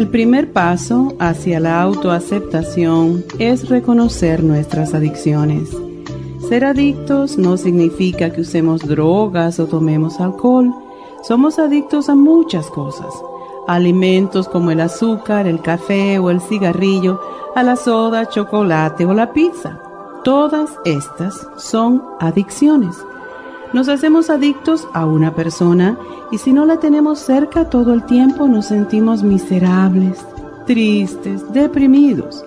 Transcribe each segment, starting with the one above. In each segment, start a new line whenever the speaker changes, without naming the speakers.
El primer paso hacia la autoaceptación es reconocer nuestras adicciones. Ser adictos no significa que usemos drogas o tomemos alcohol. Somos adictos a muchas cosas. Alimentos como el azúcar, el café o el cigarrillo, a la soda, chocolate o la pizza. Todas estas son adicciones. Nos hacemos adictos a una persona y si no la tenemos cerca todo el tiempo nos sentimos miserables, tristes, deprimidos.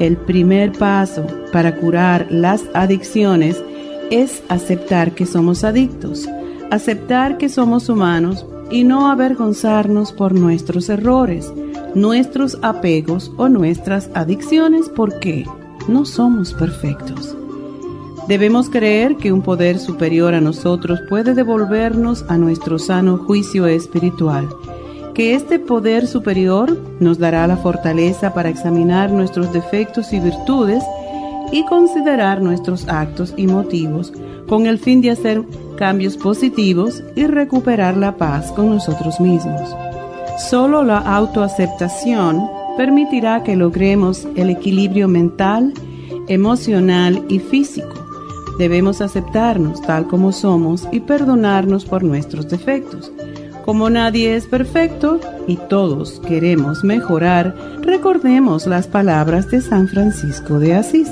El primer paso para curar las adicciones es aceptar que somos adictos, aceptar que somos humanos y no avergonzarnos por nuestros errores, nuestros apegos o nuestras adicciones porque no somos perfectos. Debemos creer que un poder superior a nosotros puede devolvernos a nuestro sano juicio espiritual, que este poder superior nos dará la fortaleza para examinar nuestros defectos y virtudes y considerar nuestros actos y motivos con el fin de hacer cambios positivos y recuperar la paz con nosotros mismos. Solo la autoaceptación permitirá que logremos el equilibrio mental, emocional y físico Debemos aceptarnos tal como somos y perdonarnos por nuestros defectos. Como nadie es perfecto y todos queremos mejorar, recordemos las palabras de San Francisco de Asís.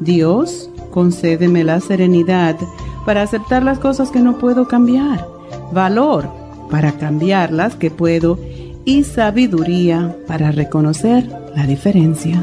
Dios, concédeme la serenidad para aceptar las cosas que no puedo cambiar, valor para cambiar las que puedo y sabiduría para reconocer la diferencia.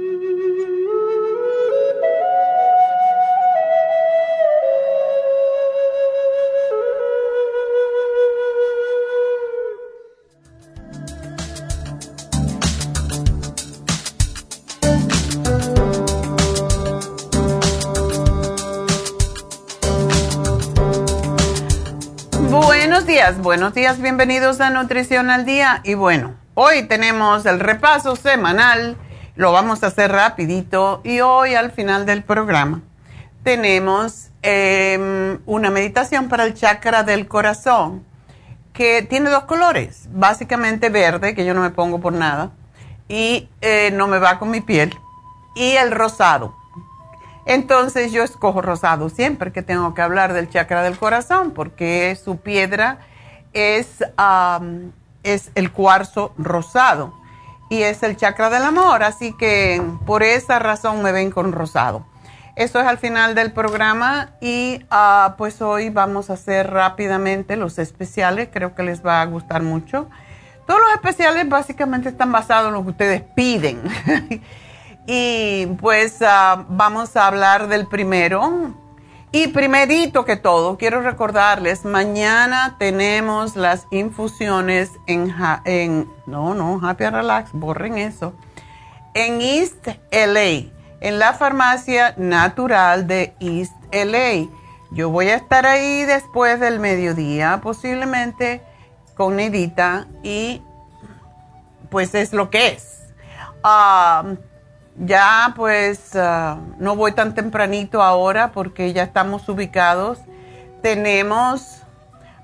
818-841-1422.
buenos días, bienvenidos a Nutrición al Día. Y bueno, hoy tenemos el repaso semanal, lo vamos a hacer rapidito y hoy al final del programa tenemos em, una meditación para el chakra del corazón que tiene dos colores, básicamente verde, que yo no me pongo por nada, y eh, no me va con mi piel, y el rosado entonces yo escojo rosado siempre que tengo que hablar del chakra del corazón porque su piedra es, es el cuarzo rosado y es el chakra del amor, así que por esa razón me ven con rosado.
Eso es al final del programa y ah, pues hoy vamos a hacer rápidamente los especiales, creo que les va a gustar mucho. Todos los especiales básicamente están basados en lo que ustedes piden. y pues ah, vamos a hablar del primero. Y primerito que todo, quiero recordarles, mañana tenemos las infusiones en, en no, no, Happy Relax, borren eso, en East LA en la farmacia natural de East LA. Yo voy a estar ahí después del mediodía, posiblemente con Nedita, y pues es lo que es. Ah, ya pues ah, no voy tan tempranito ahora porque ya estamos ubicados. Tenemos,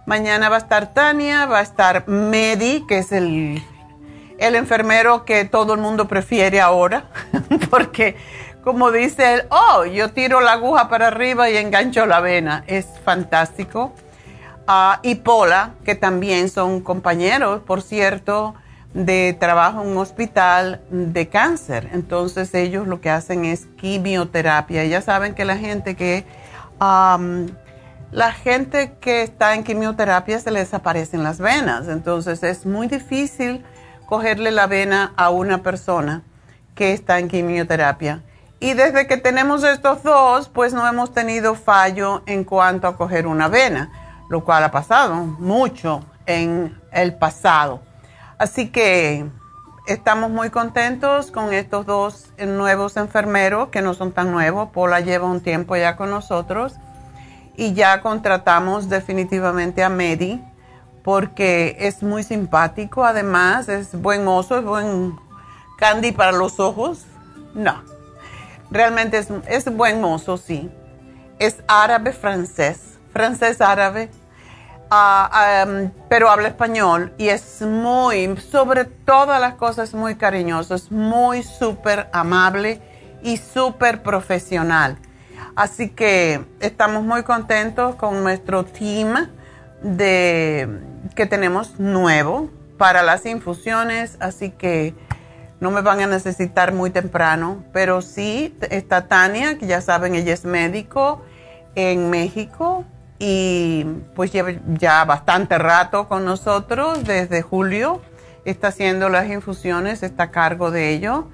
mañana va a estar Tania, va a estar Medi, que es el, el enfermero que todo el mundo prefiere ahora, porque como dice él, oh, yo tiro la aguja para arriba y engancho la vena. Es fantástico. Ah, y Pola, que también son compañeros, por cierto, de trabajo en un hospital de cáncer. Entonces ellos lo que hacen es quimioterapia. Ya saben que la gente que la gente que está en quimioterapia se les desaparecen las venas. Entonces es muy difícil cogerle la vena a una persona que está en quimioterapia. Y desde que tenemos estos dos, pues no hemos tenido fallo en cuanto a coger una vena, lo cual ha pasado mucho en el pasado. Así que estamos muy contentos con estos dos nuevos enfermeros, que no son tan nuevos. Paula lleva un tiempo ya con nosotros y ya contratamos definitivamente a Medi porque es muy simpático, además es buen mozo, es buen candy para los ojos. No Realmente es, es buen mozo, sí. Es árabe francés, francés árabe, ah, pero habla español y es muy, sobre todas las cosas, muy cariñoso, es muy súper amable y súper profesional. Así que estamos muy contentos con nuestro team de, que tenemos nuevo para las infusiones, así que no me van a necesitar muy temprano, pero sí está Tania, que ya saben, ella es médico en México y pues lleva ya bastante rato con nosotros, desde julio, está haciendo las infusiones, está a cargo de ello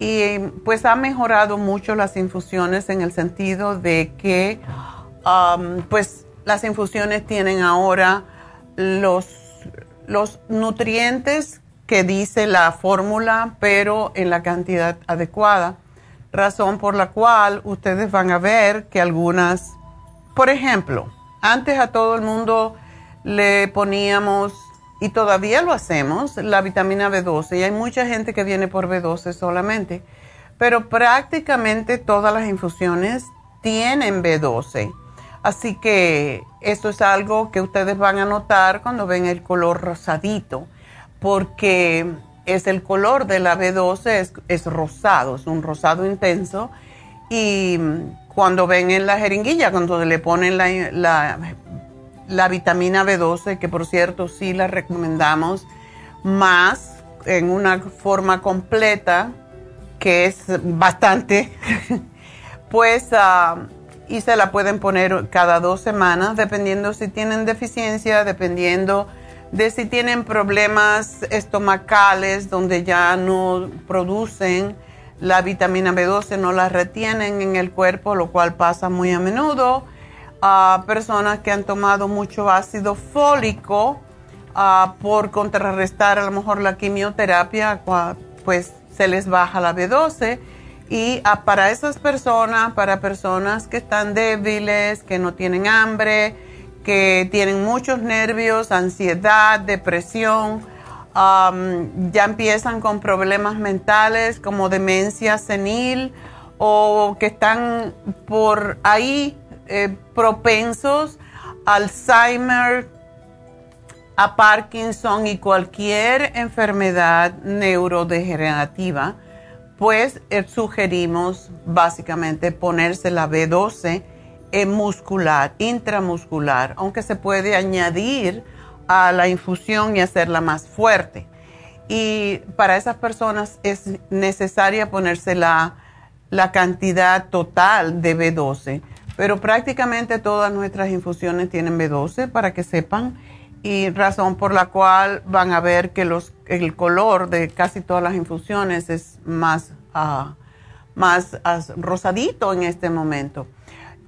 y pues ha mejorado mucho las infusiones en el sentido de que um, pues las infusiones tienen ahora los, los nutrientes que dice la fórmula, pero en la cantidad adecuada. Razón por la cual ustedes van a ver que algunas, por ejemplo, antes a todo el mundo le poníamos, y todavía lo hacemos, la vitamina B12, y hay mucha gente que viene por B12 solamente, pero prácticamente todas las infusiones tienen B12. Así que esto es algo que ustedes van a notar cuando ven el color rosadito porque es el color de la B12, es, rosado, es un rosado intenso. Y cuando ven en la jeringuilla, cuando le ponen la, la, vitamina B12, que por cierto sí la recomendamos más en una forma completa, que es bastante, pues, ah, y se la pueden poner cada dos semanas, dependiendo si tienen deficiencia, dependiendo de si tienen problemas estomacales donde ya no producen la vitamina B12, no la retienen en el cuerpo, lo cual pasa muy a menudo. A personas que han tomado mucho ácido fólico por contrarrestar a lo mejor la quimioterapia, pues se les baja la B12. Y para esas personas, para personas que están débiles, que no tienen hambre, que tienen muchos nervios, ansiedad, depresión, ya empiezan con problemas mentales como demencia senil o que están por ahí eh, propensos a Alzheimer, a Parkinson y cualquier enfermedad neurodegenerativa, pues eh, sugerimos básicamente ponerse la B12 muscular, intramuscular, aunque se puede añadir a la infusión y hacerla más fuerte. Y para esas personas es necesaria ponérsela la cantidad total de B12. Pero prácticamente todas nuestras infusiones tienen B12 para que sepan y razón por la cual van a ver que los, el color de casi todas las infusiones es más, uh, más uh, rosadito en este momento.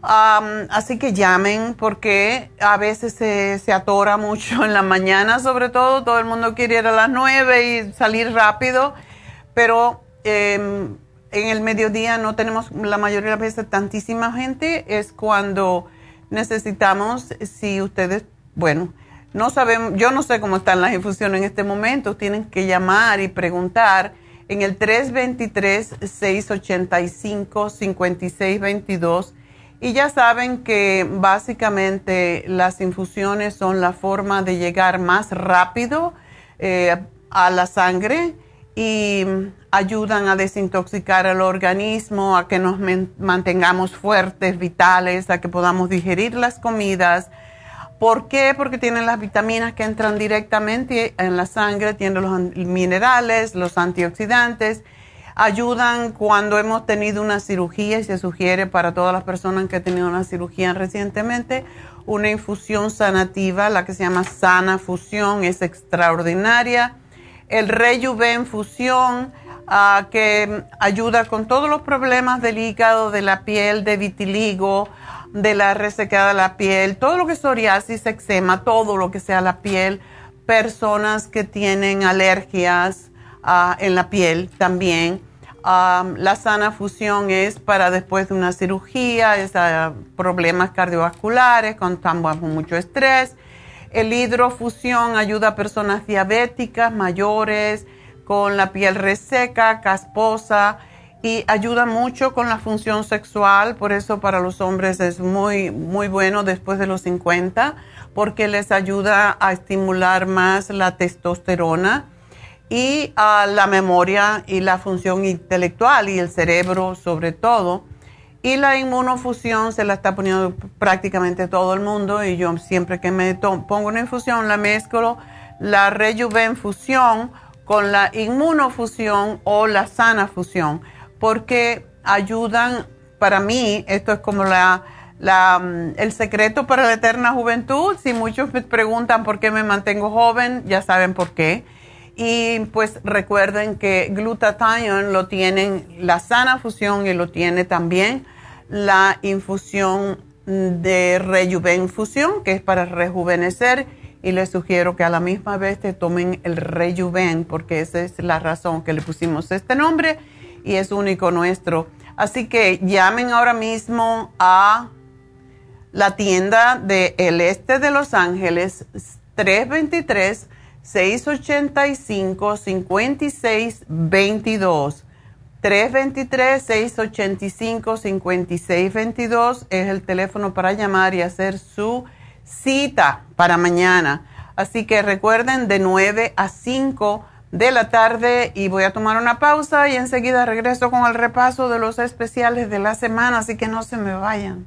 Um, así que llamen porque a veces se, se, atora mucho en la mañana, sobre todo, todo el mundo quiere ir a las 9 y salir rápido, pero eh, en el mediodía no tenemos la mayoría de las veces tantísima gente, es cuando necesitamos, si ustedes, bueno, no sabemos, yo no sé cómo están las infusiones en este momento, tienen que llamar y preguntar en el 323-685-5622 y ya saben que básicamente las infusiones son la forma de llegar más rápido eh, a la sangre y ayudan a desintoxicar el organismo, a que nos mantengamos fuertes, vitales, a que podamos digerir las comidas. ¿Por qué? Porque tienen las vitaminas que entran directamente en la sangre, tienen los minerales, los antioxidantes, ayudan cuando hemos tenido una cirugía y se sugiere para todas las personas que han tenido una cirugía recientemente una infusión sanativa, la que se llama Sana Fusión, es extraordinaria. El Rejuven Fusión, que ayuda con todos los problemas del hígado, de la piel, de vitiligo, de la resecada de la piel, todo lo que es psoriasis, eczema, todo lo que sea la piel, personas que tienen alergias uh, en la piel también. Um, la sana fusión es para después de una cirugía, es, uh, problemas cardiovasculares, con, mucho estrés. El hidrofusión ayuda a personas diabéticas, mayores, con la piel reseca, casposa y ayuda mucho con la función sexual, por eso para los hombres es muy, muy bueno después de los 50, porque les ayuda a estimular más la testosterona y a la memoria y la función intelectual y el cerebro sobre todo. Y la inmunofusión se la está poniendo prácticamente todo el mundo y yo siempre que me pongo una infusión la mezclo la Rejuven Fusión con la inmunofusión o la sana fusión, porque ayudan, para mí, esto es como la, la, mm, el secreto para la eterna juventud. Si muchos me preguntan por qué me mantengo joven, ya saben por qué. Y pues recuerden que glutathione lo tienen la sana fusión y lo tiene también la infusión de rejuven fusión, que es para rejuvenecer y les sugiero que a la misma vez te tomen el Rejuven porque esa es la razón que le pusimos este nombre y es único nuestro. Así que llamen ahora mismo a la tienda del el este de Los Ángeles 323 685 5622 323-685-5622 es el teléfono para llamar y hacer su cita para mañana. Así que recuerden de 9 a 5 de la tarde y voy a tomar una pausa y enseguida regreso con el repaso de los especiales de la semana, así que no se me vayan.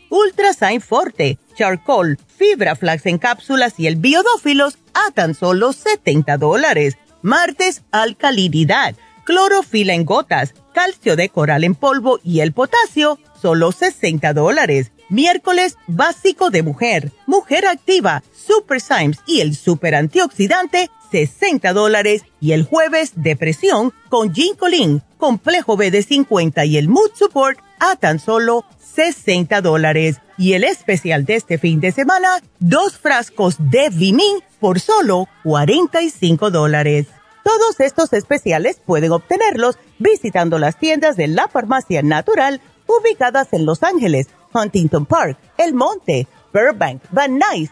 Ultrasign Forte, Charcoal, Fibra Flax en cápsulas y el Biodófilos a tan solo 70 dólares. Martes, alcalinidad, clorofila en gotas, calcio de coral en polvo y el potasio, solo 60 dólares. Miércoles, básico de mujer, mujer activa, Super Symes y el super antioxidante, 60 dólares. Y el jueves, depresión con Ginkolin, complejo B de 50 y el Mood Support a tan solo 60 dólares. Y el especial de este fin de semana, dos frascos de Vimin por solo 45 dólares. Todos estos especiales pueden obtenerlos visitando las tiendas de la farmacia natural ubicadas en Los Ángeles, Huntington Park, El Monte, Burbank, Van Nuys,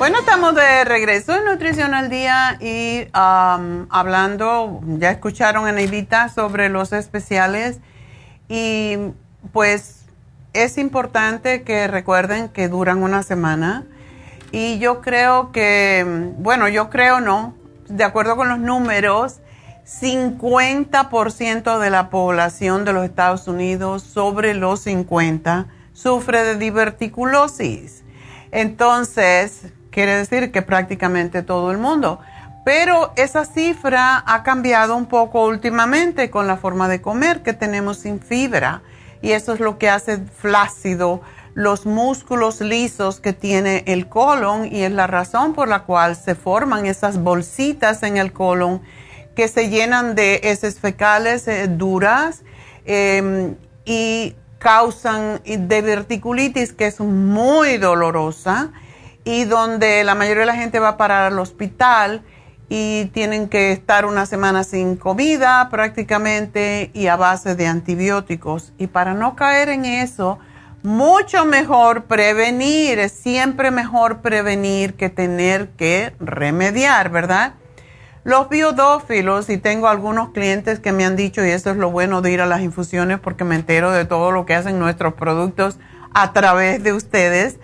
Bueno, estamos de regreso en Nutrición al Día y hablando, ya escucharon a Neidita sobre los especiales y pues es importante que recuerden que duran una semana y yo creo que, bueno, yo creo no, de acuerdo con los números, 50% de la población de los Estados Unidos sobre los 50 sufre de diverticulosis. Entonces, quiere decir que prácticamente todo el mundo. Pero esa cifra ha cambiado un poco últimamente con la forma de comer que tenemos sin fibra y eso es lo que hace flácido los músculos lisos que tiene el colon y es la razón por la cual se forman esas bolsitas en el colon que se llenan de heces fecales eh, duras em, y causan diverticulitis que es muy dolorosa y donde la mayoría de la gente va a parar al hospital y tienen que estar una semana sin comida prácticamente y a base de antibióticos. Y para no caer en eso, mucho mejor prevenir, es siempre mejor prevenir que tener que remediar, ¿verdad? Los biodófilos, y tengo algunos clientes que me han dicho, y eso es lo bueno de ir a las infusiones porque me entero de todo lo que hacen nuestros productos a través de ustedes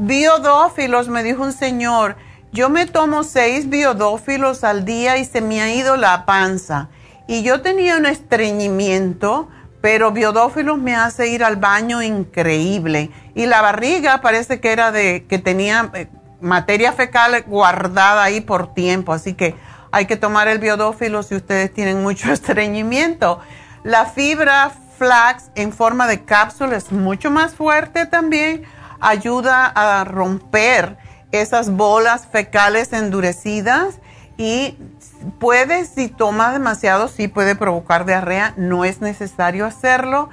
Biodófilos, me dijo un señor, yo me tomo seis biodófilos al día y se me ha ido la panza. Y yo tenía un estreñimiento, pero biodófilos me hace ir al baño increíble. Y la barriga parece que era de que tenía eh, materia fecal guardada ahí por tiempo, así que hay que tomar el biodófilo si ustedes tienen mucho estreñimiento. La fibra flax en forma de cápsula es mucho más fuerte también ayuda a romper esas bolas fecales endurecidas y puede, si toma demasiado, sí puede provocar diarrea, no es necesario hacerlo.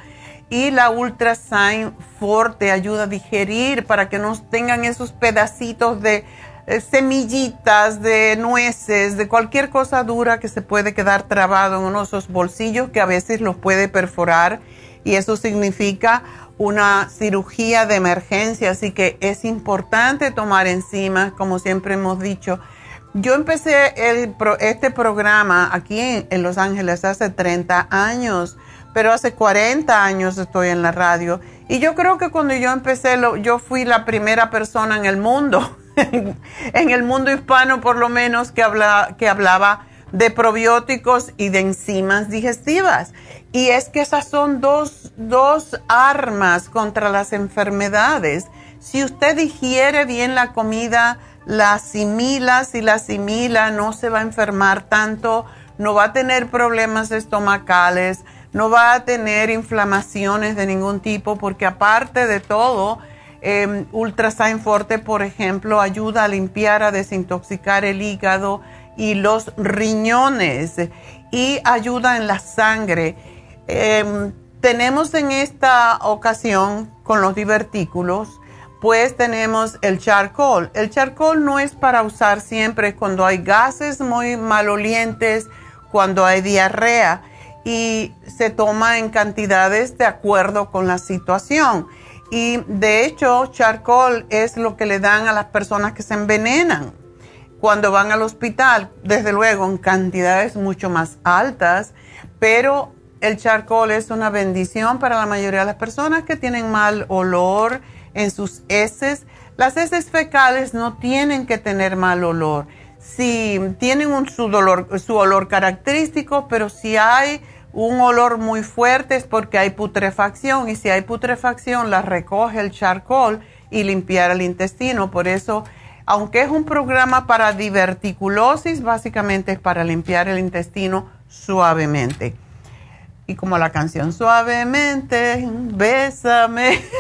Y la Ultrasign Forte ayuda a digerir para que no tengan esos pedacitos de eh, semillitas, de nueces, de cualquier cosa dura que se puede quedar trabado en uno de esos bolsillos que a veces los puede perforar y eso significa una cirugía de emergencia, así que es importante tomar enzimas, como siempre hemos dicho. Yo empecé este programa aquí en, Los Ángeles hace 30 años, pero hace 40 años estoy en la radio. Y yo creo que cuando yo empecé, yo fui la primera persona en el mundo, en el mundo hispano por lo menos, que, habla, que hablaba de probióticos y de enzimas digestivas. Y es que esas son dos, dos armas contra las enfermedades. Si usted digiere bien la comida, la asimila, si la asimila no se va a enfermar tanto, no va a tener problemas estomacales, no va a tener inflamaciones de ningún tipo, porque aparte de todo, eh, Ultrasign Forte, por ejemplo, ayuda a limpiar, a desintoxicar el hígado, y los riñones y ayuda en la sangre. Em, tenemos en esta ocasión con los divertículos, pues tenemos el charcoal. El charcoal no es para usar siempre cuando hay gases muy malolientes, cuando hay diarrea y se toma en cantidades de acuerdo con la situación. Y de hecho, charcoal es lo que le dan a las personas que se envenenan cuando van al hospital, desde luego en cantidades mucho más altas, pero el charcoal es una bendición para la mayoría de las personas que tienen mal olor en sus heces. Las heces fecales no tienen que tener mal olor. Si tienen un, su, su olor característico, pero si hay un olor muy fuerte es porque hay putrefacción y si hay putrefacción la recoge el charcoal y limpiar el intestino. Por eso, aunque es un programa para diverticulosis, básicamente es para limpiar el intestino suavemente. Y como la canción suavemente, bésame.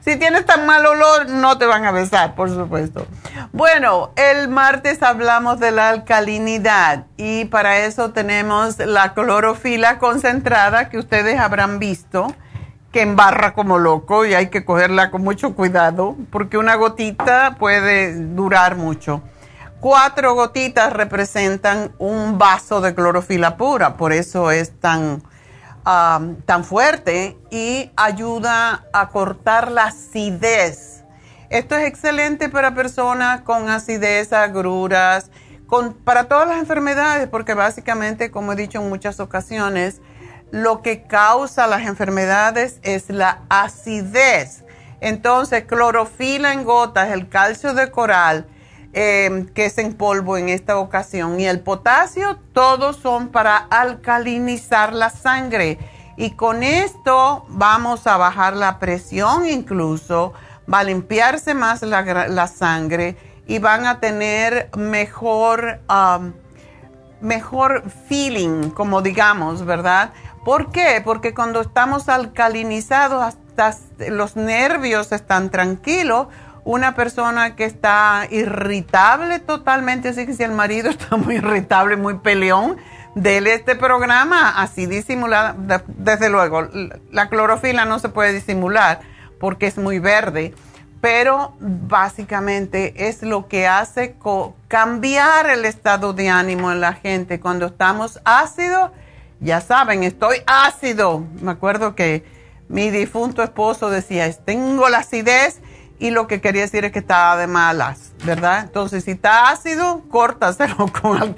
si tienes tan mal olor, no te van a besar, por supuesto. Bueno, el martes hablamos de la alcalinidad y para eso tenemos la clorofila concentrada que ustedes habrán visto que embarra como loco y hay que cogerla con mucho cuidado porque una gotita puede durar mucho. Cuatro gotitas representan un vaso de clorofila pura, por eso es tan tan fuerte y ayuda a cortar la acidez. Esto es excelente para personas con acidez, agruras, con, para todas las enfermedades, porque básicamente, como he dicho en muchas ocasiones, lo que causa las enfermedades es la acidez. Entonces, clorofila en gotas, el calcio de coral, Em, que es en polvo en esta ocasión, y el potasio, todos son para alcalinizar la sangre. Y con esto vamos a bajar la presión incluso, va a limpiarse más la, sangre y van a tener mejor, mejor feeling, como digamos, ¿verdad? ¿Por qué? Porque cuando estamos alcalinizados, hasta los nervios están tranquilos una persona que está irritable totalmente, así que si el marido está muy irritable, muy peleón, déle este programa así disimulada. Desde luego, la clorofila no se puede disimular porque es muy verde, pero básicamente es lo que hace cambiar el estado de ánimo en la gente. Cuando estamos ácidos, ya saben, estoy ácido. Me acuerdo que mi difunto esposo decía, tengo la acidez y lo que quería decir es que estaba de malas, ¿verdad? Entonces, si está ácido, córtaselo con,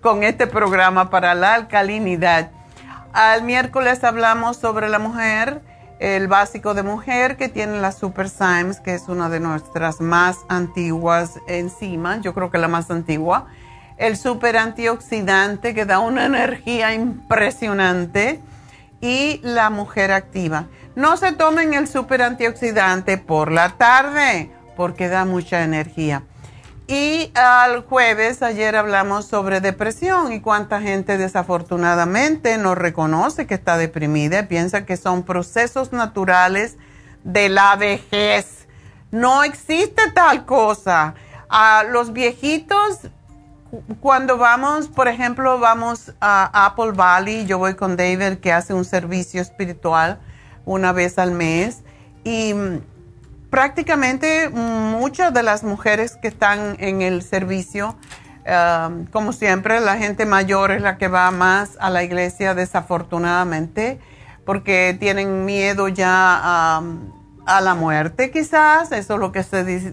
con este programa para la alcalinidad. Al miércoles hablamos sobre la mujer, el básico de mujer que tiene la Super Symes, que es una de nuestras más antiguas enzimas, yo creo que la más antigua. El super antioxidante que da una energía impresionante y la mujer activa. No se tomen el super antioxidante por la tarde porque da mucha energía. Y al jueves, ayer hablamos sobre depresión y cuánta gente desafortunadamente no reconoce que está deprimida, piensa que son procesos naturales de la vejez. No existe tal cosa. A los viejitos, cuando vamos, por ejemplo, vamos a Apple Valley, yo voy con David que hace un servicio espiritual una vez al mes. Y mm, prácticamente muchas de las mujeres que están en el servicio, um, como siempre, la gente mayor es la que va más a la iglesia desafortunadamente porque tienen miedo ya um, a la muerte quizás, eso es lo que se dice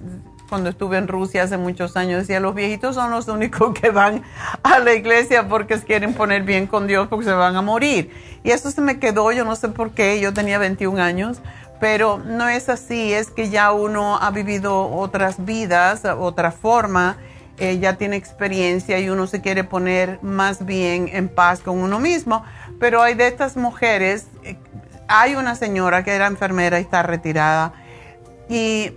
cuando estuve en Rusia hace muchos años, decía, los viejitos son los únicos que van a la iglesia porque quieren poner bien con Dios porque se van a morir. Y eso se me quedó, yo no sé por qué, yo tenía 21 años, pero no es así, es que ya uno ha vivido otras vidas, otra forma, eh, ya tiene experiencia y uno se quiere poner más bien en paz con uno mismo. Pero hay de estas mujeres, eh, hay una señora que era enfermera y está retirada y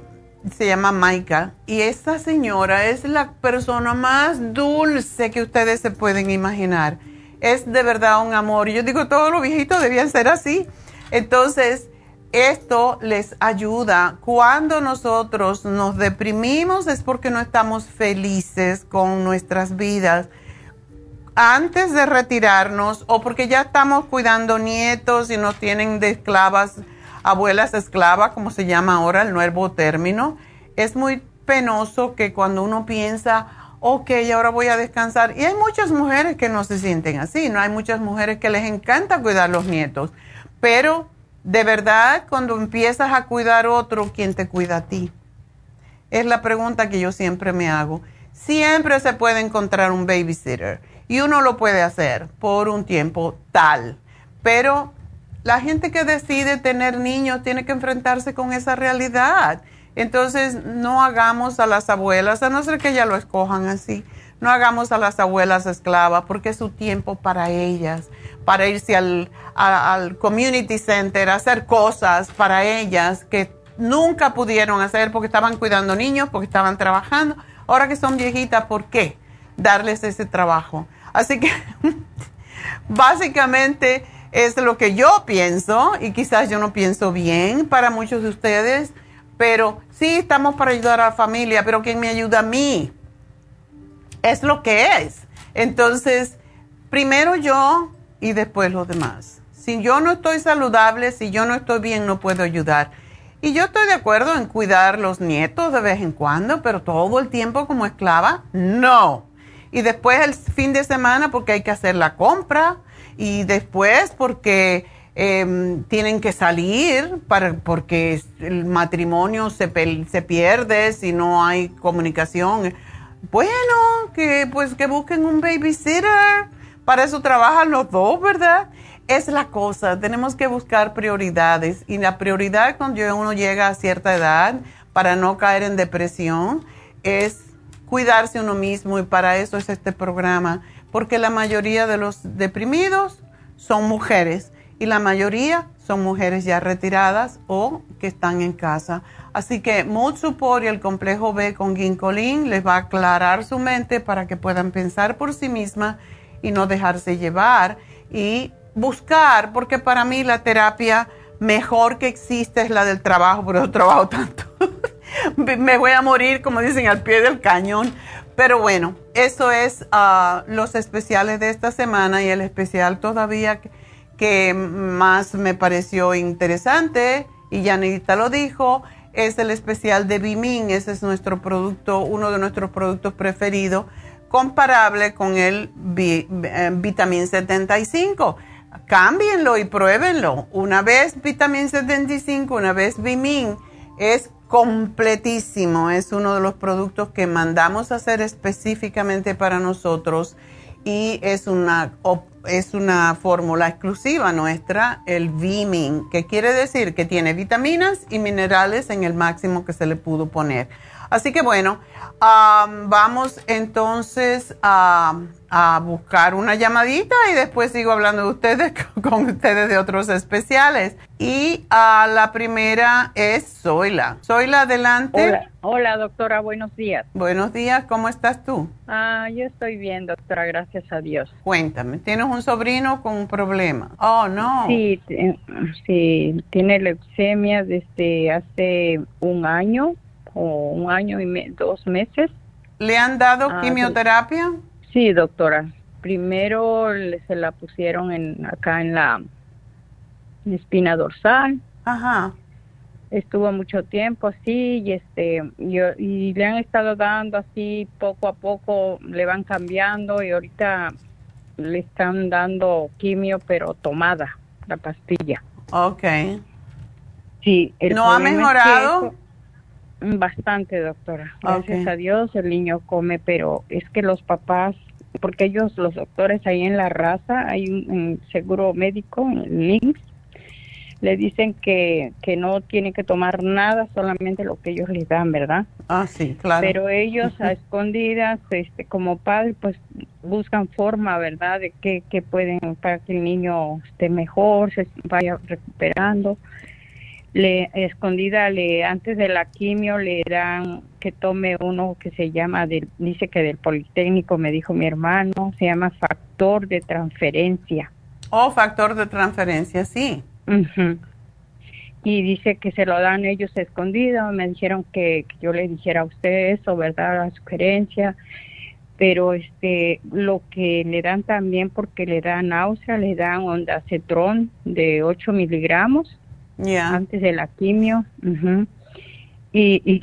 se llama Maika y esta señora es la persona más dulce que ustedes se pueden imaginar. Es de verdad un amor. Yo digo, todos los viejitos debían ser así. Entonces, esto les ayuda. Cuando nosotros nos deprimimos es porque no estamos felices con nuestras vidas. antes de retirarnos o porque ya estamos cuidando nietos y nos tienen de esclavas, abuelas esclavas, como se llama ahora el nuevo término, es muy penoso que cuando uno piensa, ok, ahora voy a descansar. Y hay muchas mujeres que no se sienten así, ¿no? Hay muchas mujeres que les encanta cuidar los nietos, pero de verdad cuando empiezas a cuidar otro, ¿quién te cuida a ti? Es la pregunta que yo siempre me hago. Siempre se puede encontrar un babysitter y uno lo puede hacer por un tiempo tal, pero la gente que decide tener niños tiene que enfrentarse con esa realidad entonces, no hagamos a las abuelas, a no ser que ellas lo escojan así, no hagamos a las abuelas esclavas porque es su tiempo para ellas, para irse al, community center, hacer cosas para ellas que nunca pudieron hacer porque estaban cuidando niños, porque estaban trabajando. Ahora que son viejitas, ¿por qué darles ese trabajo? Así que básicamente es lo que yo pienso y quizás yo no pienso bien para muchos de ustedes pero sí estamos para ayudar a la familia, pero ¿quién me ayuda a mí? Es lo que es. Entonces, primero yo y después los demás. Si yo no estoy saludable, si yo no estoy bien, no puedo ayudar. Y yo estoy de acuerdo en cuidar los nietos de vez en cuando, pero todo el tiempo como esclava, no. Y después el fin de semana porque hay que hacer la compra y después porque Em, tienen que salir para, porque el matrimonio se, se pierde si no hay comunicación. Bueno, que pues que busquen un babysitter. Para eso trabajan los dos, ¿verdad? Es la cosa, tenemos que buscar prioridades y la prioridad cuando uno llega a cierta edad para no caer en depresión es cuidarse uno mismo y para eso es este programa, porque la mayoría de los deprimidos son mujeres y la mayoría son mujeres ya retiradas o que están en casa. Así que Mood Support y el complejo B con Ginkolin les va a aclarar su mente para que puedan pensar por sí misma y no dejarse llevar y buscar, porque para mí la terapia mejor que existe es la del trabajo, pero yo trabajo tanto. Me voy a morir, como dicen, al pie del cañón. Pero bueno, eso es ah, los especiales de esta semana y el especial todavía que más me pareció interesante, y Janita lo dijo, es el especial de Bimin, ese es nuestro producto, uno de nuestros productos preferidos, comparable con el eh, Vitamin 75. Cámbienlo y pruébenlo. Una vez Vitamin 75, una vez Bimin, es completísimo. Es uno de los productos que mandamos a hacer específicamente para nosotros y es una, es una fórmula exclusiva nuestra, el Vimin, que quiere decir que tiene vitaminas y minerales en el máximo que se le pudo poner. Así que bueno, vamos entonces a, buscar una llamadita y después sigo hablando de ustedes con ustedes de otros especiales. Y la primera es Zoila. Zoila, adelante.
Hola, hola doctora, buenos días.
Buenos días, ¿cómo estás tú?
Ah, yo estoy bien, doctora, gracias a Dios.
Cuéntame, ¿tienes un sobrino con un problema? Oh, no.
Sí, sí, tiene leucemia desde hace un año un año y dos meses.
¿Le han dado ah, quimioterapia?
Sí, doctora. Primero se la pusieron en, acá en la espina dorsal.
Ajá.
Estuvo mucho tiempo así y este yo, y le han estado dando así poco a poco le van cambiando y ahorita le están dando quimio pero tomada la pastilla.
Okay.
Sí.
¿No ha mejorado?
Bastante, doctora. Gracias a Dios el niño come, pero es que los papás, porque ellos, los doctores ahí en la raza, hay un, seguro médico, en Links, le dicen que, que no tiene que tomar nada, solamente lo que ellos les dan, ¿verdad?
Ah, sí, claro.
Pero ellos a escondidas, este, como padres, pues buscan forma, ¿verdad?, de que, que pueden para que el niño esté mejor, se vaya recuperando le escondida le antes de la quimio le dan que tome uno que se llama dice que del politécnico me dijo mi hermano se llama factor de transferencia.
Oh factor de transferencia sí.
Y dice que se lo dan ellos escondido me dijeron que, yo le dijera a usted eso verdad la sugerencia. Pero este lo que le dan también porque le dan náusea, le dan ondacetrón de 8 miligramos antes de la quimio. y, y,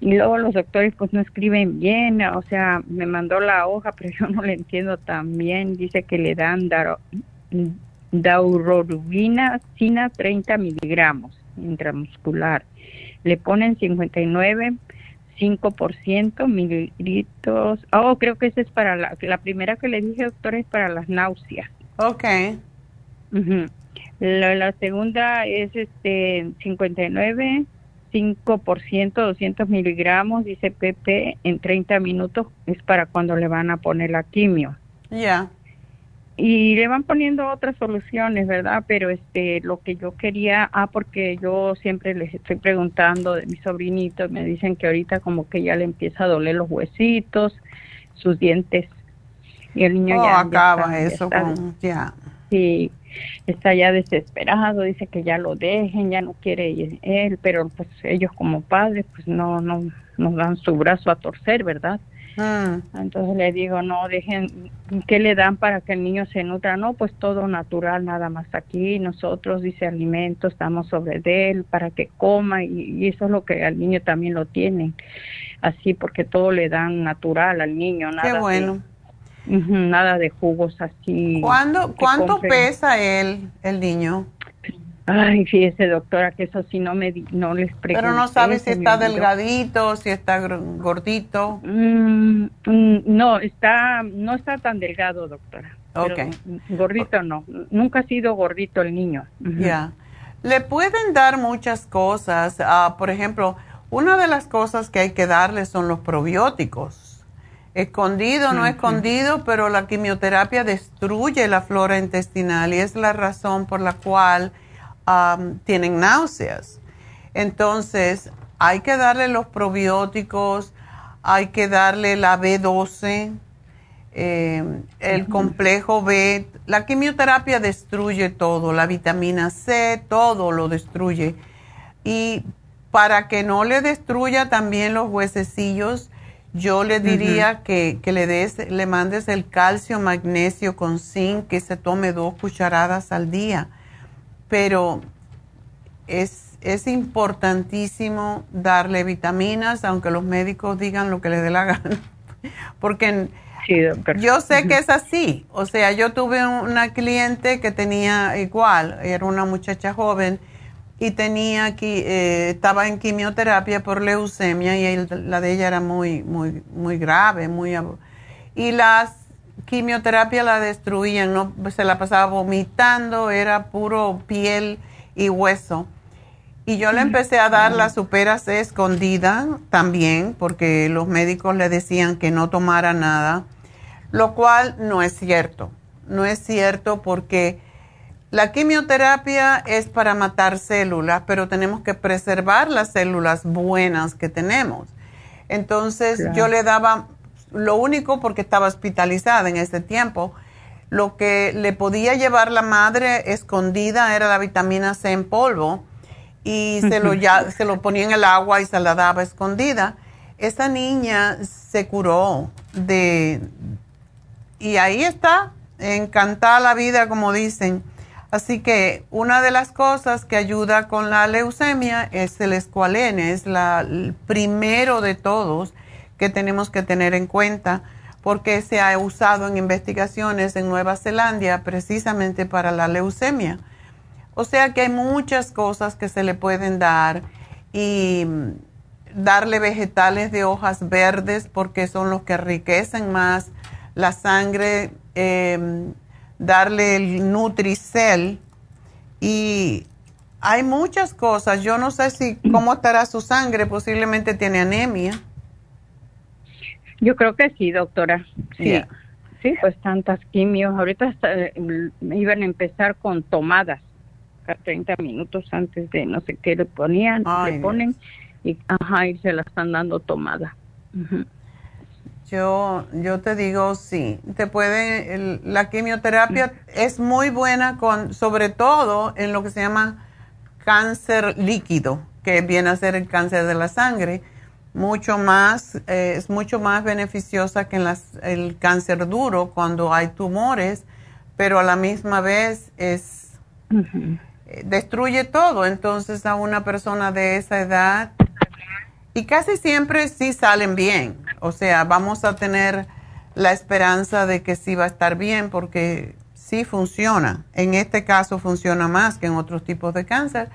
y, luego los doctores pues no escriben bien, o sea, me mandó la hoja, pero yo no le entiendo tan bien. Dice que le dan daro, daurorubina, sina 30 miligramos intramuscular. Le ponen 59 5% mililitros. Oh, creo que esa es para la, la primera que le dije, doctor, es para las náuseas.
Ok.
La, la, segunda es este 59, 5%, 200 miligramos, dice PP, en 30 minutos, es para cuando le van a poner la quimio.
Ya
y le van poniendo otras soluciones, ¿verdad? Pero este, lo que yo quería, ah, porque yo siempre les estoy preguntando de mi sobrinito, me dicen que ahorita como que ya le empieza a doler los huesitos, sus dientes, y el niño
oh,
ya
acaba eso, ya.
Sí, está ya desesperado, dice que ya lo dejen, ya no quiere él, pero pues ellos como padres, pues no, no nos dan su brazo a torcer, ¿verdad?
Ah.
Entonces le digo, no, dejen, ¿qué le dan para que el niño se nutra? No, pues todo natural, nada más aquí. Nosotros, dice, alimentos, estamos sobre de él para que coma y, eso es lo que al niño también lo tienen. Así, porque todo le dan natural al niño, nada.
Qué bueno.
Nada de jugos así.
¿Cuándo, ¿Cuánto pesa él, el niño?
Ay, fíjese, doctora, que eso sí no me no les pregunté.
Pero no sabe si está delgadito, si está gordito.
Mm, mm, no, está no está tan delgado, doctora.
Ok.
Gordito no. Nunca ha sido gordito el niño.
Ya. Le pueden dar muchas cosas. Ah, por ejemplo, una de las cosas que hay que darle son los probióticos. Escondido, no escondido, pero la quimioterapia destruye la flora intestinal y es la razón por la cual tienen náuseas. Entonces, hay que darle los probióticos, hay que darle la B12, eh, el complejo B. La quimioterapia destruye todo, la vitamina C, todo lo destruye. Y para que no le destruya también los huesecillos, yo le diría que, que, le des, le mandes el calcio, magnesio con zinc, que se tome dos cucharadas al día pero es, es importantísimo darle vitaminas, aunque los médicos digan lo que les dé la gana. Porque yo sé que es así. O sea, yo tuve una cliente que tenía igual, era una muchacha joven y tenía aquí, eh, estaba en quimioterapia por leucemia y la de ella era muy, muy, muy grave, muy y las quimioterapia la destruían, no se la pasaba vomitando, era puro piel y hueso. Y yo le empecé a dar la superas escondida también, porque los médicos le decían que no tomara nada, lo cual no es cierto. No es cierto porque la quimioterapia es para matar células, pero tenemos que preservar las células buenas que tenemos. Entonces yo le daba lo único porque estaba hospitalizada en ese tiempo. Lo que le podía llevar la madre escondida era la vitamina C en polvo y se lo, ya, se lo ponía en el agua y se la daba escondida. Esa niña se curó de... Y ahí está, encantada la vida, como dicen. Así que una de las cosas que ayuda con la leucemia es el escualene, es la, el primero de todos que tenemos que tener en cuenta porque se ha usado en investigaciones en Nueva Zelanda precisamente para la leucemia. O sea que hay muchas cosas que se le pueden dar y darle vegetales de hojas verdes porque son los que enriquecen más la sangre, em, darle el Nutricel y hay muchas cosas. Yo no sé si cómo estará su sangre, posiblemente tiene anemia.
Yo creo que sí, doctora. Sí. Sí, pues tantas quimios. Ahorita eh, iban a empezar con tomadas, 30 minutos antes de no sé qué le ponían, le ponen y, ajá, y se la están dando tomada.
Yo, yo te digo, sí, te puede, la quimioterapia es muy buena con, sobre todo en lo que se llama cáncer líquido, que viene a ser el cáncer de la sangre. Mucho más, eh, es mucho más beneficiosa que en las, el cáncer duro cuando hay tumores, pero a la misma vez es, eh, destruye todo. Entonces a una persona de esa edad, y casi siempre sí salen bien, o sea, vamos a tener la esperanza de que sí va a estar bien porque sí funciona. En este caso funciona más que en otros tipos de cáncer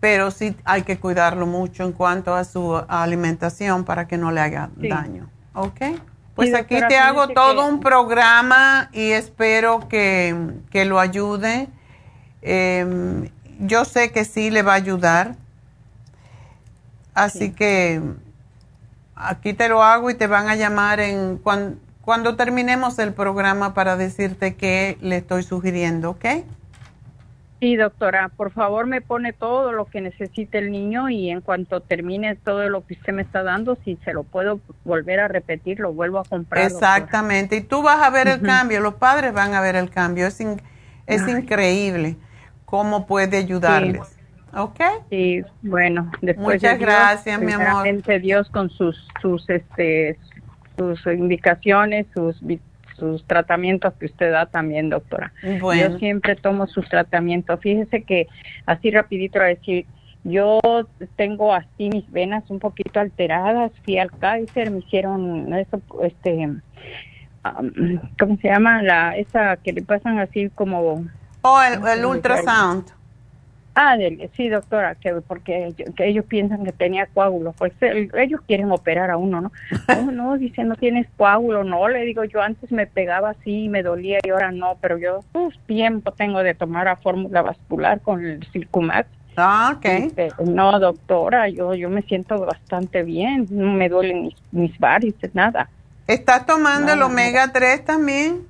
pero sí hay que cuidarlo mucho en cuanto a su alimentación para que no le haga daño. ¿Ok? Pues aquí te hago todo un programa y espero que, lo ayude. Em, yo sé que sí le va a ayudar. Así que aquí te lo hago y te van a llamar en cuando terminemos el programa para decirte qué le estoy sugiriendo, ¿ok?
Sí, doctora, por favor me pone todo lo que necesite el niño y en cuanto termine todo lo que usted me está dando, si se lo puedo volver a repetir, lo vuelvo a comprar.
Exactamente, y tú vas a ver el cambio, los padres van a ver el cambio, es, es increíble cómo puede ayudarles. ¿Ok?
Sí, bueno, después
Muchas gracias, mi amor.
Dios con sus, sus, este, sus indicaciones, sus sus tratamientos que usted da también, doctora. Yo siempre tomo sus tratamientos. Fíjese que así rapidito a decir, yo tengo así mis venas un poquito alteradas, fui al Kaiser, me hicieron eso, este, ¿cómo se llama? La, esa que le pasan así como...
Oh, el, el ultrasound.
Ah, sí, doctora, que porque ellos piensan que tenía coágulo. Pues ellos quieren operar a uno, ¿no? No, no, dice, no tienes coágulo. No, le digo, yo antes me pegaba así, me dolía y ahora no, pero yo pues, tiempo tengo de tomar a fórmula vascular con el Circumax.
Ah, ok.
Este, no, doctora, yo yo me siento bastante bien, no me duelen mis, mis varices, nada.
¿Estás tomando el omega 3 también?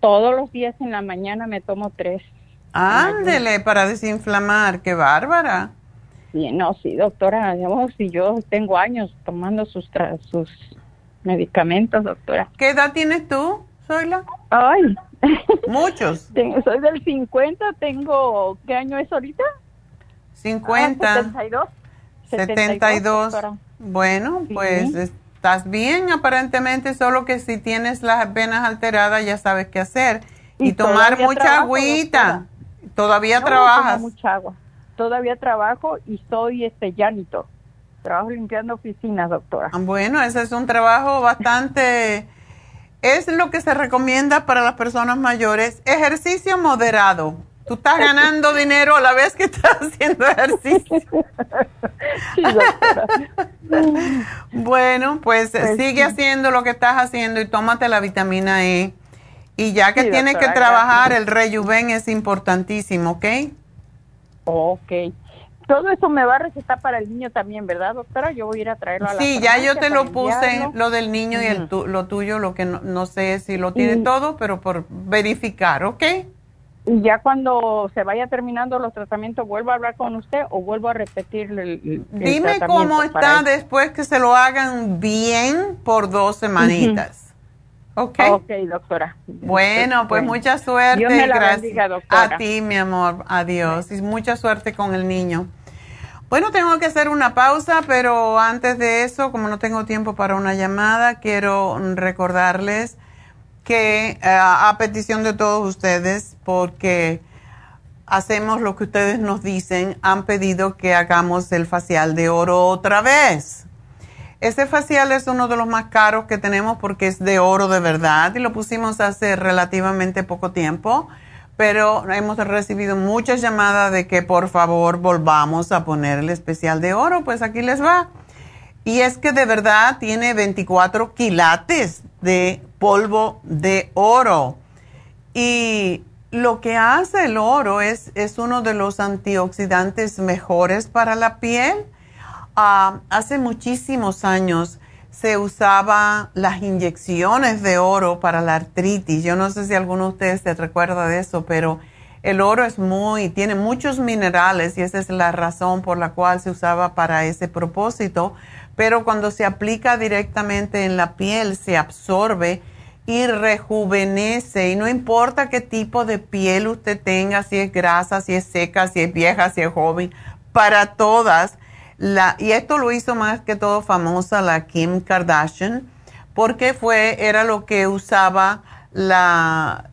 Todos los días en la mañana me tomo tres.
Ándele, para desinflamar, qué bárbara.
Sí, no, sí, doctora, si yo tengo años tomando sus, sus medicamentos, doctora.
¿Qué edad tienes tú, Zoila?
Ay.
Muchos.
soy del 50, tengo, ¿qué año es ahorita?
50.
72.
72. bueno, pues estás bien aparentemente, solo que si tienes las venas alteradas ya sabes qué hacer. Y, tomar mucha agüita. ¿Todavía trabajas?
mucha agua. Todavía trabajo y soy este llanito. Trabajo limpiando oficinas, doctora.
Ah, bueno, ese es un trabajo bastante... es lo que se recomienda para las personas mayores. Ejercicio moderado. Tú estás ganando dinero a la vez que estás haciendo ejercicio. sí, bueno, pues, pues sigue haciendo lo que estás haciendo y tómate la vitamina E y ya que tiene que trabajar, el rejuven es importantísimo, ¿ok?
Ok. Todo eso me va a recetar para el niño también, ¿verdad, doctora? Yo voy a ir a traerlo a la
Sí, ya yo te lo puse, lo del niño y el lo tuyo, lo que no, sé si lo tiene todo, pero por verificar, ¿ok?
Y ya cuando se vaya terminando los tratamientos, ¿vuelvo a hablar con usted o vuelvo a repetir el,
Dime cómo está después que se lo hagan bien por dos semanitas.
Ok. Ok, doctora.
Bueno, pues mucha suerte. Dios me la Gracias doctora. a ti, mi amor. Adiós. Y mucha suerte con el niño. Bueno, tengo que hacer una pausa, pero antes de eso, como no tengo tiempo para una llamada, quiero recordarles que eh, a petición de todos ustedes, porque hacemos lo que ustedes nos dicen, han pedido que hagamos el facial de oro otra vez. Este facial es uno de los más caros que tenemos porque es de oro de verdad y lo pusimos hace relativamente poco tiempo, pero hemos recibido muchas llamadas de que por favor volvamos a poner el especial de oro, pues aquí les va. Y es que de verdad tiene 24 quilates de polvo de oro. Y lo que hace el oro es, es uno de los antioxidantes mejores para la piel Ah, hace muchísimos años se usaba las inyecciones de oro para la artritis. Yo no sé si alguno de ustedes se recuerda de eso, pero el oro es muy, tiene muchos minerales y esa es la razón por la cual se usaba para ese propósito. Pero cuando se aplica directamente en la piel, se absorbe y rejuvenece. Y no importa qué tipo de piel usted tenga, si es grasa, si es seca, si es vieja, si es joven, para todas La, y esto lo hizo más que todo famosa la Kim Kardashian, porque fue, era lo que usaba la,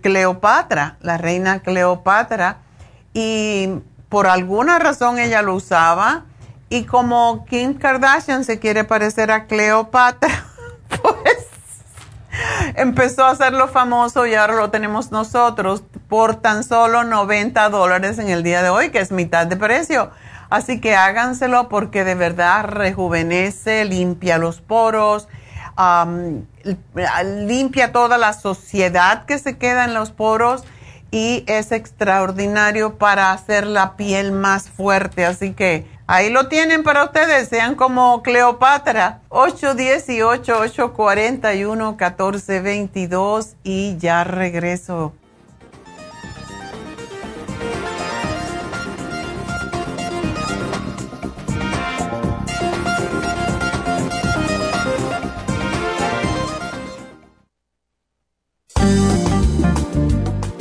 Cleopatra, la reina Cleopatra, y por alguna razón ella lo usaba, y como Kim Kardashian se quiere parecer a Cleopatra, pues empezó a hacerlo famoso y ahora lo tenemos nosotros por tan solo 90 dólares en el día de hoy, que es mitad de precio. Así que háganselo porque de verdad rejuvenece, limpia los poros, limpia toda la suciedad que se queda en los poros y es extraordinario para hacer la piel más fuerte. Así que Ahí lo tienen para ustedes, sean como Cleopatra, 818-841-1422 y ya regreso.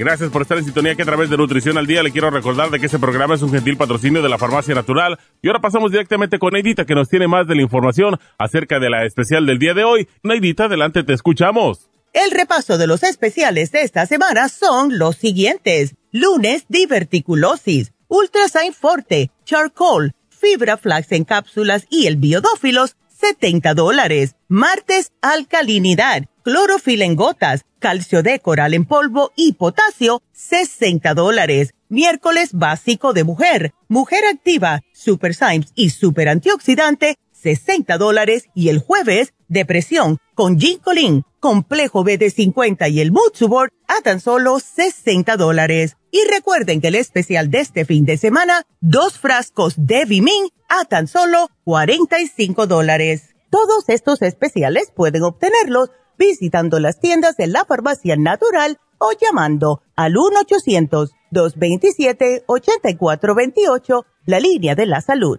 Gracias por estar en sintonía que a través de Nutrición al Día le quiero recordar de que este programa es un gentil patrocinio de la Farmacia Natural. Y ahora pasamos directamente con Neidita que nos tiene más de la información acerca de la especial del día de hoy. Neidita, adelante, te escuchamos.
El repaso de los especiales de esta semana son los siguientes. Lunes, diverticulosis, Ultrasign Forte, Charcoal, Fibra Flax en cápsulas y el Biodófilos, 70 dólares. Martes, alcalinidad, clorofila en gotas, calcio de coral en polvo y potasio, 60 dólares. Miércoles básico de mujer, mujer activa, super Symes y super antioxidante, 60 dólares. Y el jueves, depresión con ginkolin, complejo BD50 y el mood a tan solo 60 dólares. Y recuerden que el especial de este fin de semana, dos frascos de Vimin a tan solo 45 dólares. Todos estos especiales pueden obtenerlos visitando las tiendas de la farmacia natural o llamando al 1-800-227-8428, la línea de la salud.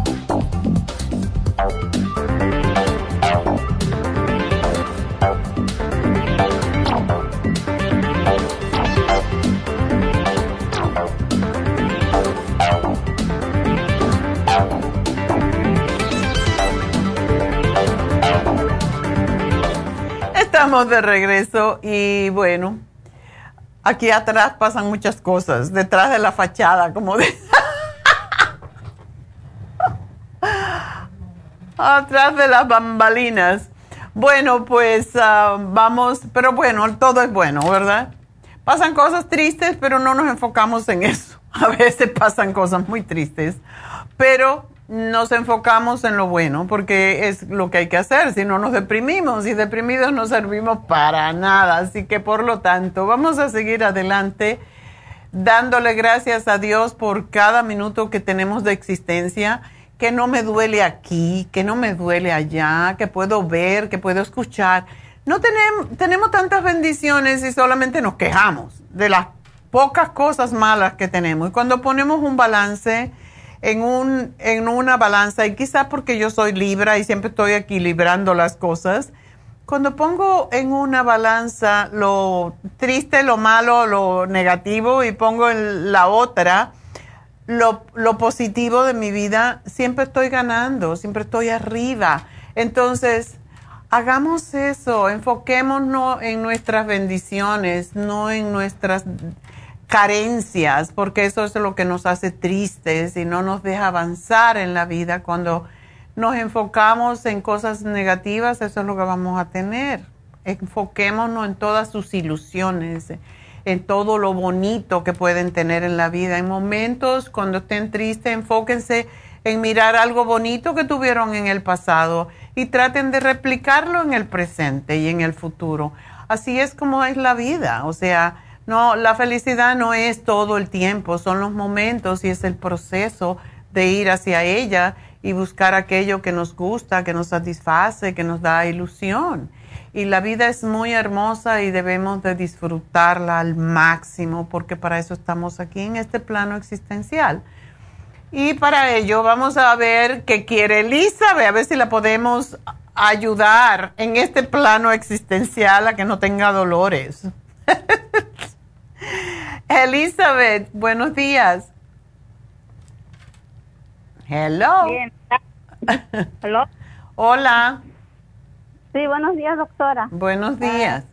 Estamos de regreso y bueno, aquí atrás pasan muchas cosas, detrás de la fachada, como de... atrás de las bambalinas. Bueno, pues ah, vamos, pero bueno, todo es bueno, ¿verdad? Pasan cosas tristes, pero no nos enfocamos en eso. A veces pasan cosas muy tristes, pero nos enfocamos en lo bueno, porque es lo que hay que hacer, si no nos deprimimos y deprimidos no servimos para nada. Así que por lo tanto, vamos a seguir adelante dándole gracias a Dios por cada minuto que tenemos de existencia, que no me duele aquí, que no me duele allá, que puedo ver, que puedo escuchar. No tenemos, tenemos tantas bendiciones y solamente nos quejamos de las pocas cosas malas que tenemos. Y cuando ponemos un balance, en, un, en una balanza y quizás porque yo soy libra y siempre estoy equilibrando las cosas, cuando pongo en una balanza lo triste, lo malo, lo negativo y pongo en la otra lo, lo positivo de mi vida, siempre estoy ganando, siempre estoy arriba. Entonces, hagamos eso, enfoquémonos en nuestras bendiciones, no en nuestras carencias, porque eso es lo que nos hace tristes y no nos deja avanzar en la vida. Cuando nos enfocamos en cosas negativas, eso es lo que vamos a tener. Enfoquémonos en todas sus ilusiones, en todo lo bonito que pueden tener en la vida. En momentos cuando estén tristes, enfóquense en mirar algo bonito que tuvieron en el pasado y traten de replicarlo en el presente y en el futuro. Así es como es la vida, o sea, no, la felicidad no es todo el tiempo, son los momentos y es el proceso de ir hacia ella y buscar aquello que nos gusta, que nos satisface, que nos da ilusión. Y la vida es muy hermosa y debemos de disfrutarla al máximo porque para eso estamos aquí en este plano existencial. Y para ello vamos a ver qué quiere Elizabeth, a ver si la podemos ayudar en este plano existencial a que no tenga dolores. Elizabeth, buenos días. Hello.
Hello.
Hola.
Sí, buenos días, doctora.
Buenos
Ah,
días.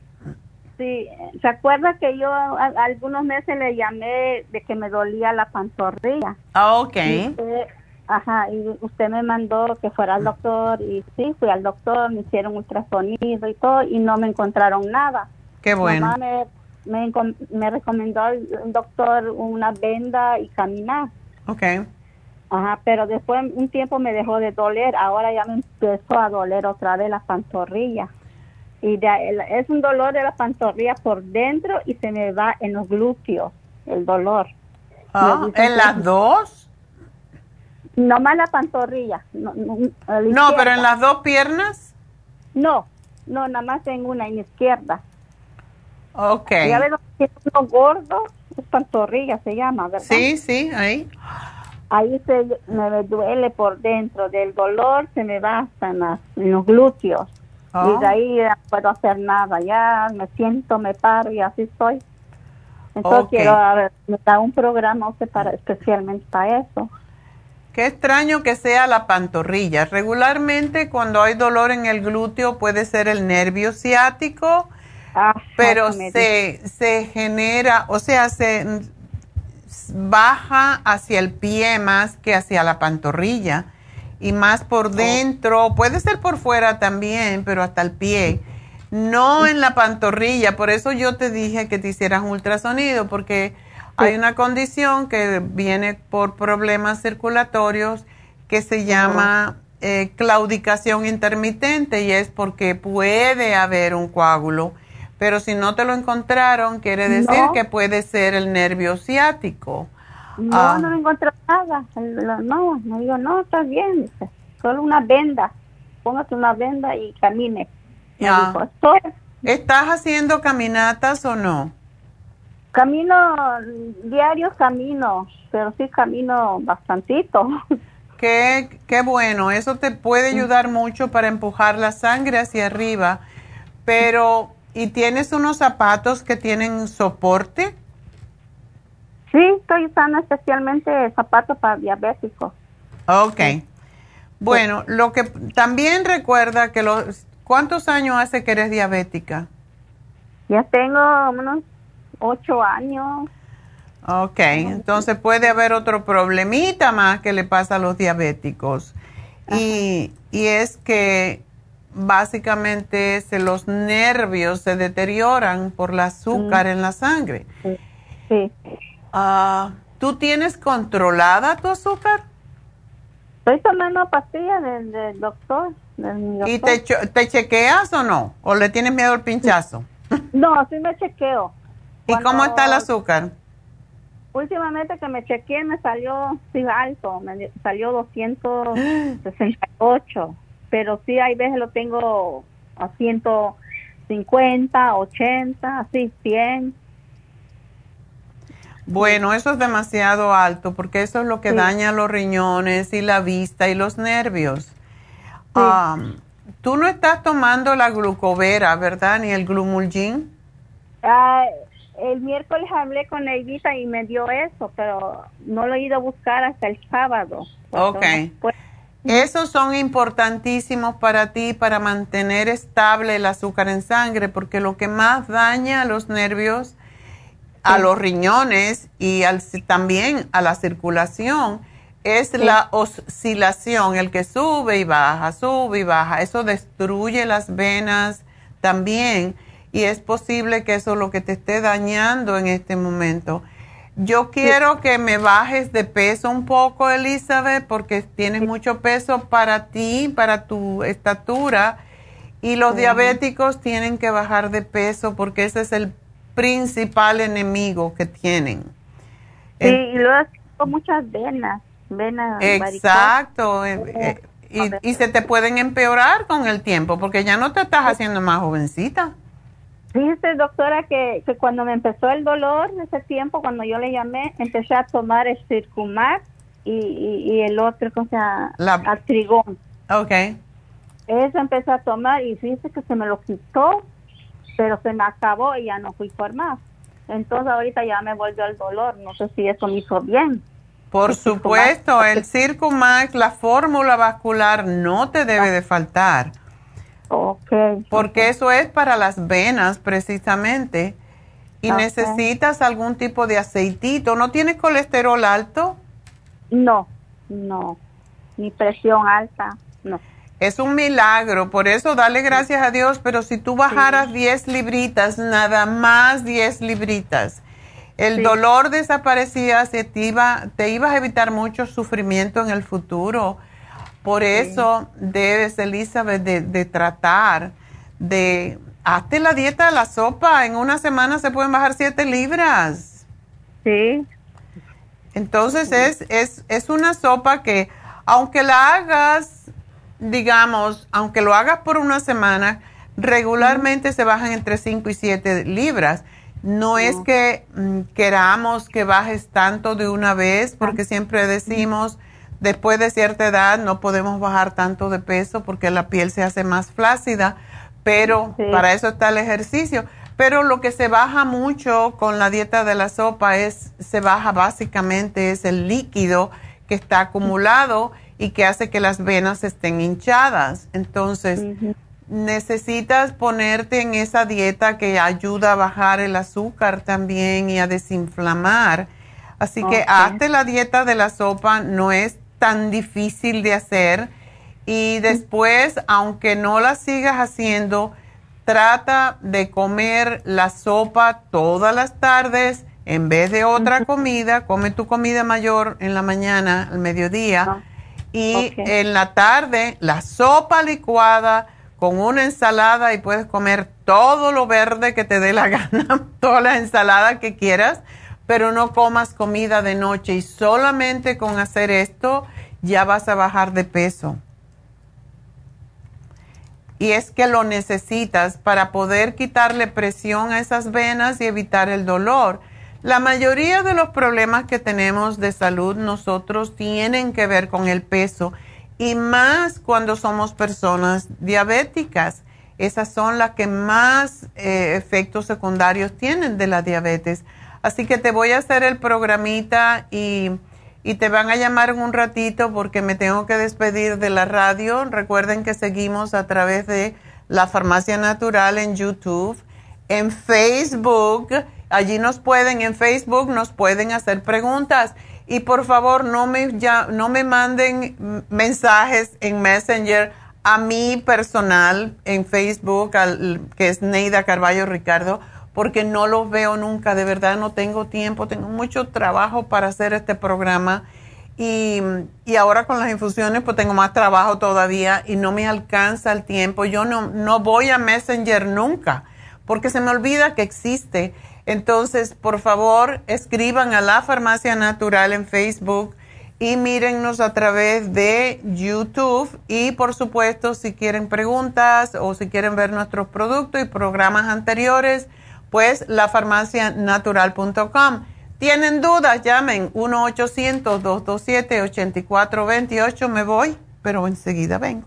Sí, ¿se acuerda que yo a- algunos meses le llamé de que me dolía la pantorrilla?
Ah, ok.
Y usted- ajá, y usted me mandó que fuera al doctor y sí, fui al doctor, me hicieron ultrasonido y todo y no me encontraron nada.
Qué bueno.
Mamá me, me, me recomendó el doctor una venda y caminar.
Ok.
Ajá, pero después un tiempo me dejó de doler, ahora ya me empezó a doler otra vez la pantorrilla. Y de es un dolor de la pantorrilla por dentro y se me va en los glúteos, el dolor.
Ah, ¿En las dos?
Nomás la pantorrilla. No, no,
No, pero en las dos piernas.
No, no, nada más en una, en izquierda.
Ok.
Ya ves, que uno gordo, es pantorrilla se llama, ¿verdad?
Sí, sí, ahí.
Ahí se me duele por dentro, del dolor se me va hasta en, las- en los glúteos.
Oh.
Y de ahí ya no puedo hacer nada, ya me siento, me paro y así estoy. Entonces quiero a ver, me da un programa para, especialmente para eso.
Qué extraño que sea la pantorrilla. Regularmente cuando hay dolor en el glúteo puede ser el nervio ciático, pero se, se genera, o sea, se baja hacia el pie más que hacia la pantorrilla y más por dentro, puede ser por fuera también, pero hasta el pie. No en la pantorrilla, por eso yo te dije que te hicieras un ultrasonido, porque hay una condición que viene por problemas circulatorios que se llama eh, claudicación intermitente y es porque puede haber un coágulo, pero si no te lo encontraron, quiere decir
No.
que puede ser el nervio ciático.
No,
Ah.
no me encontré nada. No, me digo, no, está bien. Solo una venda. Póngase una venda y camine.
Ya.
dijo, "Estoy-
¿Estás haciendo caminatas o no?
Camino, diario camino, pero sí camino bastantito.
Qué, qué bueno, eso te puede ayudar mucho para empujar la sangre hacia arriba, pero ¿y tienes unos zapatos que tienen soporte?
Sí, estoy usando especialmente zapatos para diabéticos.
Ok. Bueno, lo que también recuerda que los ¿cuántos años hace que eres diabética?
Ya tengo unos ocho años.
Ok, entonces puede haber otro problemita más que le pasa a los diabéticos. Y, y es que básicamente se, los nervios se deterioran por el azúcar en la sangre.
Sí.
Ah, ¿Tú tienes controlada tu azúcar?
Estoy tomando pastillas del, del doctor. del mi
¿Y
doctor.
te, chequeas o no? ¿O le tienes miedo al pinchazo?
No, sí me chequeo.
¿Y cómo
Cuando-
está el azúcar?
Últimamente que me chequeé me salió sí alto, me salió 268, pero sí hay veces lo tengo a 150, 80, así 100.
Bueno, eso es demasiado alto porque eso es lo que
Sí.
daña los riñones y la vista y los nervios. Am, tú no estás tomando la glucovera, ¿verdad? Ni el glumulgin.
Ah, el miércoles hablé con Neidita y me dio eso, pero no lo he ido a buscar hasta el sábado.
Ok. Esos son importantísimos para ti para mantener estable el azúcar en sangre, porque lo que más daña a los nervios, a los riñones y al, también a la circulación es la oscilación, el que sube y baja, sube y baja. Eso destruye las venas también y es posible que eso es lo que te esté dañando en este momento. Yo quiero que me bajes de peso un poco, Elizabeth, porque tienes mucho peso para ti, para tu estatura, y los diabéticos tienen que bajar de peso porque ese es el principal enemigo que tienen.
Sí, y luego tengo muchas venas, venas
Exacto. eh, eh, y, y se te pueden empeorar con el tiempo porque ya no te estás haciendo más jovencita.
Fíjese, doctora, que, que cuando me empezó el dolor, en ese tiempo, cuando yo le llamé, empecé a tomar el Circumax y, y, y el otro, o sea,
La-
Atrigón.
Ok.
Eso empecé a tomar y fíjese que se me lo quitó, pero se me acabó y ya no fui por más. Entonces ahorita ya me volvió el dolor, no sé si eso me hizo bien.
Por
El Circumax.
supuesto, el Circumax, la fórmula vascular no te debe de faltar.
Ok.
Porque eso es para las venas precisamente. Y necesitas algún tipo de aceitito. ¿No tienes colesterol alto?
No, no, ni presión alta, no.
Es un milagro, por eso dale gracias a Dios, pero si tú bajaras 10 libritas, nada más 10 libritas, el
Sí.
dolor desaparecía, se te, iba, te ibas a evitar mucho sufrimiento en el futuro. Por eso debes, Elizabeth, de, de tratar de... Hazte la dieta de la sopa, en una semana se pueden bajar 7 libras.
Sí,
Entonces es, es, es una sopa que, aunque la hagas, digamos, aunque lo hagas por una semana, regularmente se bajan entre 5 y 7 libras. No es que mm, queramos que bajes tanto de una vez, porque siempre decimos, después de cierta edad no podemos bajar tanto de peso porque la piel se hace más flácida, pero
Sí.
para eso está el ejercicio. Pero lo que se baja mucho con la dieta de la sopa es, se baja básicamente, es el líquido que está acumulado y que hace que las venas estén hinchadas. Entonces, necesitas ponerte en esa dieta que ayuda a bajar el azúcar también y a desinflamar. Así que hazte la dieta de la sopa, no es tan difícil de hacer. Y después, aunque no la sigas haciendo, trata de comer la sopa todas las tardes en vez de otra comida. Come tu comida mayor en la mañana, al mediodía.
Ah,
Y en la tarde, la sopa licuada con una ensalada y puedes comer todo lo verde que te dé la gana, toda la ensalada que quieras, pero no comas comida de noche y solamente con hacer esto ya vas a bajar de peso. Y es que lo necesitas para poder quitarle presión a esas venas y evitar el dolor. La mayoría de los problemas que tenemos de salud nosotros tienen que ver con el peso y más cuando somos personas diabéticas. Esas son las que más eh, efectos secundarios tienen de la diabetes. Así que te voy a hacer el programita y, y te van a llamar en un ratito porque me tengo que despedir de la radio. Recuerden que seguimos a través de la Farmacia Natural en YouTube, en Facebook. Allí nos pueden, en Facebook nos pueden hacer preguntas. Y por favor, no me, ya, no me manden mensajes en Messenger a mi personal en Facebook, al, que es Neida Carballo Ricardo, porque no los veo nunca. De verdad, no tengo tiempo, tengo mucho trabajo para hacer este programa. Y, y ahora con las infusiones, pues tengo más trabajo todavía y no me alcanza el tiempo. Yo no, no voy a Messenger nunca, porque se me olvida que existe. Entonces, por favor, escriban a la Farmacia Natural en Facebook y mírennos a través de YouTube. Y por supuesto, si quieren preguntas o si quieren ver nuestros productos y programas anteriores, pues lafarmacianatural.com. ¿Tienen dudas? Llamen 1-800-227-8428. Me voy, pero enseguida vengo.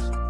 podcast.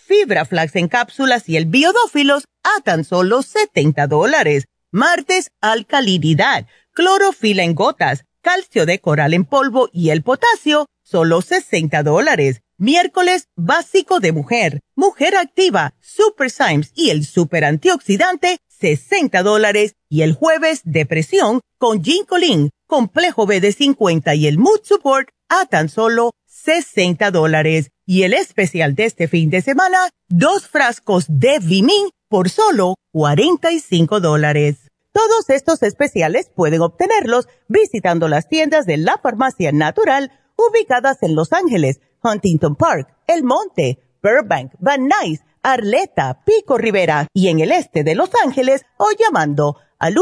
Fibra Flax en cápsulas y el Biodófilos a tan solo 70 dólares. Martes, alcalinidad, clorofila en gotas, calcio de coral en polvo y el potasio, solo 60 dólares. Miércoles, básico de mujer, mujer activa, Super Symes y el super antioxidante, 60 dólares. Y el jueves, depresión, con Ginkolin, complejo B de 50 y el Mood Support, a tan solo 60 dólares. Y el especial de este fin de semana, dos frascos de Vimin por solo 45 dólares. Todos estos especiales pueden obtenerlos visitando las tiendas de la farmacia natural ubicadas en Los Ángeles, Huntington Park, El Monte, Burbank, Van Nuys, Arleta, Pico Rivera y en el este de Los Ángeles o llamando al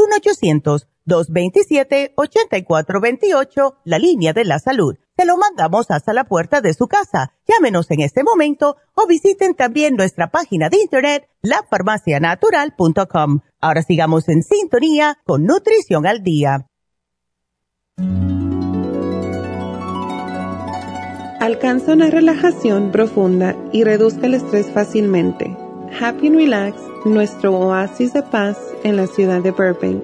1-800-227-8428, la línea de la salud. Se lo mandamos hasta la puerta de su casa. Llámenos en este momento o visiten también nuestra página de internet, lafarmacianatural.com. Ahora sigamos en sintonía con Nutrición al Día.
Alcanza una relajación profunda y reduzca el estrés fácilmente. Happy and Relax, nuestro oasis de paz en la ciudad de Burbank,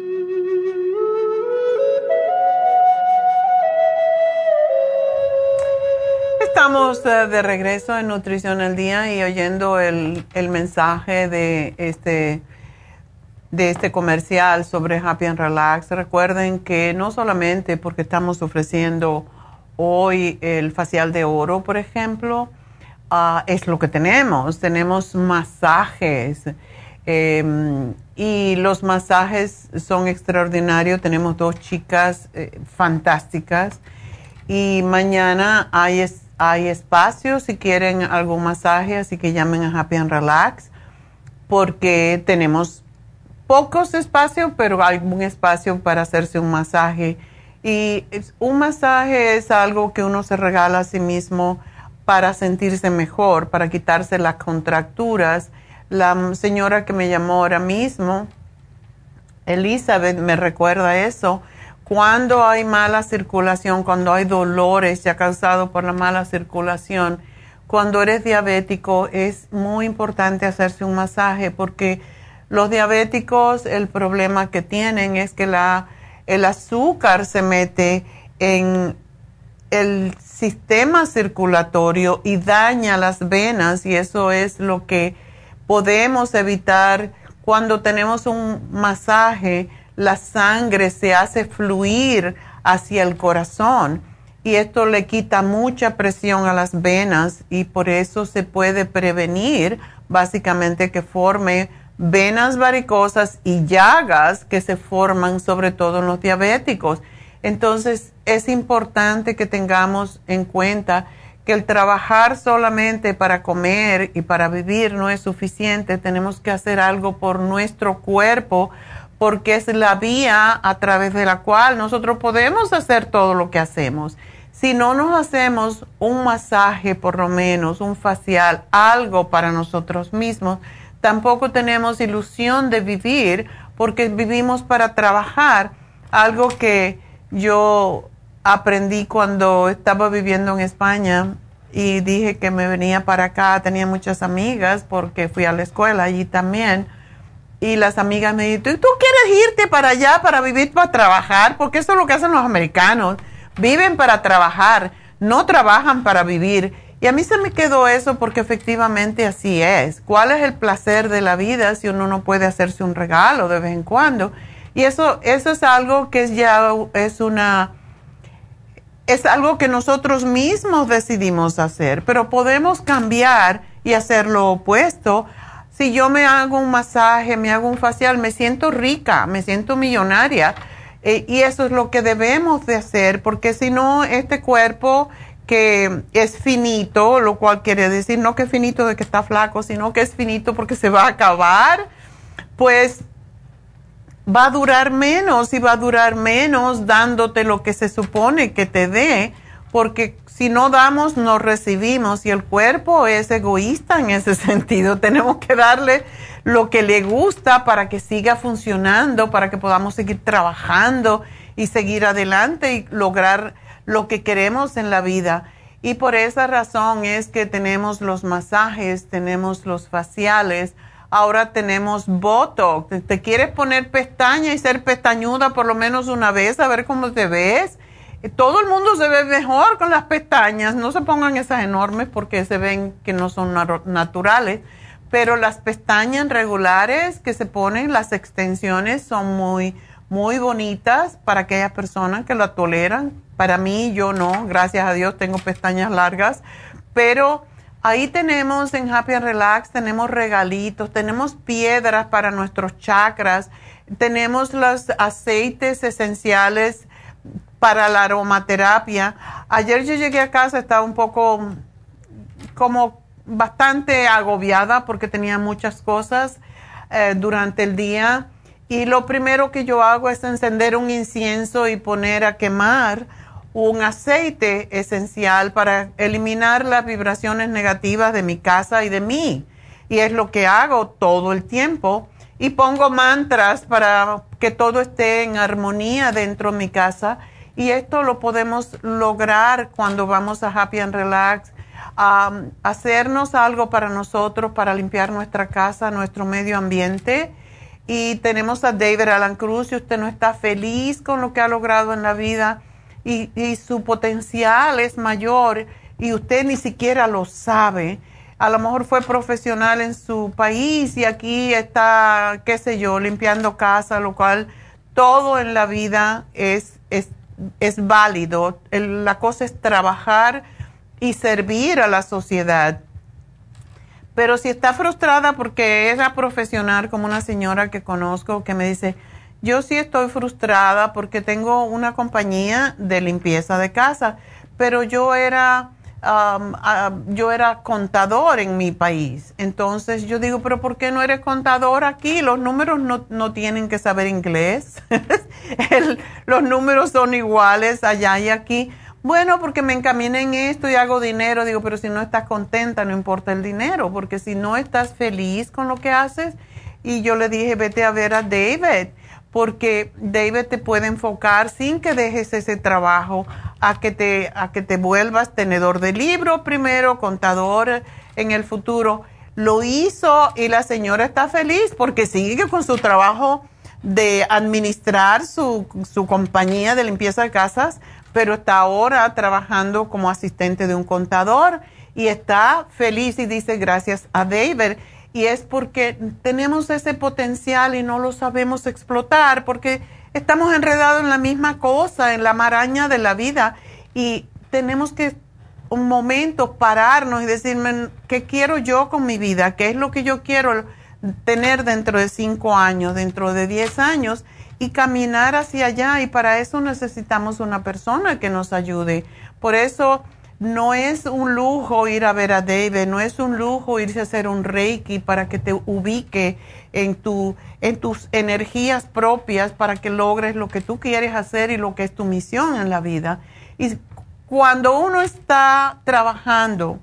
De regreso en Nutrición al Día y oyendo el, el mensaje de este, de este comercial sobre Happy and Relax. Recuerden que no solamente porque estamos ofreciendo hoy el facial de oro, por ejemplo, ah, es lo que tenemos. Tenemos masajes, em, y los masajes son extraordinarios. Tenemos dos chicas eh, fantásticas y mañana hay, hay espacio si quieren algún masaje, así que llamen a Happy and Relax porque tenemos pocos espacios, pero un espacio para hacerse un masaje. Y un masaje es algo que uno se regala a sí mismo para sentirse mejor, para quitarse las contracturas. La señora que me llamó ahora mismo, Elizabeth, me recuerda eso. Cuando hay mala circulación, cuando hay dolores ya causados por la mala circulación, cuando eres diabético es muy importante hacerse un masaje porque los diabéticos el problema que tienen es que la, el azúcar se mete en el sistema circulatorio y daña las venas y eso es lo que podemos evitar cuando tenemos un masaje, la sangre se hace fluir hacia el corazón y esto le quita mucha presión a las venas y por eso se puede prevenir básicamente que forme venas varicosas y llagas que se forman sobre todo en los diabéticos. Entonces es importante que tengamos en cuenta que el trabajar solamente para comer y para vivir no es suficiente, tenemos que hacer algo por nuestro cuerpo porque es la vía a través de la cual nosotros podemos hacer todo lo que hacemos. Si no nos hacemos un masaje, por lo menos, un facial, algo para nosotros mismos, tampoco tenemos ilusión de vivir porque vivimos para trabajar. Algo que yo aprendí cuando estaba viviendo en España y dije que me venía para acá, tenía muchas amigas porque fui a la escuela allí también. Y las amigas me dijeron, ¿tú quieres irte para allá para vivir, para trabajar? Porque eso es lo que hacen los americanos Viven para trabajar, no trabajan para vivir. Y a mí se me quedó eso porque efectivamente así es. ¿Cuál es el placer de la vida si uno no puede hacerse un regalo de vez en cuando? Y eso, eso es algo que ya es una es algo que nosotros mismos decidimos hacer, pero podemos cambiar y hacer lo opuesto. Si yo me hago un masaje, me hago un facial, me siento rica, me siento millonaria eh, y eso es lo que debemos de hacer, porque si no, este cuerpo que es finito, lo cual quiere decir no que es finito de que está flaco, sino que es finito porque se va a acabar, pues va a durar menos y va a durar menos dándote lo que se supone que te dé, porque si no damos, no recibimos y el cuerpo es egoísta en ese sentido. Tenemos que darle lo que le gusta para que siga funcionando, para que podamos seguir trabajando y seguir adelante y lograr lo que queremos en la vida. Y por esa razón es que tenemos los masajes, tenemos los faciales, ahora tenemos Botox. ¿Te quieres poner pestaña y ser pestañuda por lo menos una vez a ver cómo te ves? Todo el mundo se ve mejor con las pestañas. No se pongan esas enormes porque se ven que no son naturales pero las pestañas regulares que se ponen, las extensiones son muy, muy bonitas para aquellas personas que la toleran. Para mí, yo no, gracias a Dios tengo pestañas largas, pero ahí tenemos en Happy and Relax, tenemos regalitos, tenemos piedras para nuestros chakras, tenemos los aceites esenciales para la aromaterapia. Ayer yo llegué a casa, estaba un poco como bastante agobiada porque tenía muchas cosas eh, durante el día y lo primero que yo hago es encender un incienso y poner a quemar un aceite esencial para eliminar las vibraciones negativas de mi casa y de mí. Y es lo que hago todo el tiempo. Y pongo mantras para que todo esté en armonía dentro de mi casa. Y esto lo podemos lograr cuando vamos a Happy and Relax a hacernos algo para nosotros, para limpiar nuestra casa, nuestro medio ambiente. Y tenemos a David Alan Cruz, si usted no está feliz con lo que ha logrado en la vida y, y su potencial es mayor y usted ni siquiera lo sabe. A lo mejor fue profesional en su país y aquí está, qué sé yo, limpiando casa, lo cual todo en la vida es, es, es válido. la cosa es trabajar y servir a la sociedad. Pero si está frustrada porque era profesional, como una señora que conozco que me dice, yo sí estoy frustrada porque tengo una compañía de limpieza de casa, pero yo era, yo era contador en mi país. Entonces yo digo, pero ¿por qué no eres contador aquí? Los números no, tienen que saber inglés. los números son iguales allá y aquí. Bueno, porque me encaminé en esto y hago dinero. Digo, pero si no estás contenta, no importa el dinero, porque si no estás feliz con lo que haces. Y yo le dije, vete a ver a David porque David te puede enfocar sin que dejes ese trabajo a que te, a que te vuelvas tenedor de libros primero, contador en el futuro. Lo hizo y la señora está feliz porque sigue con su trabajo de administrar su, su compañía de limpieza de casas, pero está ahora trabajando como asistente de un contador y está feliz y dice gracias a David y es porque tenemos ese potencial y no lo sabemos explotar porque estamos enredados en la misma cosa, en la maraña de la vida y tenemos que un momento pararnos y decirme qué quiero yo con mi vida, qué es lo que yo quiero tener dentro de cinco años, dentro de diez años y caminar hacia allá y para eso necesitamos una persona que nos ayude. Por eso no es un lujo ir a ver a David, no es un lujo irse a hacer un reiki para que te ubique en, tu, en tus energías propias para que logres lo que tú quieres hacer y lo que es tu misión en la vida. Y cuando uno está trabajando,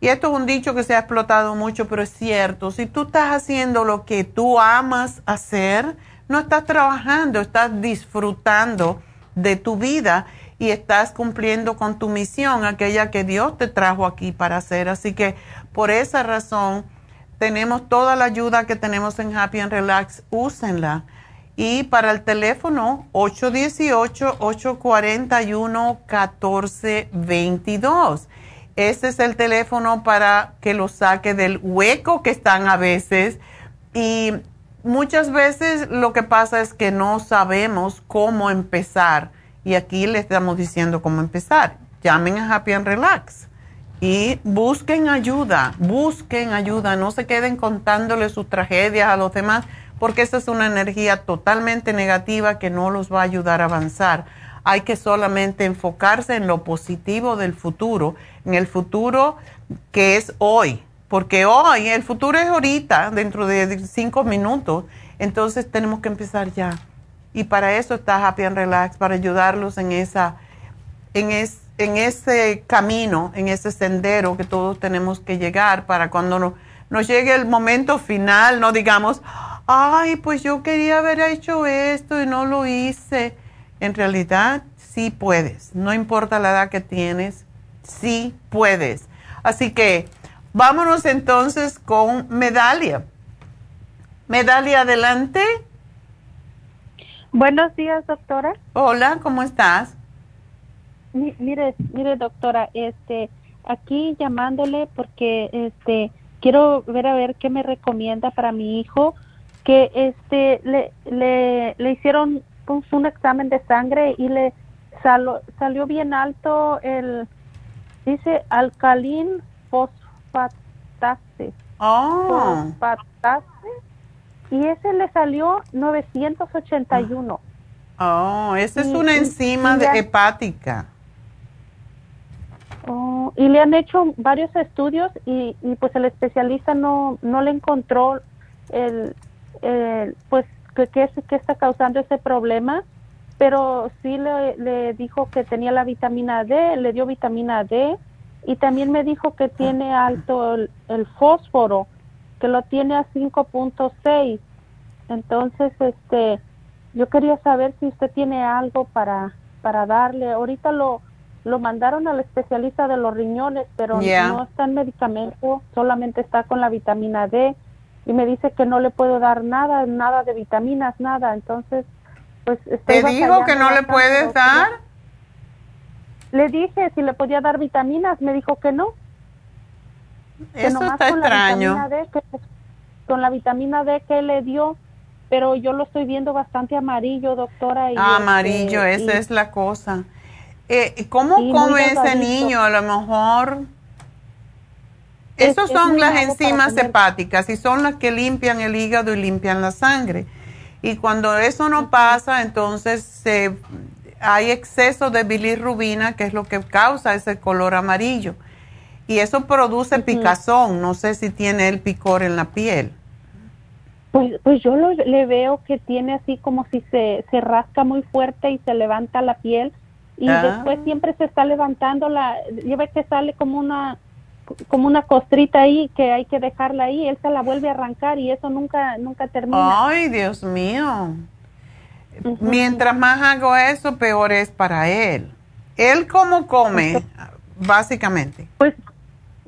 y esto es un dicho que se ha explotado mucho, pero es cierto, si tú estás haciendo lo que tú amas hacer, no estás trabajando, estás disfrutando de tu vida y estás cumpliendo con tu misión, aquella que Dios te trajo aquí para hacer. Así que por esa razón tenemos toda la ayuda que tenemos en Happy and Relax, úsenla. Y para el teléfono 818-841-1422. Ese es el teléfono para que lo saque del hueco que están a veces. Y muchas veces lo que pasa es que no sabemos cómo empezar y aquí le estamos diciendo cómo empezar. Llamen a Happy and Relax y busquen ayuda, busquen ayuda, no se queden contándole sus tragedias a los demás, porque esa es una energía totalmente negativa que no los va a ayudar a avanzar. Hay que solamente enfocarse en lo positivo del futuro, en el futuro que es hoy, porque hoy, el futuro es ahorita, dentro de cinco minutos, entonces tenemos que empezar ya. Y para eso está Happy and Relax, para ayudarlos en, esa, en, en ese camino, en ese sendero que todos tenemos que llegar para cuando nos llegue el momento final, no digamos, ay, pues yo quería haber hecho esto y no lo hice. En realidad, sí puedes, no importa la edad que tienes, sí puedes. Así que vámonos entonces con Medalia. Medalia, adelante.
Buenos días, doctora.
Hola, ¿cómo estás?
mire, mire, doctora, este, aquí llamándole porque, este, quiero ver a ver qué me recomienda para mi hijo que, este, le, le, le hicieron un, examen de sangre y le salió bien alto el, dice alcalín fosfatase.
Oh.
Fosfatase y ese le salió 981.
Oh, esa es una enzima de hepática.
Oh, y le han hecho varios estudios y, y pues el especialista no, no le encontró el, pues que, que, que, está causando ese problema, pero sí le, le dijo que tenía la vitamina D, le dio vitamina D y también me dijo que tiene alto el fósforo que lo tiene a 5.6. Entonces, este, yo quería saber si usted tiene algo para para darle. Ahorita lo lo mandaron al especialista de los riñones, pero no está en medicamento, solamente está con la vitamina D y me dice que no le puedo dar nada, nada de vitaminas, nada. Entonces, pues
¿Te dijo que no le puedes dar?
Le dije si le podía dar vitaminas, me dijo que no.
Eso está extraño.
con la vitamina D que le dio, pero yo lo estoy viendo bastante amarillo, doctora. Y
ah, amarillo, esa es la cosa. Eh, ¿Cómo come ese niño? A lo mejor... Esas son las enzimas hepáticas y son las que limpian el hígado y limpian la sangre. Y cuando eso no pasa, entonces se, hay exceso de bilirrubina, que es lo que causa ese color amarillo. Y eso produce picazón. No sé si tiene el picor en la piel.
Pues, pues yo le veo que tiene así como si se, se rasca muy fuerte y se levanta la piel y ah. después siempre se está levantando la, yo ve que sale como una como una costrita ahí que hay que dejarla ahí, él se la vuelve a arrancar y eso nunca nunca termina.
Ay, Dios mío. Mientras más hago eso, peor es para él. ¿Él cómo come, básicamente?
Pues,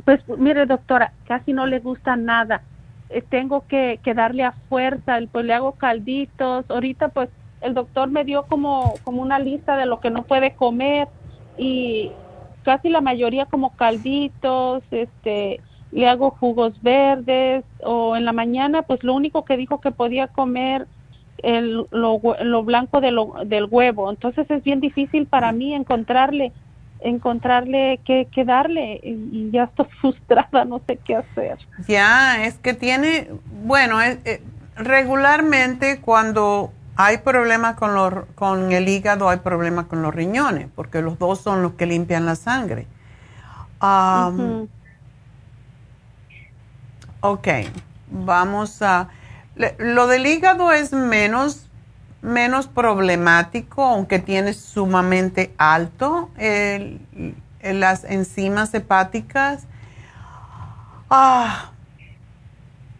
pues, mire, doctora, casi no le gusta nada. Eh, tengo que, que, darle a fuerza, pues le hago calditos. Ahorita, pues, el doctor me dio como, como una lista de lo que no puede comer y casi la mayoría como calditos, este, le hago jugos verdes o en la mañana, pues lo único que dijo que podía comer el, lo, lo blanco del huevo. Entonces es bien difícil para mí encontrarle encontrarle qué, qué darle y ya estoy frustrada, no sé qué hacer.
Ya, es que tiene, bueno, eh, eh, regularmente cuando hay problemas con, los, con el hígado, hay problemas con los riñones, porque los dos son los que limpian la sangre. Ok, vamos a lo del hígado es menos, menos problemático, aunque tiene sumamente alto las enzimas hepáticas. Ah,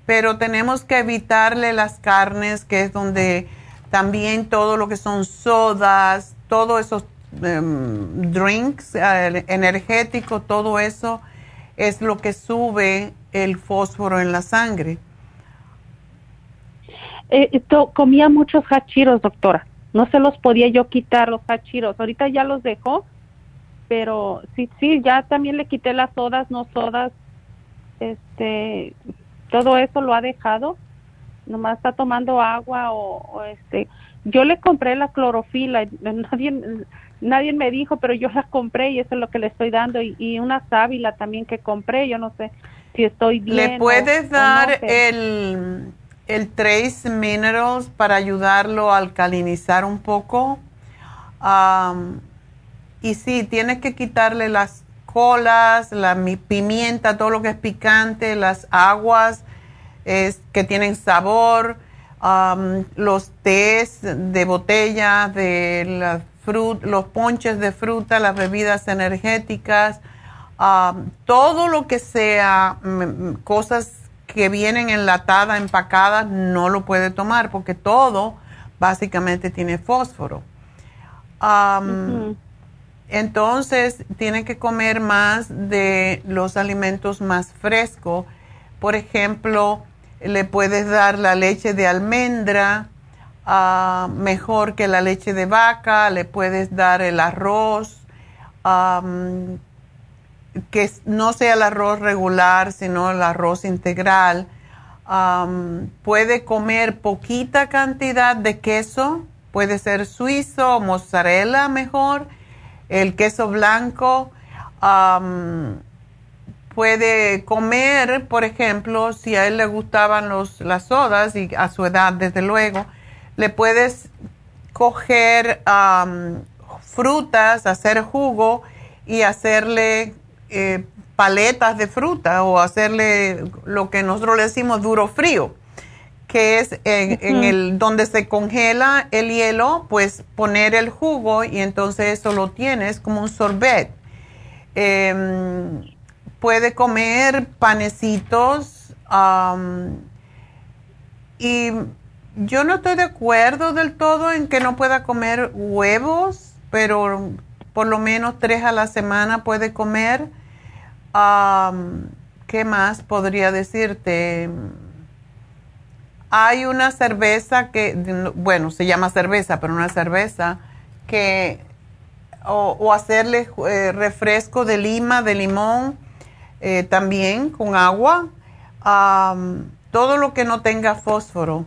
pero tenemos que evitarle las carnes, que es donde también todo lo que son sodas, todos esos em, drinks energéticos, todo eso es lo que sube el fósforo en la sangre.
Eh, comía muchos hachiros, doctora. No se los podía yo quitar los hachiros. Ahorita ya los dejó, pero sí, sí, ya también le quité las sodas, no sodas. Este, todo eso lo ha dejado. Nomás está tomando agua o, este. Yo le compré la clorofila. Nadie, nadie me dijo, pero yo la compré y eso es lo que le estoy dando. Y, una sábila también que compré. Yo no sé si estoy bien.
¿Le puedes dar el el Trace Minerals para ayudarlo a alcalinizar un poco. y sí, tienes que quitarle las colas, la pimienta, todo lo que es picante, las aguas que tienen sabor, los tés de botella, de los ponches de fruta, las bebidas energéticas, todo lo que sea mm, mm, cosas que vienen enlatadas, empacadas, no lo puede tomar porque todo básicamente tiene fósforo. Entonces, tiene que comer más de los alimentos más frescos. Por ejemplo, le puedes dar la leche de almendra ah, mejor que la leche de vaca, le puedes dar el arroz, que no sea el arroz regular, sino el arroz integral. puede comer poquita cantidad de queso, puede ser suizo, mozzarella mejor, el queso blanco. puede comer, por ejemplo, si a él le gustaban los, las sodas y a su edad, desde luego, le puedes coger frutas, hacer jugo y hacerle eh, paletas de fruta o hacerle lo que nosotros le decimos duro frío, que es en, el donde se congela el hielo, pues poner el jugo y entonces eso lo tienes como un sorbet. Em, puede comer panecitos y yo no estoy de acuerdo del todo en que no pueda comer huevos, pero por lo menos tres a la semana puede comer ¿Qué más podría decirte? Hay una cerveza que, bueno, se llama cerveza, pero una cerveza que, o, hacerle eh, refresco de lima, de limón, eh, también con agua, todo lo que no tenga fósforo.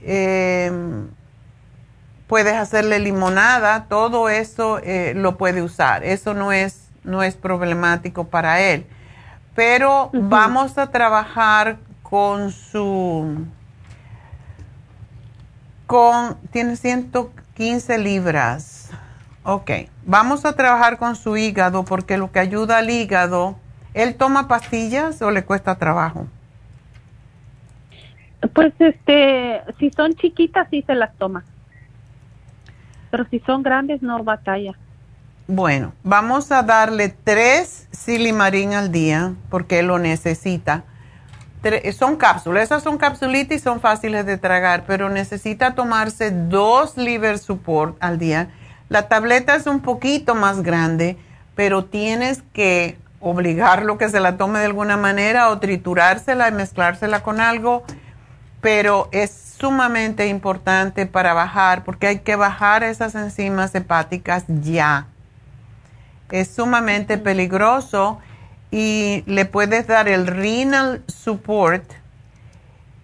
Em, puedes hacerle limonada, todo eso eh, lo puede usar. Eso no es no es problemático para él. pero vamos a trabajar con su, con, tiene 115 libras. Ok, vamos a trabajar con su hígado porque lo que ayuda al hígado, ¿él toma pastillas o le cuesta trabajo?
Pues este, si son chiquitas sí se las toma. Pero si son grandes no batalla.
Bueno, vamos a darle tres silimarín al día porque lo necesita. son cápsulas, esas son capsulitas y son fáciles de tragar, pero necesita tomarse dos liver support al día. La tableta es un poquito más grande, pero tienes que obligarlo que se la tome de alguna manera o triturársela y mezclársela con algo, pero es sumamente importante para bajar porque hay que bajar esas enzimas hepáticas ya. Es sumamente peligroso y le puedes dar el renal support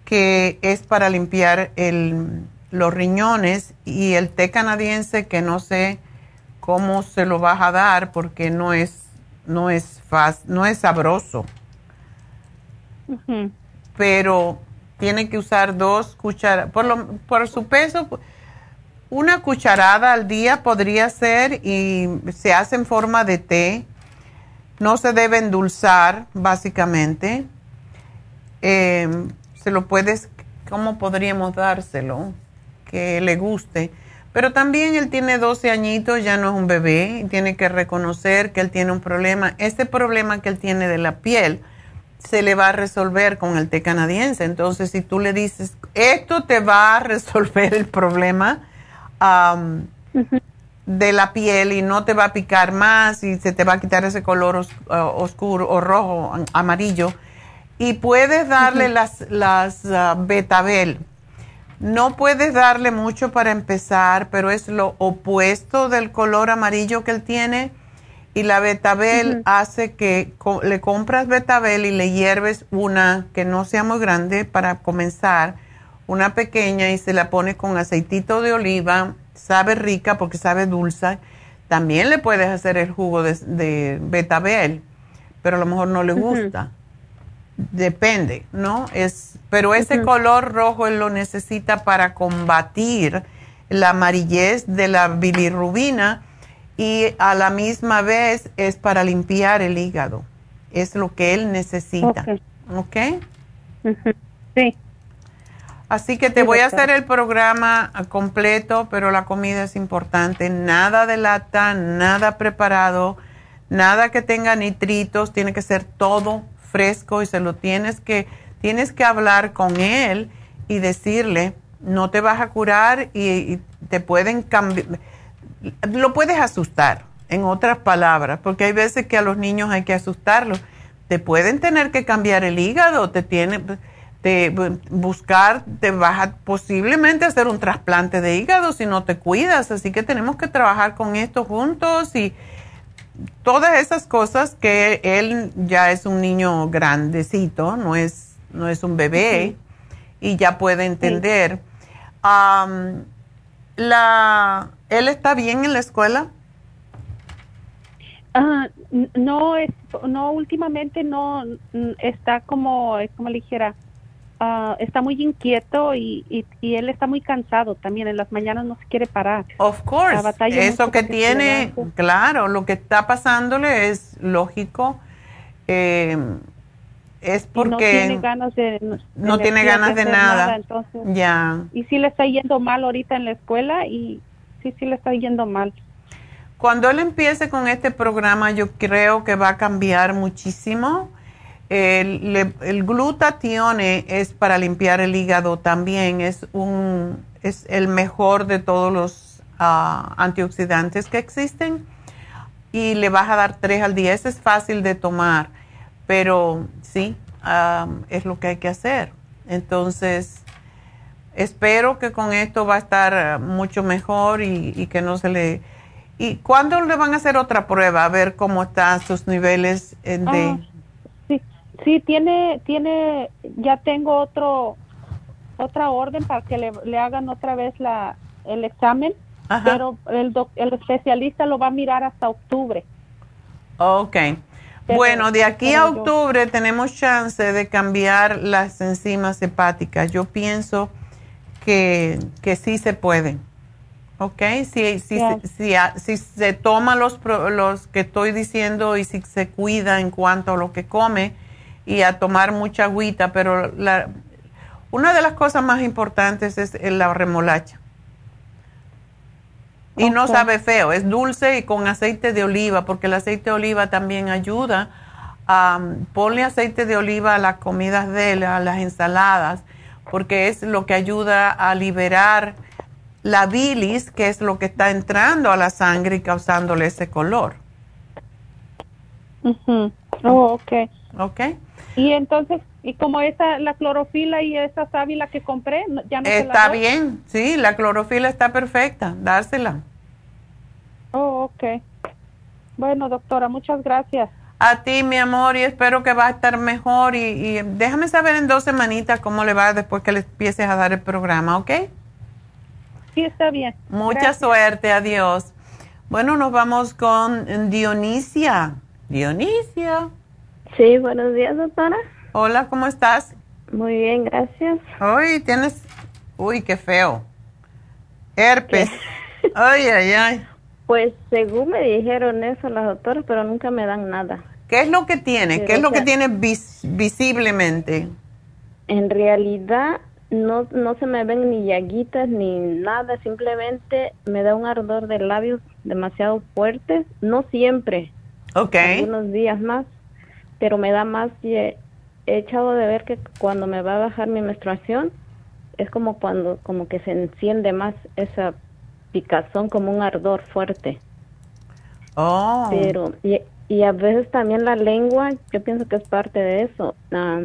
que es para limpiar los riñones y el té canadiense que no sé cómo se lo vas a dar porque no es no es no es sabroso. Pero tiene que usar dos cucharadas por por su peso una cucharada al día podría ser y se hace en forma de té. No se debe endulzar, básicamente. Em, se lo puedes, ¿cómo podríamos dárselo? Que le guste. Pero también él tiene 12 añitos, ya no es un bebé, y tiene que reconocer que él tiene un problema. Este problema que él tiene de la piel se le va a resolver con el té canadiense. Entonces, si tú le dices, esto te va a resolver el problema, de la piel y no te va a picar más y se te va a quitar ese color uh, oscuro o rojo, amarillo. Y puedes darle las, las uh, betabel. No puedes darle mucho para empezar, pero es lo opuesto del color amarillo que él tiene. Y la betabel hace que le compras betabel y le hierves una que no sea muy grande para comenzar una pequeña y se la pone con aceitito de oliva, sabe rica porque sabe dulce. También le puedes hacer el jugo de, betabel, pero a lo mejor no le gusta. Depende, ¿no? Es, pero ese color rojo él lo necesita para combatir la amarillez de la bilirrubina y a la misma vez es para limpiar el hígado. Es lo que él necesita. ¿Ok?
Sí.
Así que te voy a hacer el programa completo, pero la comida es importante. Nada de lata, nada preparado, nada que tenga nitritos, tiene que ser todo fresco y se lo tienes que, tienes que hablar con él y decirle, no te vas a curar y, te pueden cambiar, lo puedes asustar, en otras palabras, porque hay veces que a los niños hay que asustarlos. Te pueden tener que cambiar el hígado, te tienen de buscar, te vas a posiblemente hacer un trasplante de hígado si no te cuidas. Así que tenemos que trabajar con esto juntos y todas esas cosas que él ya es un niño grandecito, no es, no es un bebé y ya puede entender. la, ¿Él está bien en la escuela?
Ah, no, es, no, últimamente no está como, como le dijera, Ah, está muy inquieto y, y, él está muy cansado también. En las mañanas no se quiere parar.
Of course. Eso que tiene, claro, lo que está pasándole es lógico. Eh, es porque no
tiene ganas de,
no tiene ganas de, nada. entonces, ya.
Y sí le está yendo mal ahorita en la escuela y sí, sí le está yendo mal.
Cuando él empiece con este programa, yo creo que va a cambiar muchísimo el, el, glutatione es para limpiar el hígado también, es, un, es el mejor de todos los ah, antioxidantes que existen y le vas a dar tres al día. Ese es fácil de tomar, pero sí, es lo que hay que hacer. Entonces, espero que con esto va a estar mucho mejor y, que no se le... ¿Y cuándo le van a hacer otra prueba? A ver cómo están sus niveles de... Ah,
Sí, tiene, tiene, ya tengo otro, otra orden para que le, hagan otra vez la, el examen, pero el, el especialista lo va a mirar hasta octubre.
Ok. bueno, de aquí a octubre tenemos chance de cambiar las enzimas hepáticas. Yo pienso que, que sí se puede. ¿Ok? Si, si, si, si, se toma los, los que estoy diciendo y si se cuida en cuanto a lo que come y a tomar mucha agüita, pero la, una de las cosas más importantes es la remolacha. Y no sabe feo, es dulce y con aceite de oliva, porque el aceite de oliva también ayuda. a ponle aceite de oliva a las comidas de él, a las ensaladas, porque es lo que ayuda a liberar la bilis, que es lo que está entrando a la sangre y causándole ese color.
Oh, ok.
Ok.
Y entonces, y como esa, la clorofila y esa sábila que compré, ya no
Está bien, sí, la clorofila está perfecta, dársela.
Oh, ok. Bueno, doctora, muchas gracias.
A ti, mi amor, y espero que va a estar mejor. Y, déjame saber en dos semanitas cómo le va después que le empieces a dar el programa, ¿ok?
Sí, está bien.
Mucha suerte, adiós. Bueno, nos vamos con Dionisia. Dionisia.
Sí, buenos días, doctora.
Hola, ¿cómo estás?
Muy bien, gracias.
Uy, tienes... Uy, qué feo. Herpes. Ay, ay, ay.
Pues según me dijeron eso las doctoras, pero nunca me dan nada.
¿Qué es lo que tiene? ¿Qué es lo que tiene visiblemente?
En realidad no, no se me ven ni llaguitas ni nada, simplemente me da un ardor de labios demasiado fuerte, no siempre.
Ok.
Algunos días más, pero me da más y he, echado de ver que cuando me va a bajar mi menstruación es como cuando como que se enciende más esa picazón como un ardor fuerte.
Oh.
Pero y, y a veces también la lengua, yo pienso que es parte de eso. Ah,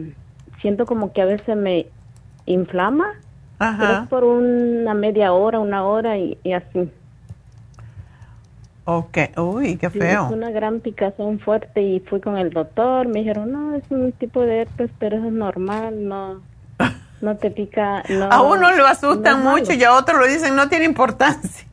siento como que a veces me inflama.
Ajá.
por una media hora, una hora y, así.
Ok, uy, qué feo.
es una gran picazón fuerte y fui con el doctor, me dijeron, no, es un tipo de herpes, pero eso es normal, no, no te pica. No,
a uno lo asustan mucho y a otro lo dicen, no tiene importancia.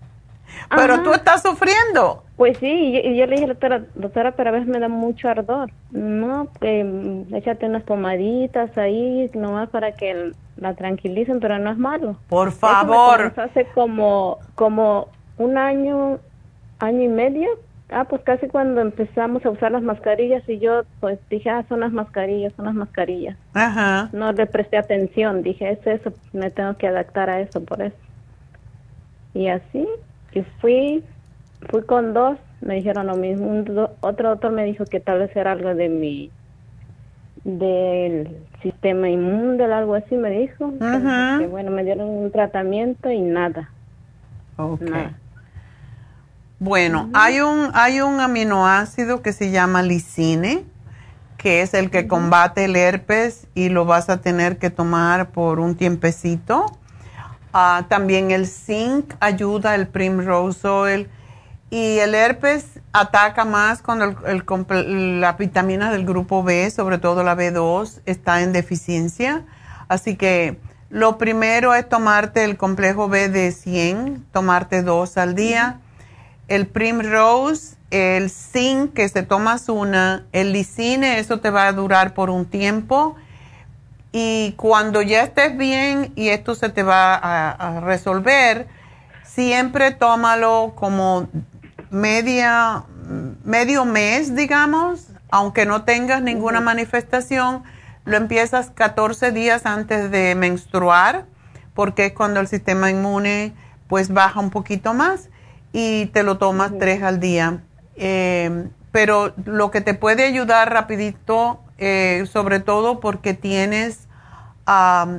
Pero tú estás sufriendo.
Pues sí, y yo, le dije a la doctora, doctora, pero a veces me da mucho ardor. No, que échate unas pomaditas ahí, nomás para que la tranquilicen, pero no es malo.
Por favor.
hace como, como un año, año y medio. Ah, pues casi cuando empezamos a usar las mascarillas y yo pues dije, ah, son las mascarillas, son las mascarillas.
Ajá.
No le presté atención, dije, es eso, me tengo que adaptar a eso por eso. Y así, y fui, fui con dos, me dijeron lo mismo. otro doctor me dijo que tal vez era algo de mi del sistema inmune, algo así me dijo. Que, bueno, me dieron un tratamiento y nada.
Okay. Bueno, hay un hay un aminoácido que se llama lisine, que es el que combate el herpes y lo vas a tener que tomar por un tiempecito. Ah, también el zinc ayuda, el primrose oil. Y el herpes ataca más cuando el, la vitamina del grupo B, sobre todo la B2, está en deficiencia. Así que lo primero es tomarte el complejo B de 100, tomarte dos al día. El Primrose, el zinc, que se tomas una, el lisine, eso te va a durar por un tiempo. Y cuando ya estés bien y esto se te va a, resolver, siempre tómalo como media, medio mes, digamos, aunque no tengas ninguna manifestación, lo empiezas 14 días antes de menstruar, porque es cuando el sistema inmune pues baja un poquito más y te lo tomas tres al día. Eh, pero lo que te puede ayudar rapidito eh, sobre todo porque tienes,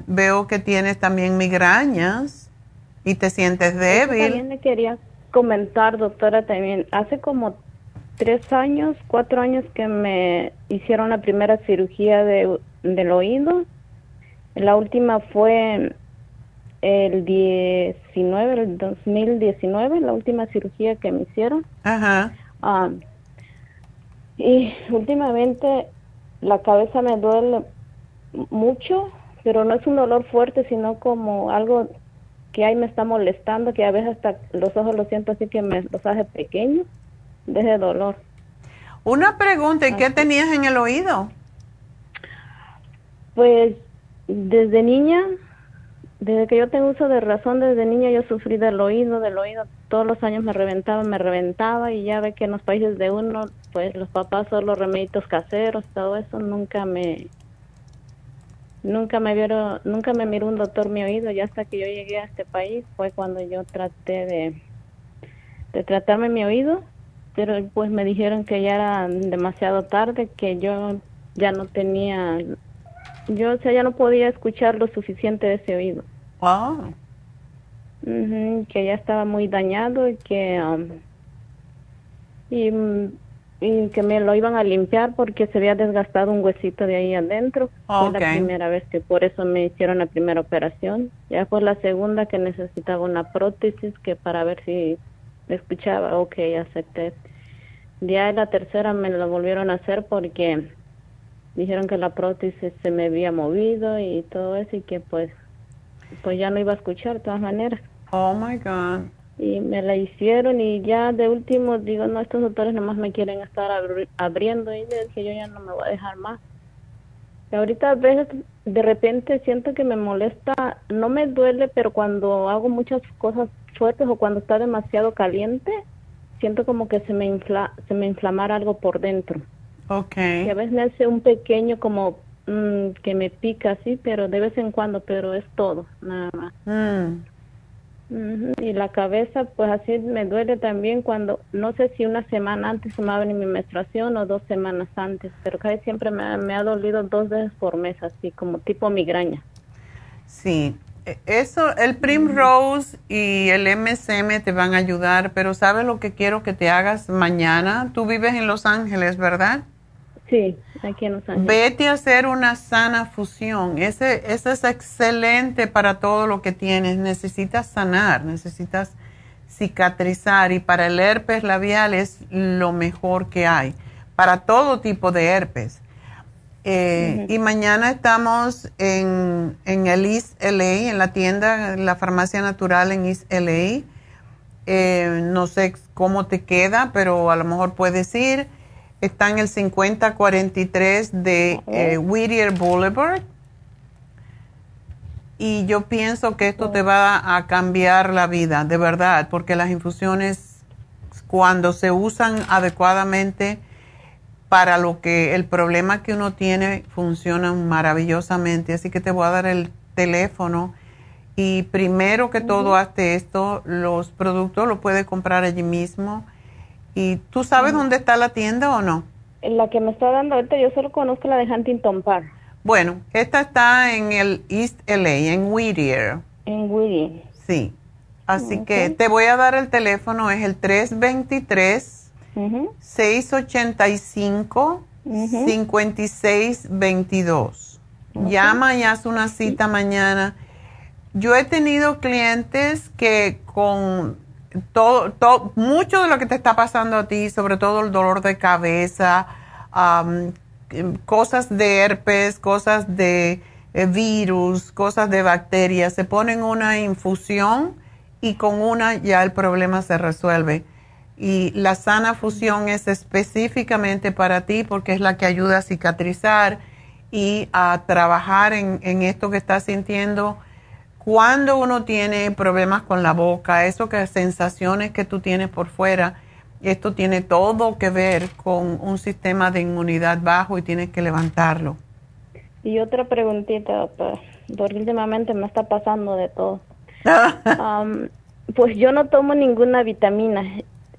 veo que tienes también migrañas y te sientes débil.
también me quería comentar, doctora, también. Hace como tres años, cuatro años que me hicieron la primera cirugía de, del oído. La última fue el 19, el 2019, la última cirugía que me hicieron.
Ajá.
y últimamente la cabeza me duele mucho, pero no es un dolor fuerte, sino como algo que ahí me está molestando, que a veces hasta los ojos los siento así que me los hace pequeños, de ese dolor.
Una pregunta, ¿y qué tenías en el oído?
Pues desde niña, desde que yo tengo uso de razón, desde niña yo sufrí del oído, del oído. Todos los años me reventaba, me reventaba y ya ve que en los países de uno, pues los papás son los remedios caseros, todo eso nunca me nunca me vieron, nunca me miró un doctor mi oído, ya hasta que yo llegué a este país fue cuando yo traté de de tratarme mi oído, pero pues me dijeron que ya era demasiado tarde, que yo ya no tenía yo, o sea, ya no podía escuchar lo suficiente de ese oído.
Wow.
Ujú, que ya estaba muy dañado y que um, y, mm, y que me lo iban a limpiar porque se había desgastado un huesito de ahí adentro. Fue
Ok.
la primera vez que por eso me hicieron la primera operación. Ya fue la segunda que necesitaba una prótesis que para ver si escuchaba, ok, acepté. Ya la tercera me la volvieron a hacer porque dijeron que la prótesis se me había movido y todo eso y que pues pues ya no iba a escuchar de todas maneras.
Oh my God.
Y me la hicieron y ya de último digo, no, estos doctores nomás me quieren estar abri- abriendo y le dije, yo ya no me voy a dejar más. Y ahorita a veces de repente siento que me molesta, no me duele, pero cuando hago muchas cosas fuertes o cuando está demasiado caliente, siento como que se me infla, se me inflamara algo por dentro.
Ok.
Y a veces me hace un pequeño como mm, que me pica así, pero de vez en cuando, pero es todo, nada más.
Mm.
Y la cabeza, pues así me duele también cuando, no sé si una semana antes se me va a venir mi menstruación o dos semanas antes, pero casi siempre me, ha- me ha dolido dos veces por mes, así como tipo migraña.
Sí, e- eso, el Primrose y el MSM te van a ayudar, pero ¿sabes lo que quiero que te hagas mañana? Tú vives en Los Ángeles, ¿verdad?
Sí, aquí en Los Ángeles.
Vete a hacer una sana fusión. Ese, ese es excelente para todo lo que tienes. Necesitas sanar, necesitas cicatrizar y para el herpes labial es lo mejor que hay. Para todo tipo de herpes. Eh, Y mañana estamos en, en el East LA, en la tienda, en la farmacia natural en East LA. Eh, no sé cómo te queda, pero a lo mejor puedes ir. Está en el 5043 de eh, Whittier Boulevard. Y yo pienso que esto te va a cambiar la vida, de verdad, porque las infusiones, cuando se usan adecuadamente para lo que el problema que uno tiene, funcionan maravillosamente. Así que te voy a dar el teléfono. Y primero que todo, hazte esto, los productos los puedes comprar allí mismo. ¿Y tú sabes dónde está la tienda o no?
La que me está dando ahorita, yo solo conozco la de Huntington Park,
Bueno, esta está en el East LA, en Whittier.
en Whittier.
Sí. Así que te voy a dar el teléfono, es el 323
Ujú.
685 5622. Llama y haz una cita mañana. Yo he tenido clientes que con todo, todo, mucho de lo que te está pasando a ti, sobre todo el dolor de cabeza, em, cosas de herpes, cosas de eh, virus, cosas de bacterias, se ponen una infusión y con una ya el problema se resuelve. Y la sana fusión es específicamente para ti porque es la que ayuda a cicatrizar y a trabajar en, en esto que estás sintiendo cuando uno tiene problemas con la boca, eso que sensaciones que tú tienes por fuera, esto tiene todo que ver con un sistema de inmunidad bajo y tienes que levantarlo.
Y otra preguntita, doctora, porque últimamente me está pasando de todo. Pues yo no tomo ninguna vitamina.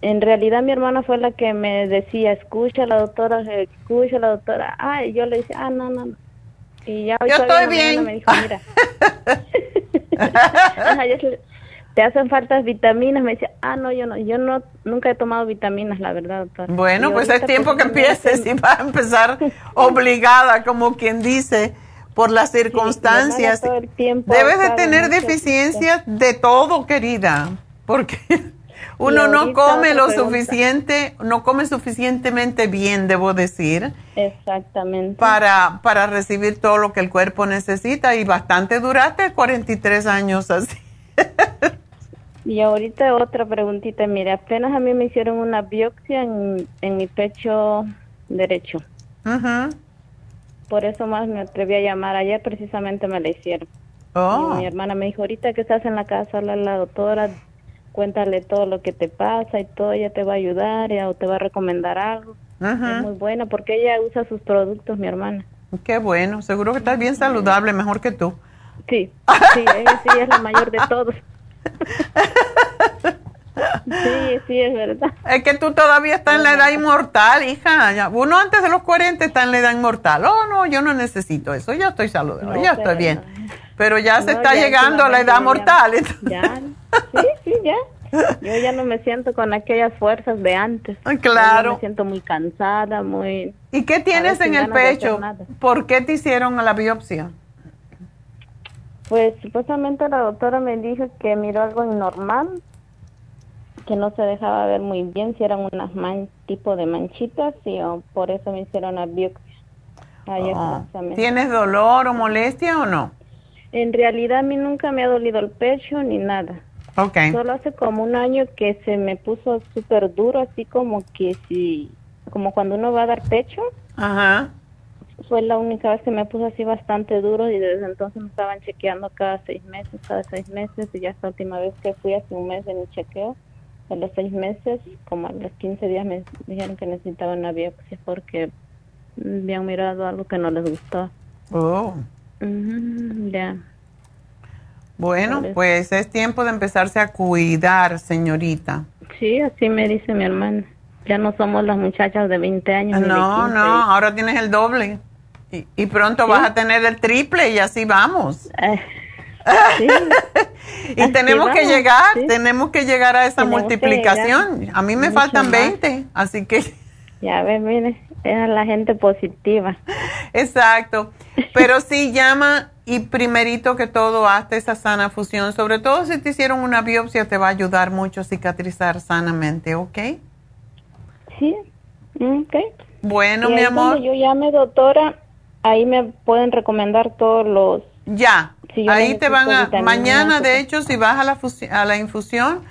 En realidad mi hermana fue la que me decía, escucha la doctora, escucha la doctora. Ah, y yo le decía, ah, no, no, no. Y ya hoy
Yo estoy bien.
Me dijo, mira. Ajá, yo le- te hacen falta vitaminas. Me decía, ah, no, yo no, yo no, nunca he tomado vitaminas, la verdad, doctora.
Bueno,
Y
pues es
ahorita,
tiempo que empieces
hacen-
y vas a empezar obligada, como quien dice, por las circunstancias.
todo el tiempo
Debes de tener deficiencias de todo, querida, porque uno no come lo
pregunta.
suficiente, no come suficientemente bien, debo decir,
Exactamente.
para, para recibir todo lo que el cuerpo necesita y bastante duraste 43 años así.
Y ahorita otra preguntita, mire, apenas a mí me hicieron una biopsia en, en mi pecho derecho.
Ajá.
Por eso más me atreví a llamar. Ayer precisamente me la hicieron.
Oh.
Mi hermana me dijo, ahorita que estás en la casa, habla a la doctora, cuéntale todo lo que te pasa y todo, ella te va a ayudar o te va a recomendar algo.
Ajá.
Es muy buena porque ella usa sus productos, mi hermana.
Qué bueno, seguro que estás bien saludable, mejor que tú.
Sí, sí, ella sí es la mayor de todos. Sí, sí, es verdad.
Es que tú todavía estás en la edad inmortal, hija. Uno antes de los 40 está en la edad inmortal. Oh, no, yo no necesito eso. Ya estoy saludable,
No,
ya estoy bien. Pero ya se
No,
está
ya
llegando a la edad mortal.
Ya, sí, sí, ya. Yo ya no me siento con aquellas fuerzas de antes.
claro.
Yo me siento muy cansada, muy...
¿Y qué tienes en el pecho? ¿Por qué te hicieron la biopsia?
Pues supuestamente la doctora me dijo que miró algo normal, que no se dejaba ver muy bien si eran unas man tipo de manchitas y oh, por eso me hicieron la biopsia. Ayer
Oh.
precisamente.
¿Tienes dolor o molestia o no?
En realidad a mí nunca me ha dolido el pecho ni nada. Solo hace como un año que se me puso súper duro, así como que si, como cuando uno va a dar pecho.
Ajá.
Fue la única vez que me puso así bastante duro y desde entonces me estaban chequeando cada seis meses, cada seis meses y ya esta última vez que fui hace un mes de mi chequeo, a los seis meses, como a los 15 días me dijeron que necesitaban una biopsia porque habían mirado algo que no les gustó.
Oh.
Ya.
Bueno, pues es tiempo de empezarse a cuidar, señorita.
Sí, así me dice mi hermana. Ya no somos las muchachas de 20 años.
No,
15.
no, ahora tienes el doble. Y, y pronto
¿Sí?
vas a tener el triple y así vamos.
sí.
y
Así
tenemos que llegar,
sí.
tenemos que llegar a esa
Tenemos
multiplicación. A mí me
mucho
faltan
más.
20, así que
Ya ves, mire, es la gente positiva.
exacto. Pero sí llama y primerito que todo hazte esa sana fusión, sobre todo si te hicieron una biopsia te va a ayudar mucho a cicatrizar sanamente, ¿ok?
Sí, ok.
Bueno,
Y
mi amor.
yo llame, doctora, ahí me pueden recomendar todos los...
Ya,
Si
ahí te van a, mañana de hecho si vas a la, a la infusión,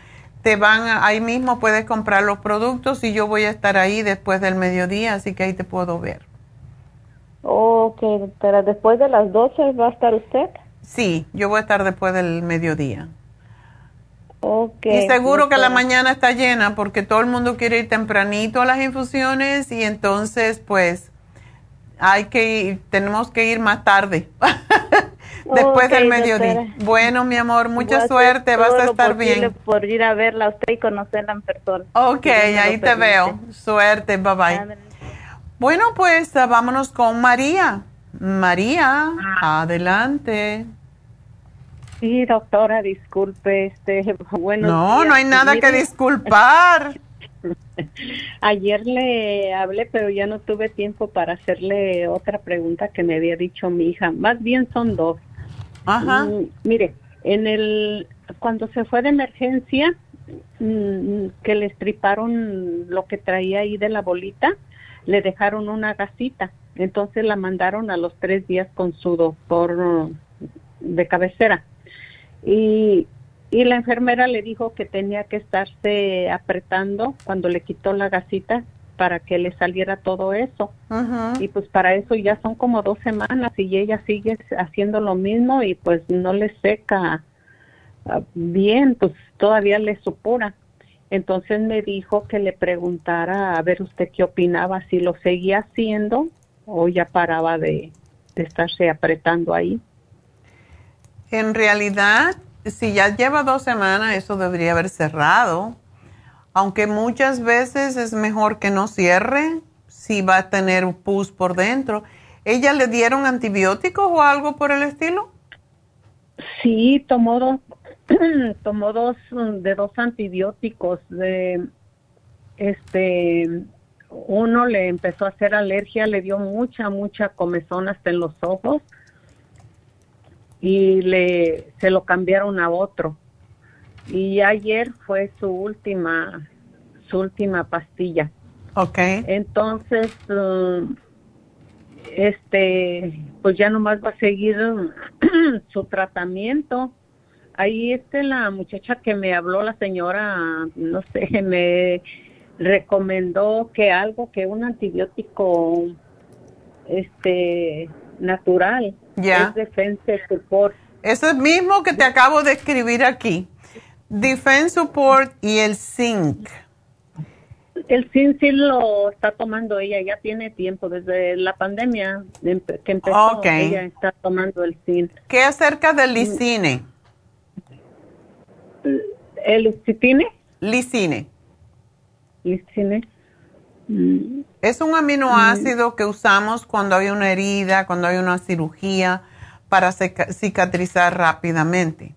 te van a- ahí mismo puedes comprar los productos y yo voy a estar ahí después del mediodía, así que ahí te puedo ver.
Ok, doctora, después de las 12 va a estar usted.
Sí, yo voy a estar después del mediodía.
Ok.
y seguro que la mañana está llena porque todo el mundo quiere ir tempranito a las infusiones y entonces pues hay que ir, tenemos que ir más tarde. después del mediodía.
doctora.
Bueno, mi amor, mucha suerte, vas a estar bien.
por ir a verla a usted y conocerla en persona.
Ok, ahí te veo. Suerte, bye bye. Bueno, pues ah, vámonos con María. María, adelante.
Sí, doctora, disculpe, este, bueno.
No, no hay nada que disculpar.
Ayer le hablé, pero ya no tuve tiempo para hacerle otra pregunta que me había dicho mi hija. Más bien son dos.
Ajá.
Mm, mire, en el cuando se fue de emergencia, mm, que le estriparon lo que traía ahí de la bolita, le dejaron una gasita. Entonces la mandaron a los tres días con su doctor mm, de cabecera. Y, y la enfermera le dijo que tenía que estarse apretando cuando le quitó la gasita para que le saliera todo eso. Y pues para eso ya son como dos semanas y ella sigue haciendo lo mismo y pues no le seca ah, bien, pues todavía le supura. Entonces me dijo que le preguntara a ver usted qué opinaba, si lo seguía haciendo o ya paraba de, de estarse apretando ahí.
En realidad, si ya lleva dos semanas, eso debería haber cerrado. Aunque muchas veces es mejor que no cierre si va a tener un pus por dentro. ¿Ella le dieron antibióticos o algo por el estilo?
Sí, tomó dos, tomó dos de dos antibióticos. De, este, uno le empezó a hacer alergia, le dio mucha, mucha comezón hasta en los ojos y le se lo cambiaron a otro. Y ayer fue su última, su última pastilla.
Ok.
Entonces, um, este, pues ya nomás va a seguir su tratamiento ahí este la muchacha que me habló, la señora, no sé, me recomendó que algo, que un antibiótico este natural
Ya.
es Defense Support.
Eso es mismo que te acabo de escribir aquí. Defense Support y el Zinc.
El zinc sí lo está tomando ella, ya tiene tiempo, desde la pandemia que empezó,
Ok.
ella está tomando el zinc.
¿Qué acerca del lisine?
¿El lisine?
Lisine.
Lisine.
Es un aminoácido que usamos cuando hay una herida, cuando hay una cirugía, para cica- cicatrizar rápidamente.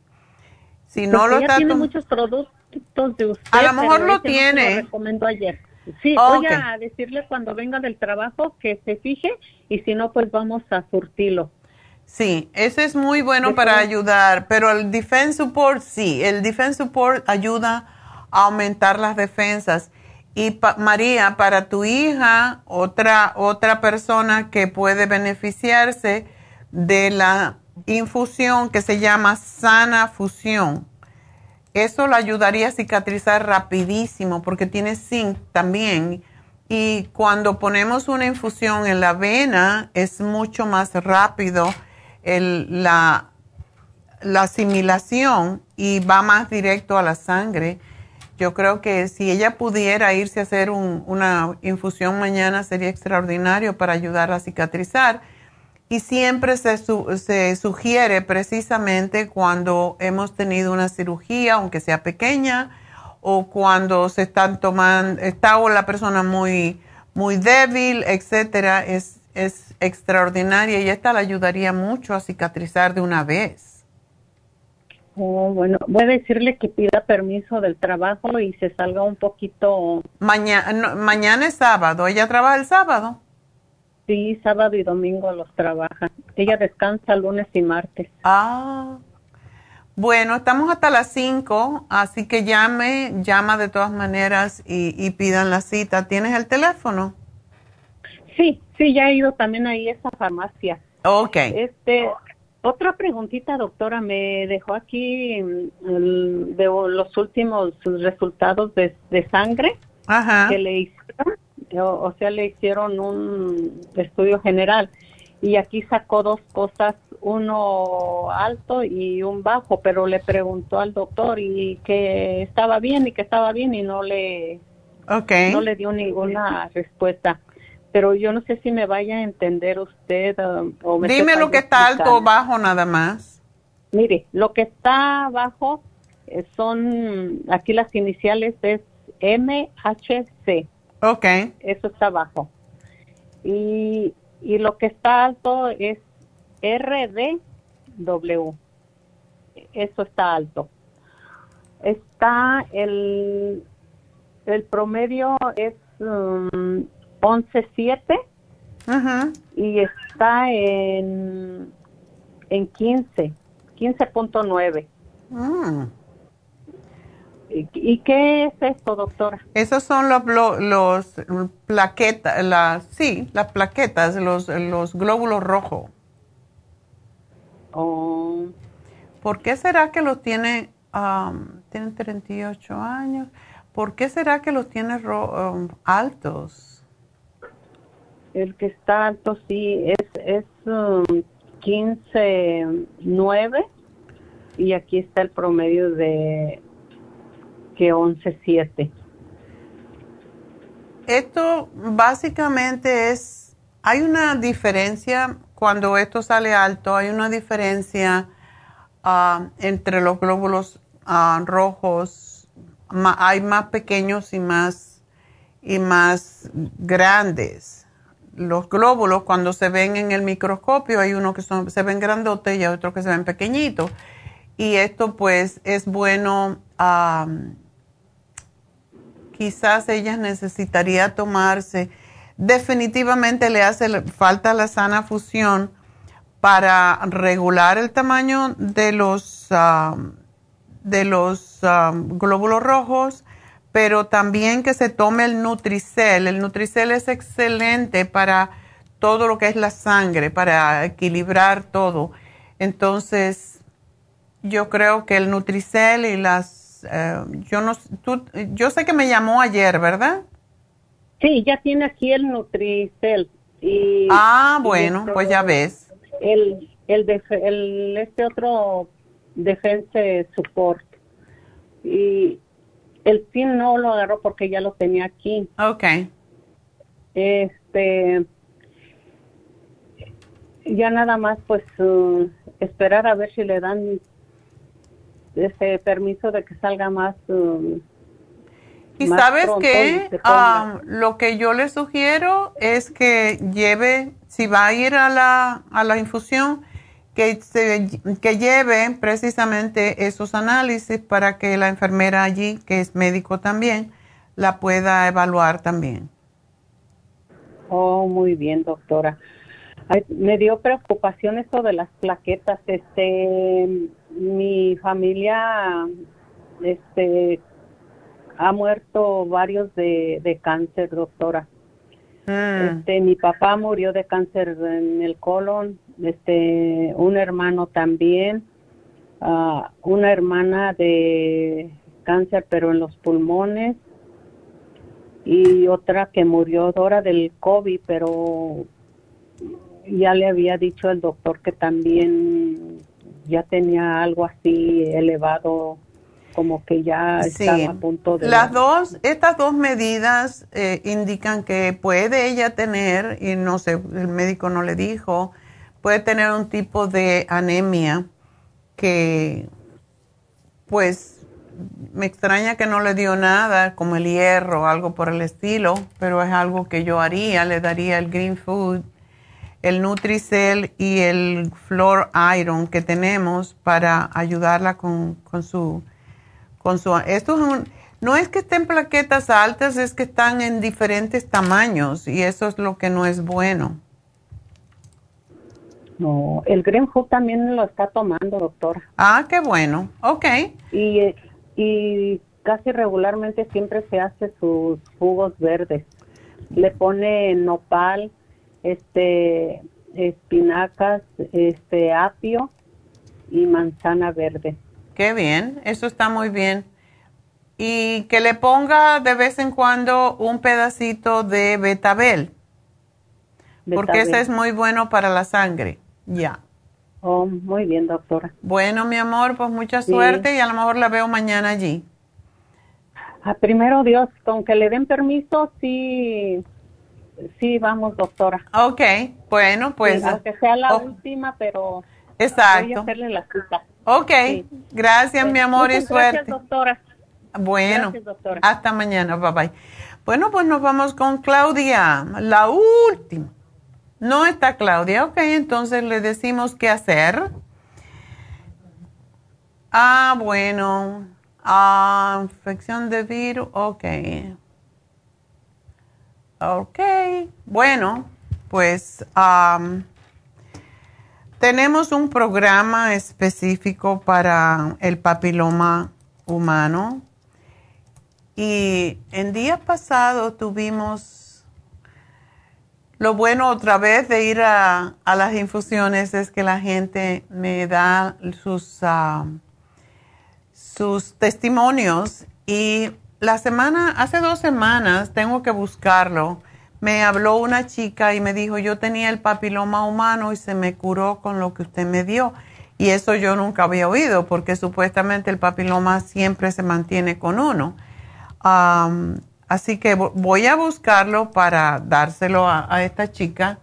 Si no
Porque
lo está
tiene muchos productos de usted.
A lo mejor lo tiene.
Lo recomendó ayer. Sí,
Ok.
voy a decirle cuando venga del trabajo que se fije y si no, pues vamos a surtirlo.
Sí, ese es muy bueno para ayudar, pero el Defense Support sí, el Defense Support ayuda a aumentar las defensas. Y pa- María, para tu hija, otra, otra persona que puede beneficiarse de la infusión que se llama sana fusión. Eso le ayudaría a cicatrizar rapidísimo porque tiene zinc también. Y cuando ponemos una infusión en la vena es mucho más rápido el- la, la asimilación y va más directo a la sangre. Yo creo que si ella pudiera irse a hacer un- una infusión mañana sería extraordinario para ayudar a cicatrizar. Y siempre se, se sugiere precisamente cuando hemos tenido una cirugía, aunque sea pequeña, o cuando se están tomando, está o la persona muy, muy débil, etcétera, es, es extraordinaria y esta le ayudaría mucho a cicatrizar de una vez.
Oh, bueno, voy a decirle que pida permiso del trabajo y se salga un poquito.
Mañana, mañana es sábado, ¿ella trabaja el sábado?
Sí, sábado y domingo los trabaja. Ella descansa lunes y martes.
Ah. Bueno, estamos hasta las 5, así que llame, llama de todas maneras y, y pidan la cita. ¿Tienes el teléfono?
Sí, sí, ya he ido también ahí a esa farmacia.
Ok.
Este, otra preguntita, doctora, me dejó aquí mm, el- de los últimos resultados de, de sangre
Ajá.
que le hicieron, o, o sea, le hicieron un estudio general y aquí sacó dos cosas, uno alto y un bajo, pero le preguntó al doctor y que estaba bien y que estaba bien y no le no le dio ninguna respuesta. Pero yo no sé si me vaya a entender usted um, o me
Dime lo que está alto o bajo nada más.
Mire, lo que está abajo eh, son, aquí las iniciales es MHC.
Ok.
Eso está abajo. Y, y lo que está alto es RDW. Eso está alto. Está el, el promedio es um, 11.7 y está en, en 15, 15.9.
Mm.
¿Y, ¿Y qué es esto, doctora?
Esos son los, los plaquetas, las, sí, las plaquetas, los, los glóbulos rojos.
Oh.
¿Por qué será que los tiene, am, tienen 38 años? ¿Por qué será que los tiene ro- um, altos?
El que está alto sí es, es um, 15.9 y aquí está el promedio de que 11.7.
Esto básicamente es, hay una diferencia cuando esto sale alto, hay una diferencia ah, entre los glóbulos ah, rojos, ma- hay más pequeños y más, y más grandes. Los glóbulos cuando se ven en el microscopio hay unos que son, se ven grandotes y otros que se ven pequeñitos. Y esto pues es bueno, quizás ella necesitaría tomarse, definitivamente le hace falta la sana fusión para regular el tamaño de los, ah, de los glóbulos rojos, pero también que se tome el Nutricel. El Nutricel es excelente para todo lo que es la sangre, para equilibrar todo. Entonces, yo creo que el Nutricel y las, eh, yo no, tú, yo sé que me llamó ayer, ¿verdad?
Sí, ya tiene aquí el Nutricel. Y,
ah, bueno, pues ya ves.
El, el, el, este otro Defense Support. Y el PIN no lo agarró porque ya lo tenía aquí.
Ok.
Este, ya nada más pues uh, esperar a ver si le dan ese permiso de que salga más. Uh,
y sabes que ah, lo que yo le sugiero es que lleve, si va a ir a la, a la infusión, que, que lleve precisamente esos análisis para que la enfermera allí, que es médico también, la pueda evaluar también.
Oh, muy bien, doctora. me dio preocupación esto de las plaquetas. Este, mi familia, este, ha muerto varios de, de cáncer, doctora. Mm. Este, mi papá murió de cáncer en el colon, este, un hermano también, uh, una hermana de cáncer pero en los pulmones y otra que murió Dora del COVID, pero ya le había dicho el doctor que también ya tenía algo así elevado como que ya estaba a punto de...
Las dos, estas dos medidas eh, indican que puede ella tener, y no sé, el médico no le dijo, puede tener un tipo de anemia que, pues, me extraña que no le dio nada, como el hierro o algo por el estilo, pero es algo que yo haría, le daría el Green Food, el Nutricel y el Flor Iron que tenemos para ayudarla con, con su con su, esto no es que estén plaquetas altas, es que están en diferentes tamaños y eso es lo que no es bueno.
No, el Green Food también lo está tomando, doctora.
Ah, qué bueno. Ok.
Y, y casi regularmente siempre se hace sus jugos verdes. Le pone nopal, este, espinacas, este, apio y manzana verde.
Qué bien, eso está muy bien. Y que le ponga de vez en cuando un pedacito de betabel, porque ese es muy bueno para la sangre. Ya.
Oh, muy bien, doctora.
Bueno, mi amor, pues mucha suerte y a lo mejor la veo mañana allí.
Ah, primero Dios, con que le den permiso, sí, sí, vamos, doctora.
Ok, bueno, pues.
aunque sea la oh. última, pero.
Exacto.
Voy a hacerle la cita.
Ok, gracias mi amor y suerte.
Gracias doctora.
Bueno, hasta mañana, bye bye. Bueno, pues nos vamos con Claudia, la última. No está Claudia, ok, entonces le decimos qué hacer. Ah, bueno, ah, infección de virus, ok. Ok, bueno, pues... Tenemos un programa específico para el papiloma humano y en día pasado tuvimos lo bueno otra vez de ir a, las infusiones es que la gente me da sus, ah, sus testimonios y la semana, hace dos semanas, tengo que buscarlo me habló una chica y me dijo, yo tenía el papiloma humano y se me curó con lo que usted me dio. Y eso yo nunca había oído, porque supuestamente el papiloma siempre se mantiene con uno. Así que voy a buscarlo para dárselo a, esta chica.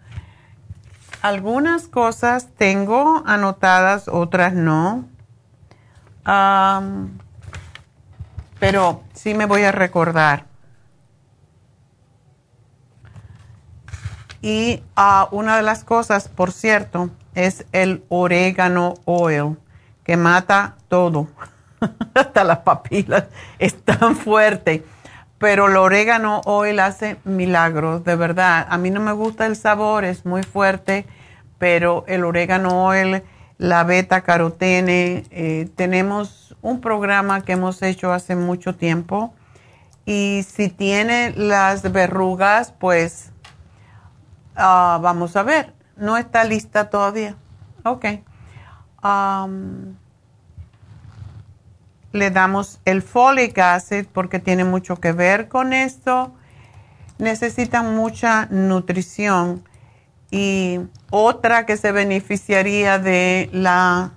Algunas cosas tengo anotadas, otras no. pero sí me voy a recordar. Y ah, una de las cosas, por cierto, es el orégano oil, que mata todo, hasta las papilas, es tan fuerte. Pero el orégano oil hace milagros, de verdad. A mí no me gusta el sabor, es muy fuerte, pero el orégano oil, la beta carotene, eh, tenemos un programa que hemos hecho hace mucho tiempo. Y si tiene las verrugas, pues Ah, vamos a ver. No está lista todavía. Ok. Le damos el folic acid porque tiene mucho que ver con esto. Necesitan mucha nutrición y otra que se beneficiaría de la,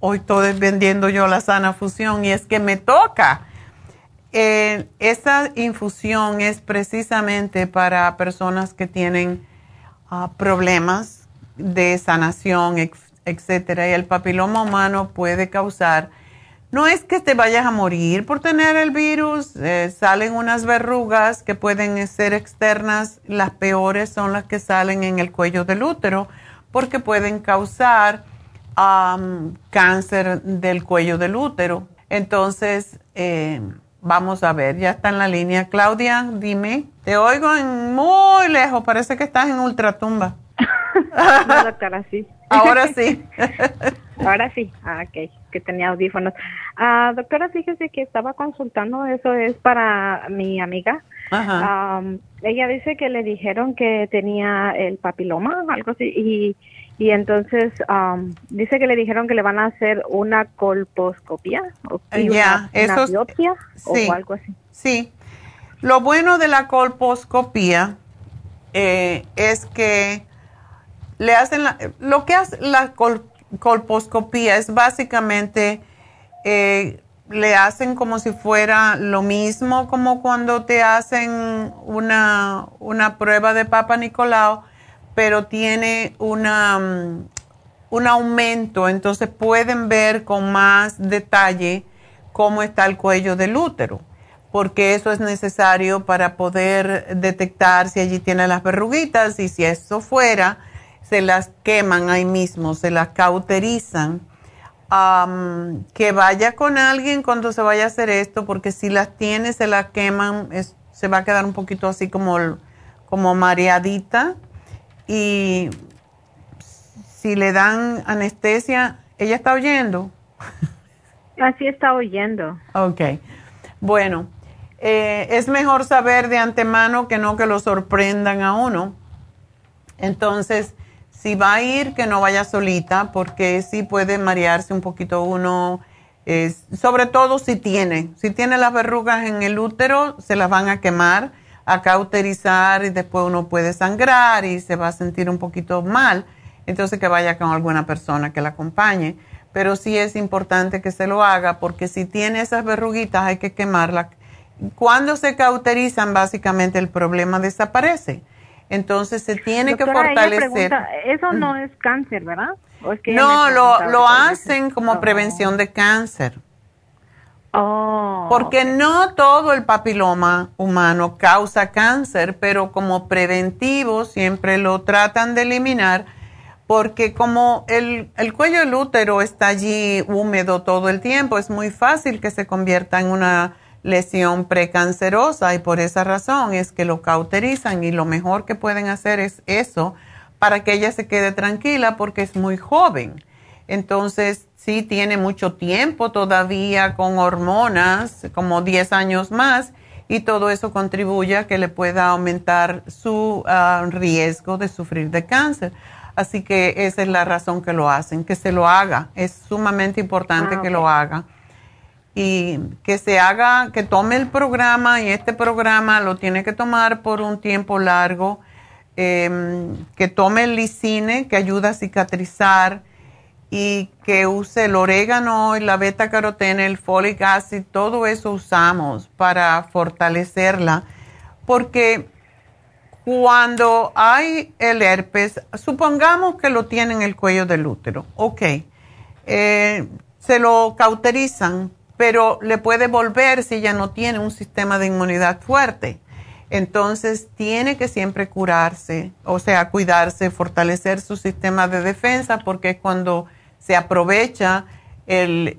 hoy estoy vendiendo yo la sana fusión y es que me toca. Eh, esa infusión es precisamente para personas que tienen ah, problemas de sanación, etcétera, y el papiloma humano puede causar no es que te vayas a morir por tener el virus, eh, salen unas verrugas que pueden ser externas, las peores son las que salen en el cuello del útero porque pueden causar cáncer del cuello del útero. Entonces, eh, vamos a ver, ya está en la línea. Claudia, dime, te oigo en muy lejos, parece que estás en ultratumba.
no, doctora, sí.
Ahora sí.
Ahora sí, ah, ok, que tenía audífonos. Ah, doctora, fíjese que estaba consultando, eso es para mi amiga. Ajá. ella dice que le dijeron que tenía el papiloma, algo así, y, y entonces dice que le dijeron que le van a hacer una colposcopia o una, biopsia o algo así.
Sí. Lo bueno de la colposcopía eh, es que le hacen lo que hace la colposcopía es básicamente eh, le hacen como si fuera lo mismo como cuando te hacen una, una prueba de Papa Nicolau, pero tiene una, mm, un aumento, entonces pueden ver con más detalle cómo está el cuello del útero, porque eso es necesario para poder detectar si allí tiene las verruguitas y si eso fuera, se las queman ahí mismo, se las cauterizan. que vaya con alguien cuando se vaya a hacer esto, porque si las tiene, se las queman, se va a quedar un poquito así como, como mareadita. Y si le dan anestesia, ¿ella está oyendo?
Así está oyendo.
Ok. Bueno, eh, es mejor saber de antemano que no que lo sorprendan a uno. Entonces, si va a ir, que no vaya solita, porque sí puede marearse un poquito uno, sobre todo si tiene. Si tiene las verrugas en el útero, se las van a quemar, a cauterizar y después uno puede sangrar y se va a sentir un poquito mal. Entonces que vaya con alguna persona que la acompañe. Pero sí es importante que se lo haga porque si tiene esas verruguitas hay que quemarlas. Cuando se cauterizan, básicamente el problema desaparece entonces se tiene que fortalecer.
eso no es cáncer, ¿verdad?
no, lo, lo hacen como prevención de cáncer.
Oh.
Porque no todo el papiloma humano causa cáncer, pero como preventivo siempre lo tratan de eliminar porque como el, el cuello del útero está allí húmedo todo el tiempo, es muy fácil que se convierta en una lesión precancerosa y por esa razón es que lo cauterizan y lo mejor que pueden hacer es eso para que ella se quede tranquila porque es muy joven. Entonces, sí tiene mucho tiempo todavía con hormonas, como 10 años más, y todo eso contribuye a que le pueda aumentar su ah, riesgo de sufrir de cáncer. Así que esa es la razón que lo hacen, que se lo haga. Es sumamente importante ah, que lo haga y que se haga, que tome el programa y este programa lo tiene que tomar por un tiempo largo, em, que tome el lisine que ayuda a cicatrizar y que use el orégano la beta carotene, el folic acid, todo eso usamos para fortalecerla, porque cuando hay el herpes, supongamos que lo tiene en el cuello del útero, ok, eh, se lo cauterizan pero le puede volver si ya no tiene un sistema de inmunidad fuerte. Entonces tiene que siempre curarse, o sea, cuidarse, fortalecer su sistema de defensa, porque es cuando se aprovecha el,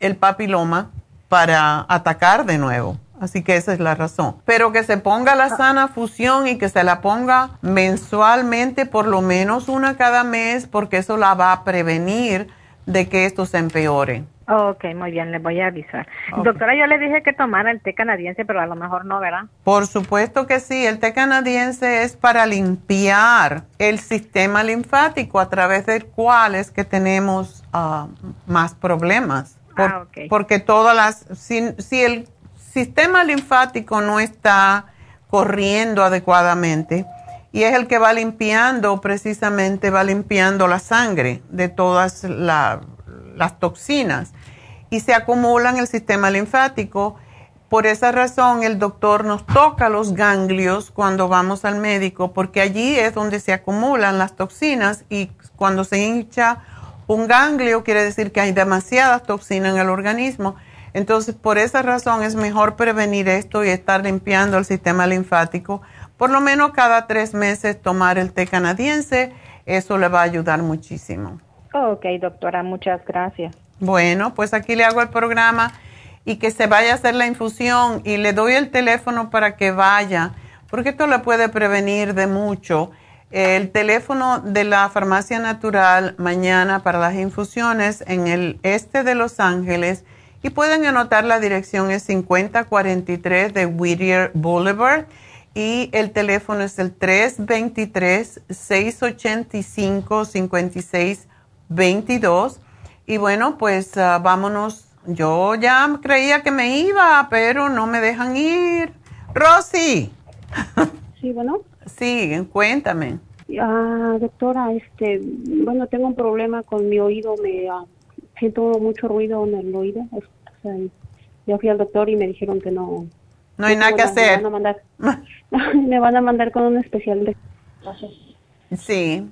el papiloma para atacar de nuevo. Así que esa es la razón. Pero que se ponga la sana fusión y que se la ponga mensualmente, por lo menos una cada mes, porque eso la va a prevenir de que esto se empeore.
Ok, muy bien, le voy a avisar. Doctora, yo le dije que tomara el té canadiense, pero a lo mejor no, ¿verdad?
Por supuesto que sí, el té canadiense es para limpiar el sistema linfático a través del cual es que tenemos ah, más problemas.
ah,
Porque todas las, si, si el sistema linfático no está corriendo adecuadamente y es el que va limpiando, precisamente va limpiando la sangre de todas las toxinas y se acumula en el sistema linfático. Por esa razón el doctor nos toca los ganglios cuando vamos al médico porque allí es donde se acumulan las toxinas y cuando se hincha un ganglio quiere decir que hay demasiadas toxinas en el organismo. Entonces, por esa razón es mejor prevenir esto y estar limpiando el sistema linfático. Por lo menos cada tres meses tomar el té canadiense, eso le va a ayudar muchísimo.
Ok, doctora, muchas gracias.
Bueno, pues aquí le hago el programa y que se vaya a hacer la infusión y le doy el teléfono para que vaya, porque esto le puede prevenir de mucho. El teléfono de la Farmacia Natural mañana para las infusiones en el este de Los Ángeles. Y pueden anotar la dirección es 5043 de Whittier Boulevard. Y el teléfono es el 323-685-5622 y bueno, pues ah, vámonos. Yo ya creía que me iba, pero no me dejan ir. Rosy.
Sí, bueno.
Sí, cuéntame.
Ah, doctora, este, bueno, tengo un problema con mi oído, me ah, siento mucho ruido en el oído. O sea, yo fui al doctor y me dijeron que no.
No hay nada que hacer.
Me van a mandar, me van a mandar con un especial de.
Sí.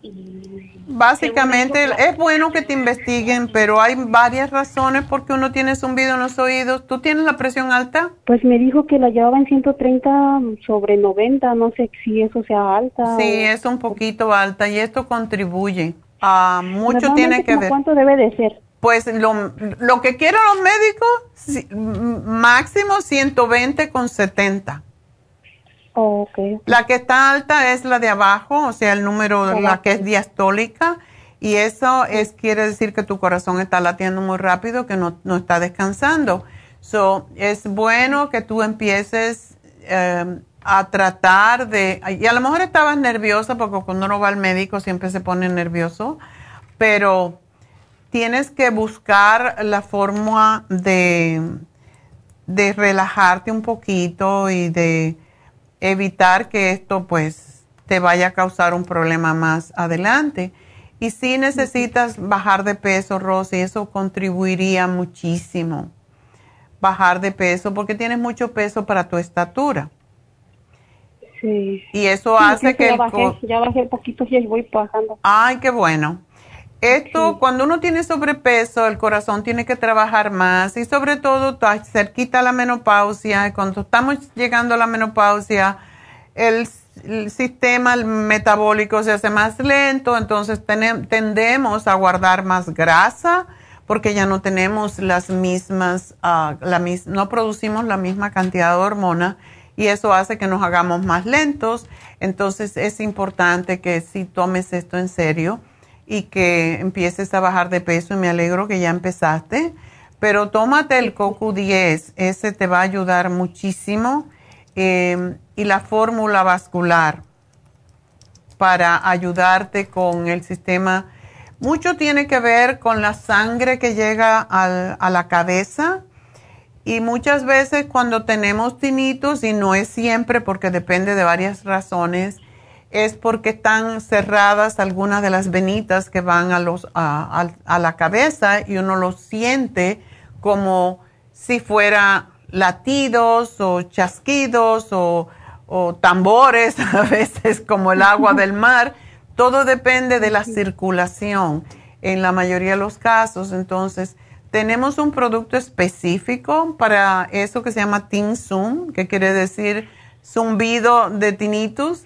Básicamente es bueno que te investiguen, pero hay varias razones por qué uno tiene zumbido en los oídos. ¿Tú tienes la presión alta?
Pues me dijo que la llevaba en 130 sobre 90, no sé si eso sea alta.
Sí, es un poquito alta y esto contribuye. a mucho tiene que ver.
¿Cuánto debe de ser?
Pues lo, lo que quieren los médicos, máximo 120 con 70. La que está alta es la de abajo, o sea, el número, la que es diastólica, y eso es quiere decir que tu corazón está latiendo muy rápido, que no, está descansando. So, es bueno que tú empieces em, a tratar de, y a lo mejor estabas nerviosa, porque cuando uno va al médico siempre se pone nervioso, pero tienes que buscar la forma de, de relajarte un poquito y de evitar que esto pues te vaya a causar un problema más adelante. Y si necesitas bajar de peso, Rosy, eso contribuiría muchísimo. Bajar de peso porque tienes mucho peso para tu estatura.
Sí.
Y eso hace que...
Ya bajé, ya bajé poquito y voy bajando.
Ay, qué bueno. Esto, cuando uno tiene sobrepeso, el corazón tiene que trabajar más y sobre todo cerquita a la menopausia. Cuando estamos llegando a la menopausia, el, sistema metabólico se hace más lento, entonces tendemos a guardar más grasa porque ya no tenemos las mismas, uh, la no producimos la misma cantidad de hormonas y eso hace que nos hagamos más lentos. Entonces es importante que si tomes esto en serio y que empieces a bajar de peso y me alegro que ya empezaste. Pero tómate el CoQ10, ese te va a ayudar muchísimo. Em, y la fórmula vascular para ayudarte con el sistema. Mucho tiene que ver con la sangre que llega a la cabeza y muchas veces cuando tenemos tinitos, y no es siempre porque depende de varias razones, es porque están cerradas algunas de las venitas que van a, los, a, la cabeza y uno lo siente como si fuera latidos o chasquidos o, tambores, a veces como el agua del mar. Todo depende de la circulación en la mayoría de los casos. Entonces, tenemos un producto específico para eso que se llama Zoom, que quiere decir zumbido de tinnitus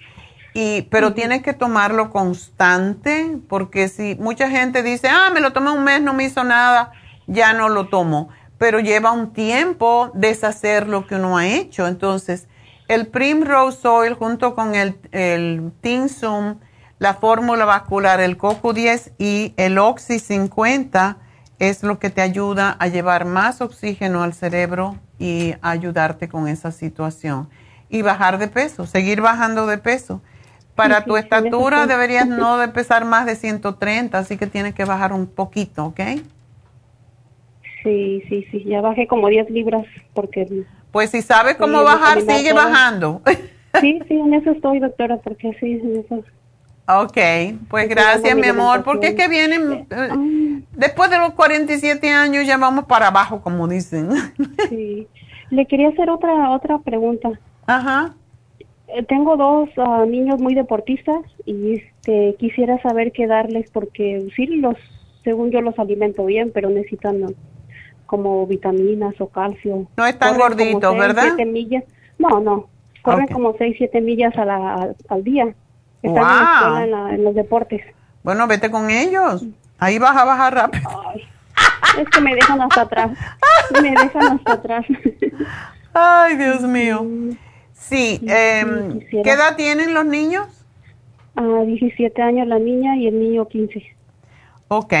y, pero tienes que tomarlo constante, porque si mucha gente dice, ah, me lo tomé un mes, no me hizo nada, ya no lo tomo. Pero lleva un tiempo deshacer lo que uno ha hecho. Entonces, el Primrose Oil junto con el, el Tinsum, la fórmula vascular, el CoQ10 y el Oxy 50 es lo que te ayuda a llevar más oxígeno al cerebro y ayudarte con esa situación. Y bajar de peso, seguir bajando de peso para tu estatura deberías no de pesar más de 130, así que tienes que bajar un poquito, ¿ok?
Sí, sí, sí, ya bajé como 10 libras porque...
Pues si sabes cómo bajar, sigue bajando.
Sí, sí, en eso estoy, doctora, porque sí, en eso.
Ok, pues gracias, mi amor, porque es que vienen, eh, después de los 47 años ya vamos para abajo, como dicen.
Sí. Le quería hacer otra otra pregunta.
Ajá.
Eh, tengo dos ah, niños muy deportistas y este quisiera saber qué darles porque sí los según yo los alimento bien, pero necesitan como vitaminas o calcio.
No están gorditos, ¿verdad?
millas. No, no. Corren como 6, 7 millas a la, al día. Están en, los deportes.
Bueno, vete con ellos. Ahí vas a bajar rápido.
es que me dejan hasta atrás. me dejan hasta atrás.
Ay, Dios mío. Sí, em, ¿qué edad tienen los niños?
Ah, 17 años la niña y el niño 15.
Ok.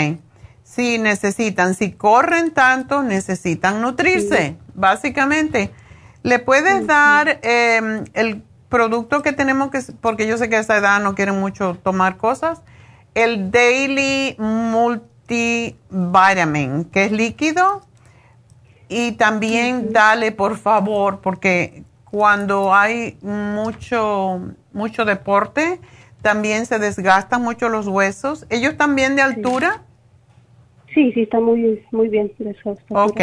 Sí, necesitan, si corren tanto, necesitan nutrirse, básicamente. ¿Le puedes dar em, el producto que tenemos que, porque yo sé que a esa edad no quieren mucho tomar cosas, el Daily Multivitamin, que es líquido, y también dale, por favor, porque cuando hay mucho, mucho deporte, también se desgastan mucho los huesos. ¿Ellos también de altura?
Sí, sí, está muy, muy bien.
Ok.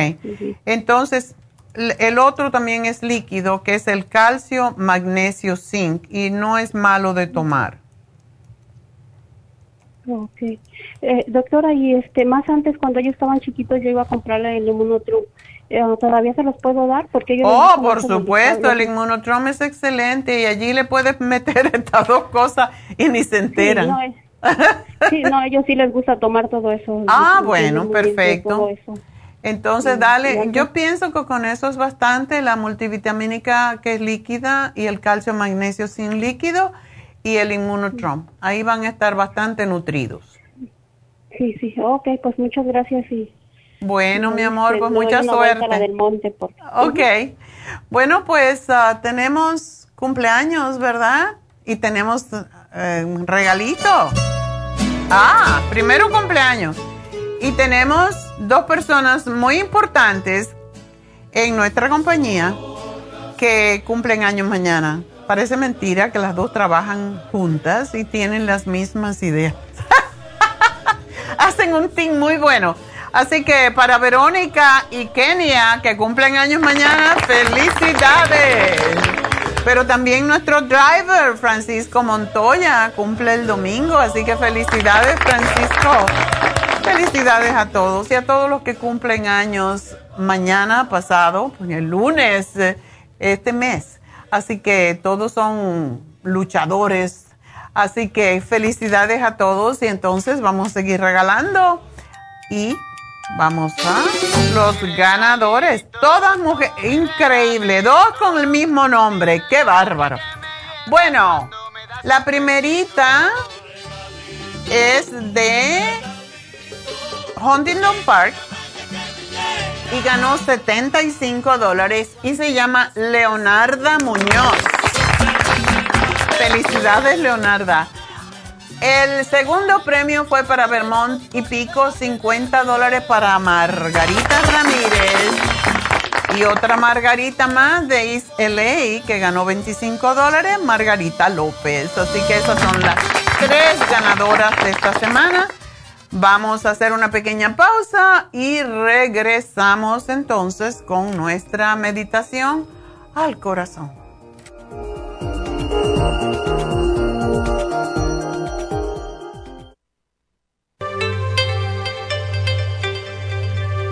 Entonces, el otro también es líquido, que es el calcio, magnesio, zinc, y no es malo de tomar.
Ok. Eh, doctora, y este, más antes cuando ellos estaban chiquitos yo iba a comprarle el inmunotrum. Eh, ¿Todavía se los puedo dar? Porque ellos
oh, por supuesto, el inmunotrum es excelente y allí le puedes meter estas dos cosas y ni se enteran.
Sí, no, a ellos sí les gusta tomar todo eso.
Ah, bueno, perfecto. Entonces, dale, yo pienso que con eso es bastante, la multivitamínica que es líquida y el calcio magnesio sin líquido y el inmunotrom. Ahí van a estar bastante nutridos.
Sí, sí, ok, pues muchas gracias y...
Bueno, mi amor, pues mucha suerte.
del monte,
Ok, bueno, pues ah, tenemos cumpleaños, ¿verdad? Y tenemos eh, un regalito. Ah, primero cumpleaños. Y tenemos dos personas muy importantes en nuestra compañía que cumplen años mañana. Parece mentira que las dos trabajan juntas y tienen las mismas ideas. Hacen un team muy bueno. Así que para Verónica y Kenia, que cumplen años mañana, felicidades. Pero también nuestro driver, Francisco Montoya, cumple el domingo. Así que felicidades, Francisco. Felicidades a todos y a todos los que cumplen años mañana pasado, el lunes, eh, este mes. Así que todos son luchadores. Así que felicidades a todos y entonces vamos a seguir regalando. Y vamos a los ganadores. Todas mujeres, increíble, dos con el mismo nombre, qué bárbaro. Bueno, la primerita es de Huntington Park y ganó 75 dólares y se llama Leonarda Muñoz. Felicidades, Leonarda. El segundo premio fue para Vermont y Pico, 50 dólares para Margarita Ramírez. Y otra Margarita más de East LA que ganó 25 dólares, Margarita López. Así que esas son las tres ganadoras de esta semana. Vamos a hacer una pequeña pausa y regresamos entonces con nuestra meditación al corazón.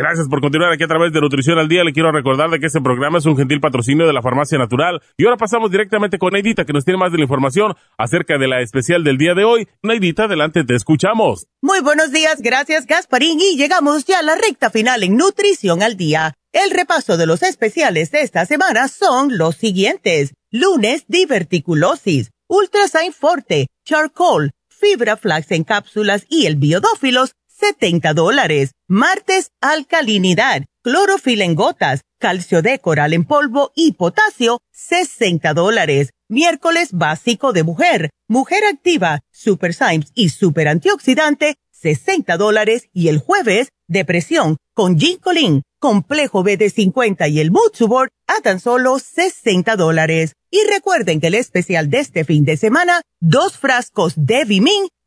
Gracias por continuar aquí a través de Nutrición al Día. Le quiero recordar de que este programa es un gentil patrocinio de la Farmacia Natural. Y ahora pasamos directamente con Neidita, que nos tiene más de la información acerca de la especial del día de hoy. Neidita, adelante, te escuchamos.
Muy buenos días, gracias Gasparín. Y llegamos ya a la recta final en Nutrición al Día. El repaso de los especiales de esta semana son los siguientes. Lunes, diverticulosis, Ultrasign Forte, Charcoal, Fibra Flax en cápsulas y el Biodófilos, 70 dólares. Martes, alcalinidad, clorofil en gotas, calcio de coral en polvo y potasio, 60 dólares. Miércoles básico de mujer, mujer activa, super Symes y super antioxidante, 60 dólares. Y el jueves, depresión con ginkolin, complejo BD50 y el mood support a tan solo 60 dólares. Y recuerden que el especial de este fin de semana, dos frascos de Vimin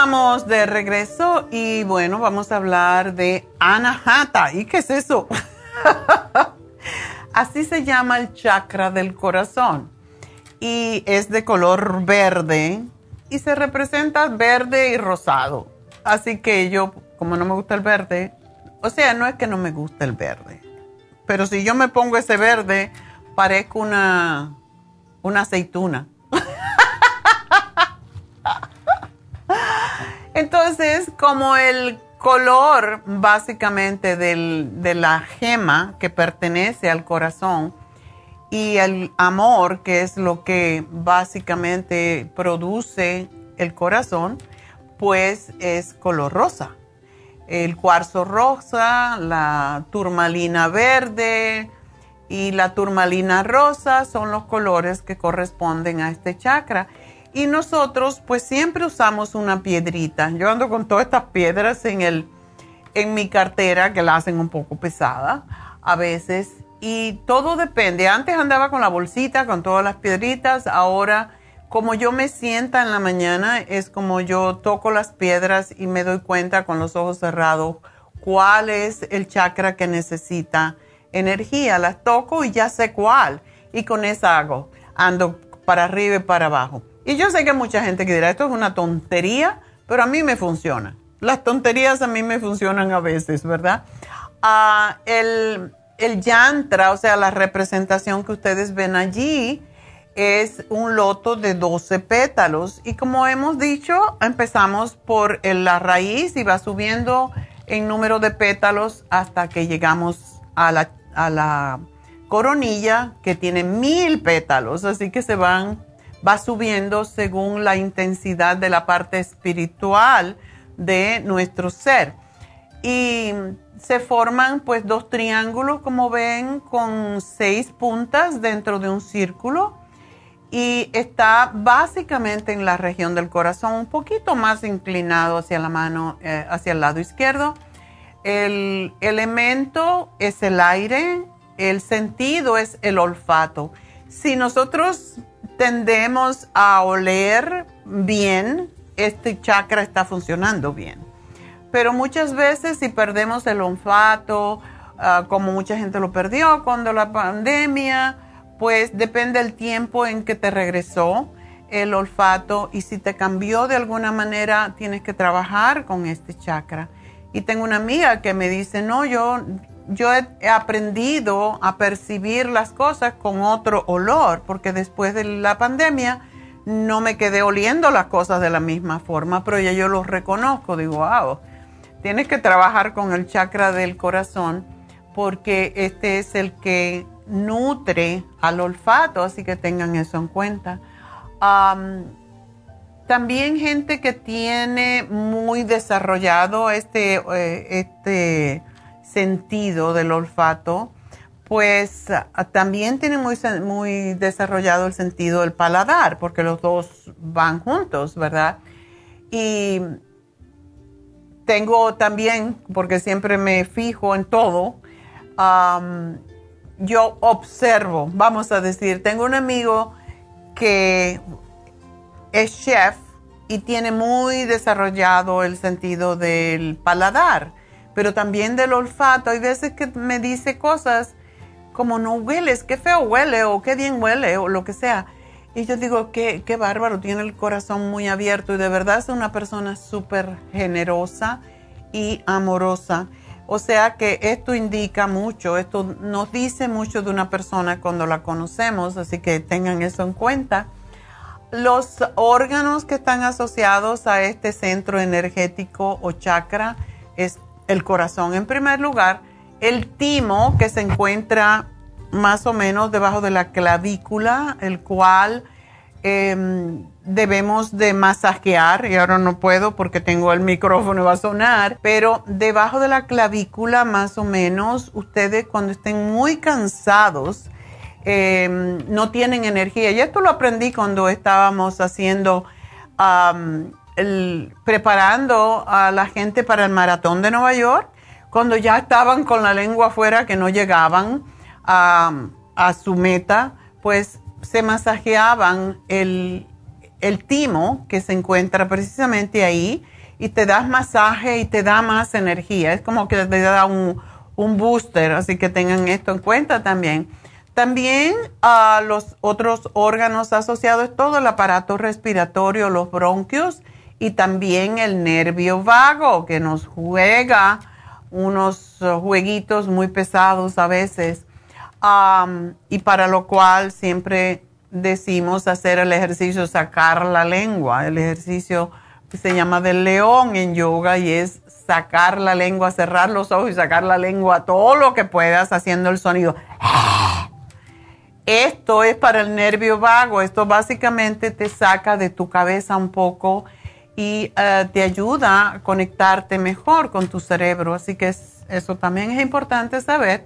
Estamos de regreso y bueno, vamos a hablar de Anahata. ¿Y qué es eso? Así se llama el chakra del corazón y es de color verde y se representa verde y rosado. Así que yo, como no me gusta el verde, o sea, no es que no me guste el verde, pero si yo me pongo ese verde, parezco una, una aceituna. Entonces, como el color básicamente de la gema que pertenece al corazón y el amor, que es lo que básicamente produce el corazón, pues es color rosa. El cuarzo rosa, la turmalina verde y la turmalina rosa son los colores que corresponden a este chakra. Y nosotros pues siempre usamos una piedrita. Yo ando con todas estas piedras en, el, en mi cartera que la hacen un poco pesada a veces. Y todo depende. Antes andaba con la bolsita, con todas las piedritas. Ahora, como yo me sienta en la mañana, es como yo toco las piedras y me doy cuenta con los ojos cerrados cuál es el chakra que necesita energía. Las toco y ya sé cuál. Y con esa hago. Ando para arriba y para abajo. Y yo sé que mucha gente que dirá, esto es una tontería, pero a mí me funciona. Las tonterías a mí me funcionan a veces, ¿verdad? Ah, el, el yantra, o sea, la representación que ustedes ven allí, es un loto de 12 pétalos. Y como hemos dicho, empezamos por la raíz y va subiendo en número de pétalos hasta que llegamos a la, a la coronilla que tiene mil pétalos. Así que se van va subiendo según la intensidad de la parte espiritual de nuestro ser. Y se forman pues dos triángulos, como ven, con seis puntas dentro de un círculo. Y está básicamente en la región del corazón, un poquito más inclinado hacia la mano, eh, hacia el lado izquierdo. El elemento es el aire, el sentido es el olfato. Si nosotros tendemos a oler bien, este chakra está funcionando bien. Pero muchas veces si perdemos el olfato, ah, como mucha gente lo perdió cuando la pandemia, pues depende del tiempo en que te regresó el olfato y si te cambió de alguna manera, tienes que trabajar con este chakra. Y tengo una amiga que me dice, no, yo yo he, aprendido a percibir las cosas con otro olor, porque después de la pandemia no me quedé oliendo las cosas de la misma forma, pero ya yo los reconozco, digo, wow, tienes que trabajar con el chakra del corazón, porque este es el que nutre al olfato, así que tengan eso en cuenta. también gente que tiene muy desarrollado este, eh, este sentido del olfato, pues ah, también tiene muy, muy desarrollado el sentido del paladar, porque los dos van juntos, ¿verdad? Y tengo también, porque siempre me fijo en todo, yo observo, vamos a decir, tengo un amigo que es chef y tiene muy desarrollado el sentido del paladar, pero también del olfato. Hay veces que me dice cosas como no hueles, qué feo huele o qué bien huele o lo que sea. Y yo digo, qué, qué bárbaro, tiene el corazón muy abierto y de verdad es una persona súper generosa y amorosa. O sea que esto indica mucho, esto nos dice mucho de una persona cuando la conocemos, así que tengan eso en cuenta. Los órganos que están asociados a este centro energético o chakra es el corazón en primer lugar, el timo que se encuentra más o menos debajo de la clavícula, el cual em, debemos de masajear, y ahora no puedo porque tengo el micrófono y va a sonar, pero debajo de la clavícula más o menos, ustedes cuando estén muy cansados, Em, no tienen energía. Y esto lo aprendí cuando estábamos haciendo, preparando a la gente para el maratón de Nueva York, cuando ya estaban con la lengua afuera que no llegaban a, su meta, pues se masajeaban el, timo que se encuentra precisamente ahí y te das masaje y te da más energía. Es como que te da un, un booster, así que tengan esto en cuenta también. También a los otros órganos asociados, todo el aparato respiratorio, los bronquios y también el nervio vago que nos juega unos jueguitos muy pesados a veces. Y para lo cual siempre decimos hacer el ejercicio sacar la lengua, el ejercicio se llama del león en yoga y es sacar la lengua, cerrar los ojos y sacar la lengua todo lo que puedas haciendo el sonido. Esto es para el nervio vago, esto básicamente te saca de tu cabeza un poco y eh, te ayuda a conectarte mejor con tu cerebro, así que eso también es importante saber.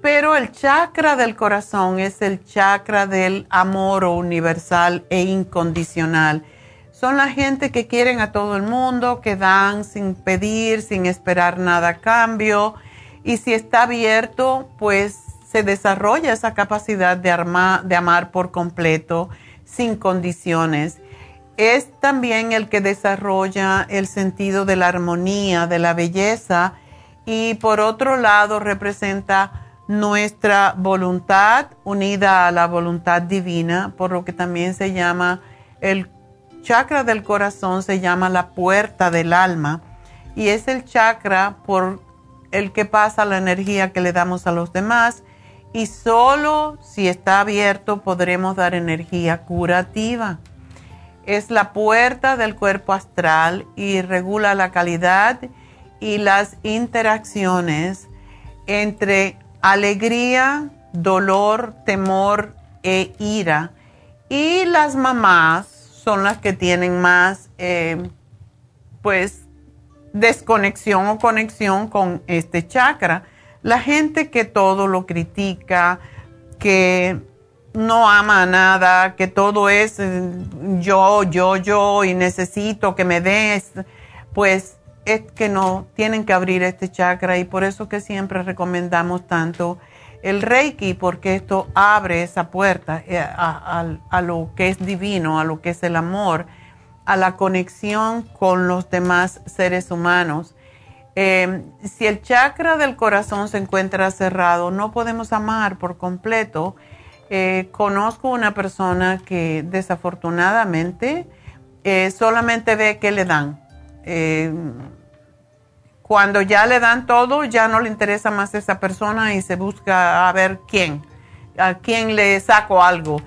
pero el chakra del corazón es el chakra del amor universal e incondicional. Son la gente que quieren a todo el mundo, que dan sin pedir, sin esperar nada a cambio. Y si está abierto, pues se desarrolla esa capacidad de, de amar por completo, sin condiciones. Es también el que desarrolla el sentido de la armonía, de la belleza y por otro lado representa nuestra voluntad unida a la voluntad divina, por lo que también se llama el chakra del corazón, se llama la puerta del alma y es el chakra por el que pasa la energía que le damos a los demás y solo si está abierto podremos dar energía curativa. Es la puerta del cuerpo astral y regula la calidad y las interacciones entre alegría, dolor, temor e ira. Y las mamás son las que tienen más, eh, pues, desconexión o conexión con este chakra la gente que todo lo critica, que no ama nada, que todo es eh, yo, yo, yo y necesito que me des, pues es que no tienen que abrir este chakra y por eso que siempre recomendamos tanto el Reiki, porque esto abre esa puerta eh, a, lo que es divino, a lo que es el amor, a la conexión con los demás seres humanos. Eh, si el chakra del corazón se encuentra cerrado, no podemos amar por completo. Eh, conozco una persona que desafortunadamente eh, solamente ve que le dan. cuando ya le dan todo, ya no le interesa más esa persona y se busca a ver quién, a quién le saco algo.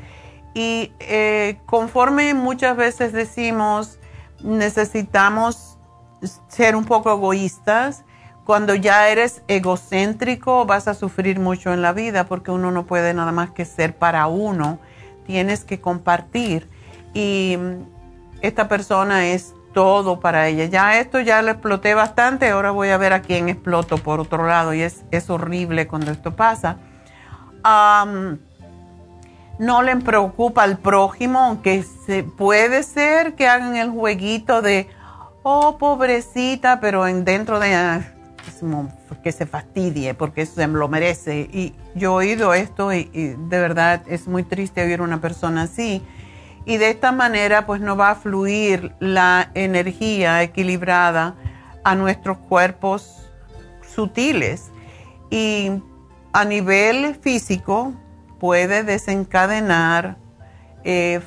Y conforme muchas veces decimos, necesitamos ser un poco egoístas. Cuando ya eres egocéntrico vas a sufrir mucho en la vida porque uno no puede nada más que ser para uno. Tienes que compartir. y esta persona es todo para ella. Ya esto ya lo exploté bastante, ahora voy a ver a quién exploto por otro lado y es, es horrible cuando esto pasa. no le preocupa al prójimo, aunque se, puede ser que hagan el jueguito de, oh, pobrecita, pero en, dentro de que se fastidie porque se lo merece. Y yo he oído esto y, y de verdad es muy triste oír una persona así y de esta manera pues no va a fluir la energía equilibrada a nuestros cuerpos sutiles y a nivel físico puede desencadenar eh,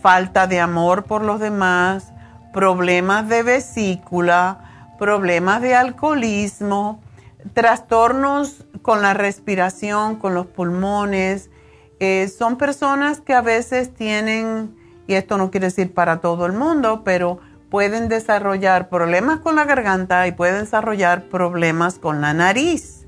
falta de amor por los demás, problemas de vesícula, problemas de alcoholismo, trastornos con la respiración, con los pulmones. Eh, son personas que a veces tienen y esto no quiere decir para todo el mundo, pero pueden desarrollar problemas con la garganta y pueden desarrollar problemas con la nariz.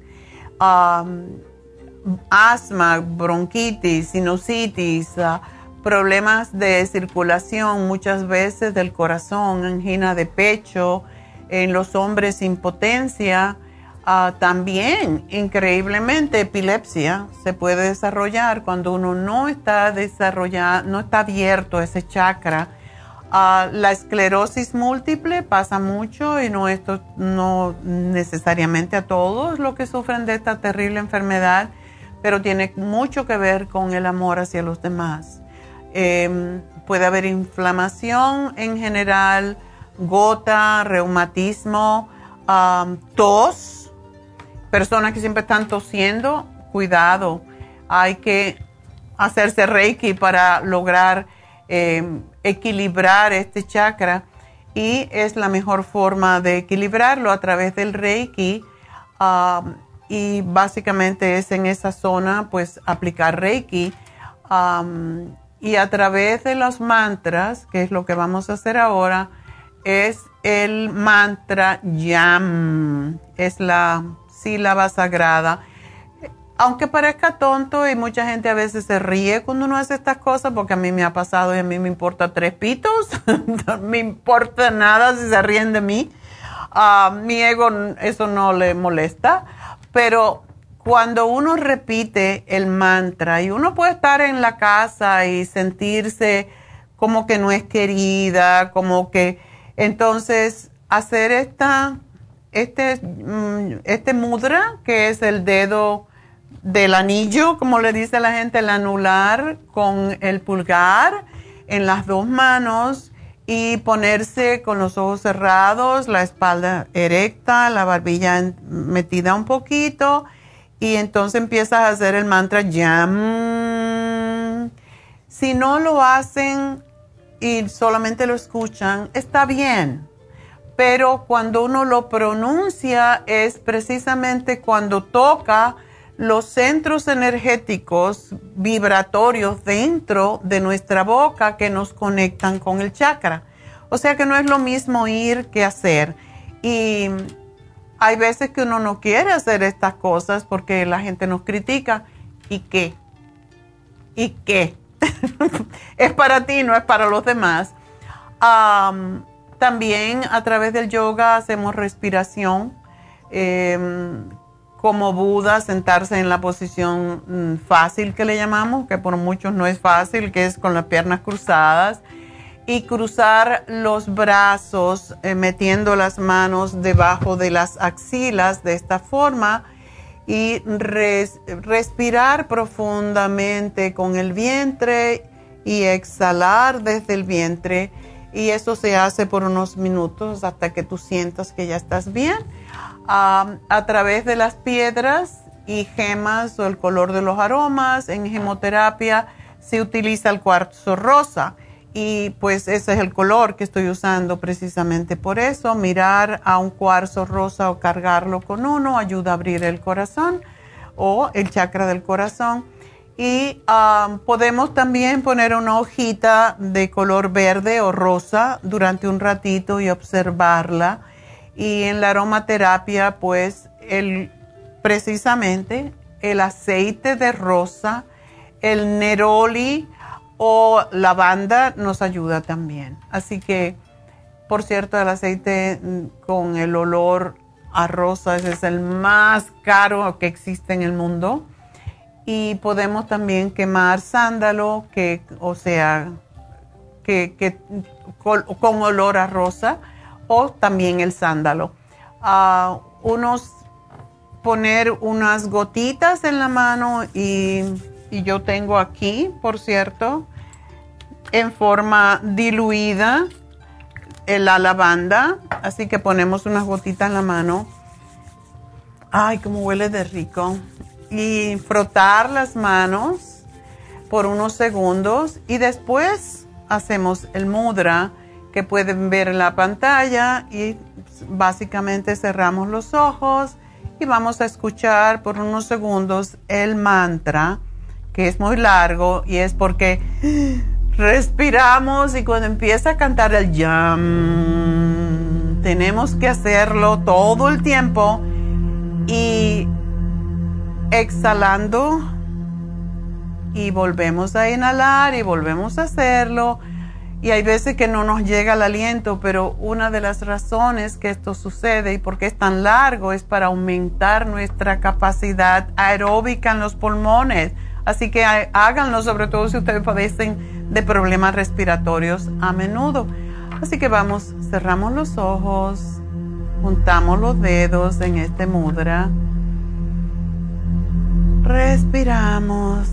asma, bronquitis, sinusitis, ah, problemas de circulación muchas veces del corazón, angina de pecho, en los hombres impotencia, Ah, también, increíblemente, epilepsia se puede desarrollar cuando uno no está desarrollado, no está abierto ese chakra. Ah, la esclerosis múltiple pasa mucho y no esto no necesariamente a todos los que sufren de esta terrible enfermedad, pero tiene mucho que ver con el amor hacia los demás. Em, puede haber inflamación en general, gota, reumatismo, tos personas que siempre están tosiendo, cuidado, hay que hacerse reiki para lograr eh, equilibrar este chakra y es la mejor forma de equilibrarlo a través del reiki y básicamente es en esa zona pues aplicar reiki y a través de los mantras, que es lo que vamos a hacer ahora, es el mantra YAM, es la sílaba sagrada. Aunque parezca tonto y mucha gente a veces se ríe cuando uno hace estas cosas, porque a mí me ha pasado y a mí me importa tres pitos, no me importa nada si se ríen de mí. A mi ego eso no le molesta, pero cuando uno repite el mantra y uno puede estar en la casa y sentirse como que no es querida, como que entonces hacer esta este, mm, este mudra, que es el dedo del anillo, como le dice la gente, el anular con el pulgar en las dos manos y ponerse con los ojos cerrados, la espalda erecta, la barbilla metida un poquito y entonces empiezas a hacer el mantra yam. Si no lo hacen y solamente lo escuchan, está bien pero cuando uno lo pronuncia es precisamente cuando toca los centros energéticos vibratorios dentro de nuestra boca que nos conectan con el chakra. O sea que no es lo mismo ir que hacer. Y hay veces que uno no quiere hacer estas cosas porque la gente nos critica. ¿Y qué? ¿Y qué? es para ti, no es para los demás. También a través del yoga hacemos respiración, em, como Buda, sentarse en la posición mm, fácil que le llamamos, que por muchos no es fácil, que es con las piernas cruzadas, y cruzar los brazos eh, metiendo las manos debajo de las axilas de esta forma y respirar profundamente con el vientre y exhalar desde el vientre y eso se hace por unos minutos hasta que tú sientas que ya estás bien. a través de las piedras y gemas o el color de los aromas, en gemoterapia se utiliza el cuarzo rosa y pues ese es el color que estoy usando precisamente por eso. Mirar a un cuarzo rosa o cargarlo con uno ayuda a abrir el corazón o el chakra del corazón y podemos también poner una hojita de color verde o rosa durante un ratito y observarla. Y en la aromaterapia, pues el, precisamente el aceite de rosa, el neroli o lavanda nos ayuda también. Así que, por cierto, el aceite mm, con el olor a rosas es el más caro que existe en el mundo. Y podemos también quemar sándalo, que, o sea, que, con, olor a rosa, o también el sándalo. Unos poner unas gotitas en la mano y, y yo tengo aquí, por cierto, en forma diluida la lavanda, así que ponemos unas gotitas en la mano. Ay, cómo huele de rico. Y frotar las manos por unos segundos y después hacemos el mudra que pueden ver en la pantalla y básicamente cerramos los ojos y vamos a escuchar por unos segundos el mantra que es muy largo y es porque respiramos y cuando empieza a cantar el yam, tenemos que hacerlo todo el tiempo y exhalando y volvemos a inhalar y volvemos a hacerlo. Y hay veces que no nos llega el aliento, pero una de las razones que esto sucede y por qué es tan largo es para aumentar nuestra capacidad aeróbica en los pulmones. Así que háganlo, sobre todo si ustedes padecen de problemas respiratorios a menudo. Así que vamos, cerramos los ojos, juntamos los dedos en este mudra, respiramos.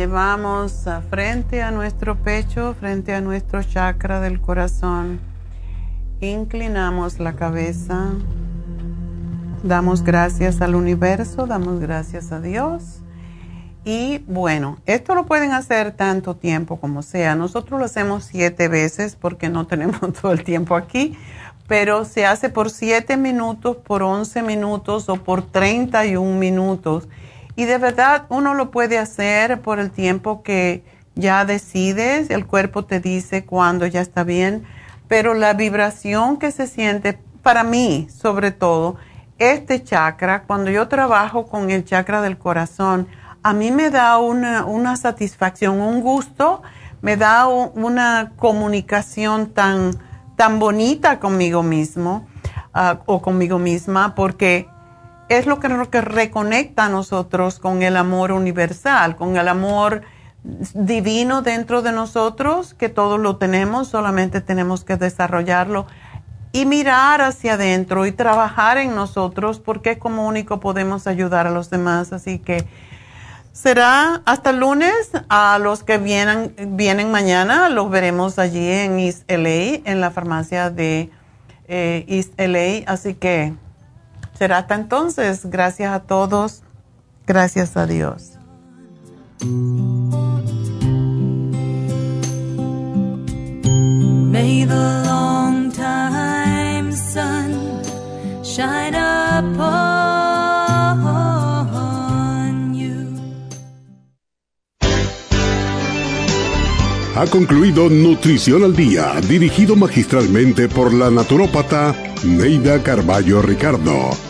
Llevamos frente a nuestro pecho, frente a nuestro chakra del corazón. Inclinamos la cabeza. Damos gracias al universo, damos gracias a Dios. Y bueno, esto lo pueden hacer tanto tiempo como sea. Nosotros lo hacemos siete veces porque no tenemos todo el tiempo aquí, pero se hace por siete minutos, por once minutos o por treinta y un minutos y de verdad uno lo puede hacer por el tiempo que ya decides, el cuerpo te dice cuando ya está bien, pero la vibración que se siente, para mí sobre todo, este chakra, cuando yo trabajo con el chakra del corazón, a mí me da una, satisfacción, un gusto, me da una comunicación tan, tan bonita conmigo mismo ah, o conmigo misma, porque es lo que, que reconecta a nosotros con el amor universal, con el amor divino dentro de nosotros, que todos lo tenemos, solamente tenemos que desarrollarlo y mirar hacia adentro y trabajar en nosotros porque como único podemos ayudar a los demás. Así que será hasta el lunes. A los que vienen, vienen mañana los veremos allí en East LA, en la farmacia de eh, East LA. Así que será hasta entonces. Gracias a todos. Gracias a Dios. May the long time sun shine upon you.
Ha concluido Nutrición al Día, dirigido magistralmente por la naturópata Neida Carballo Ricardo.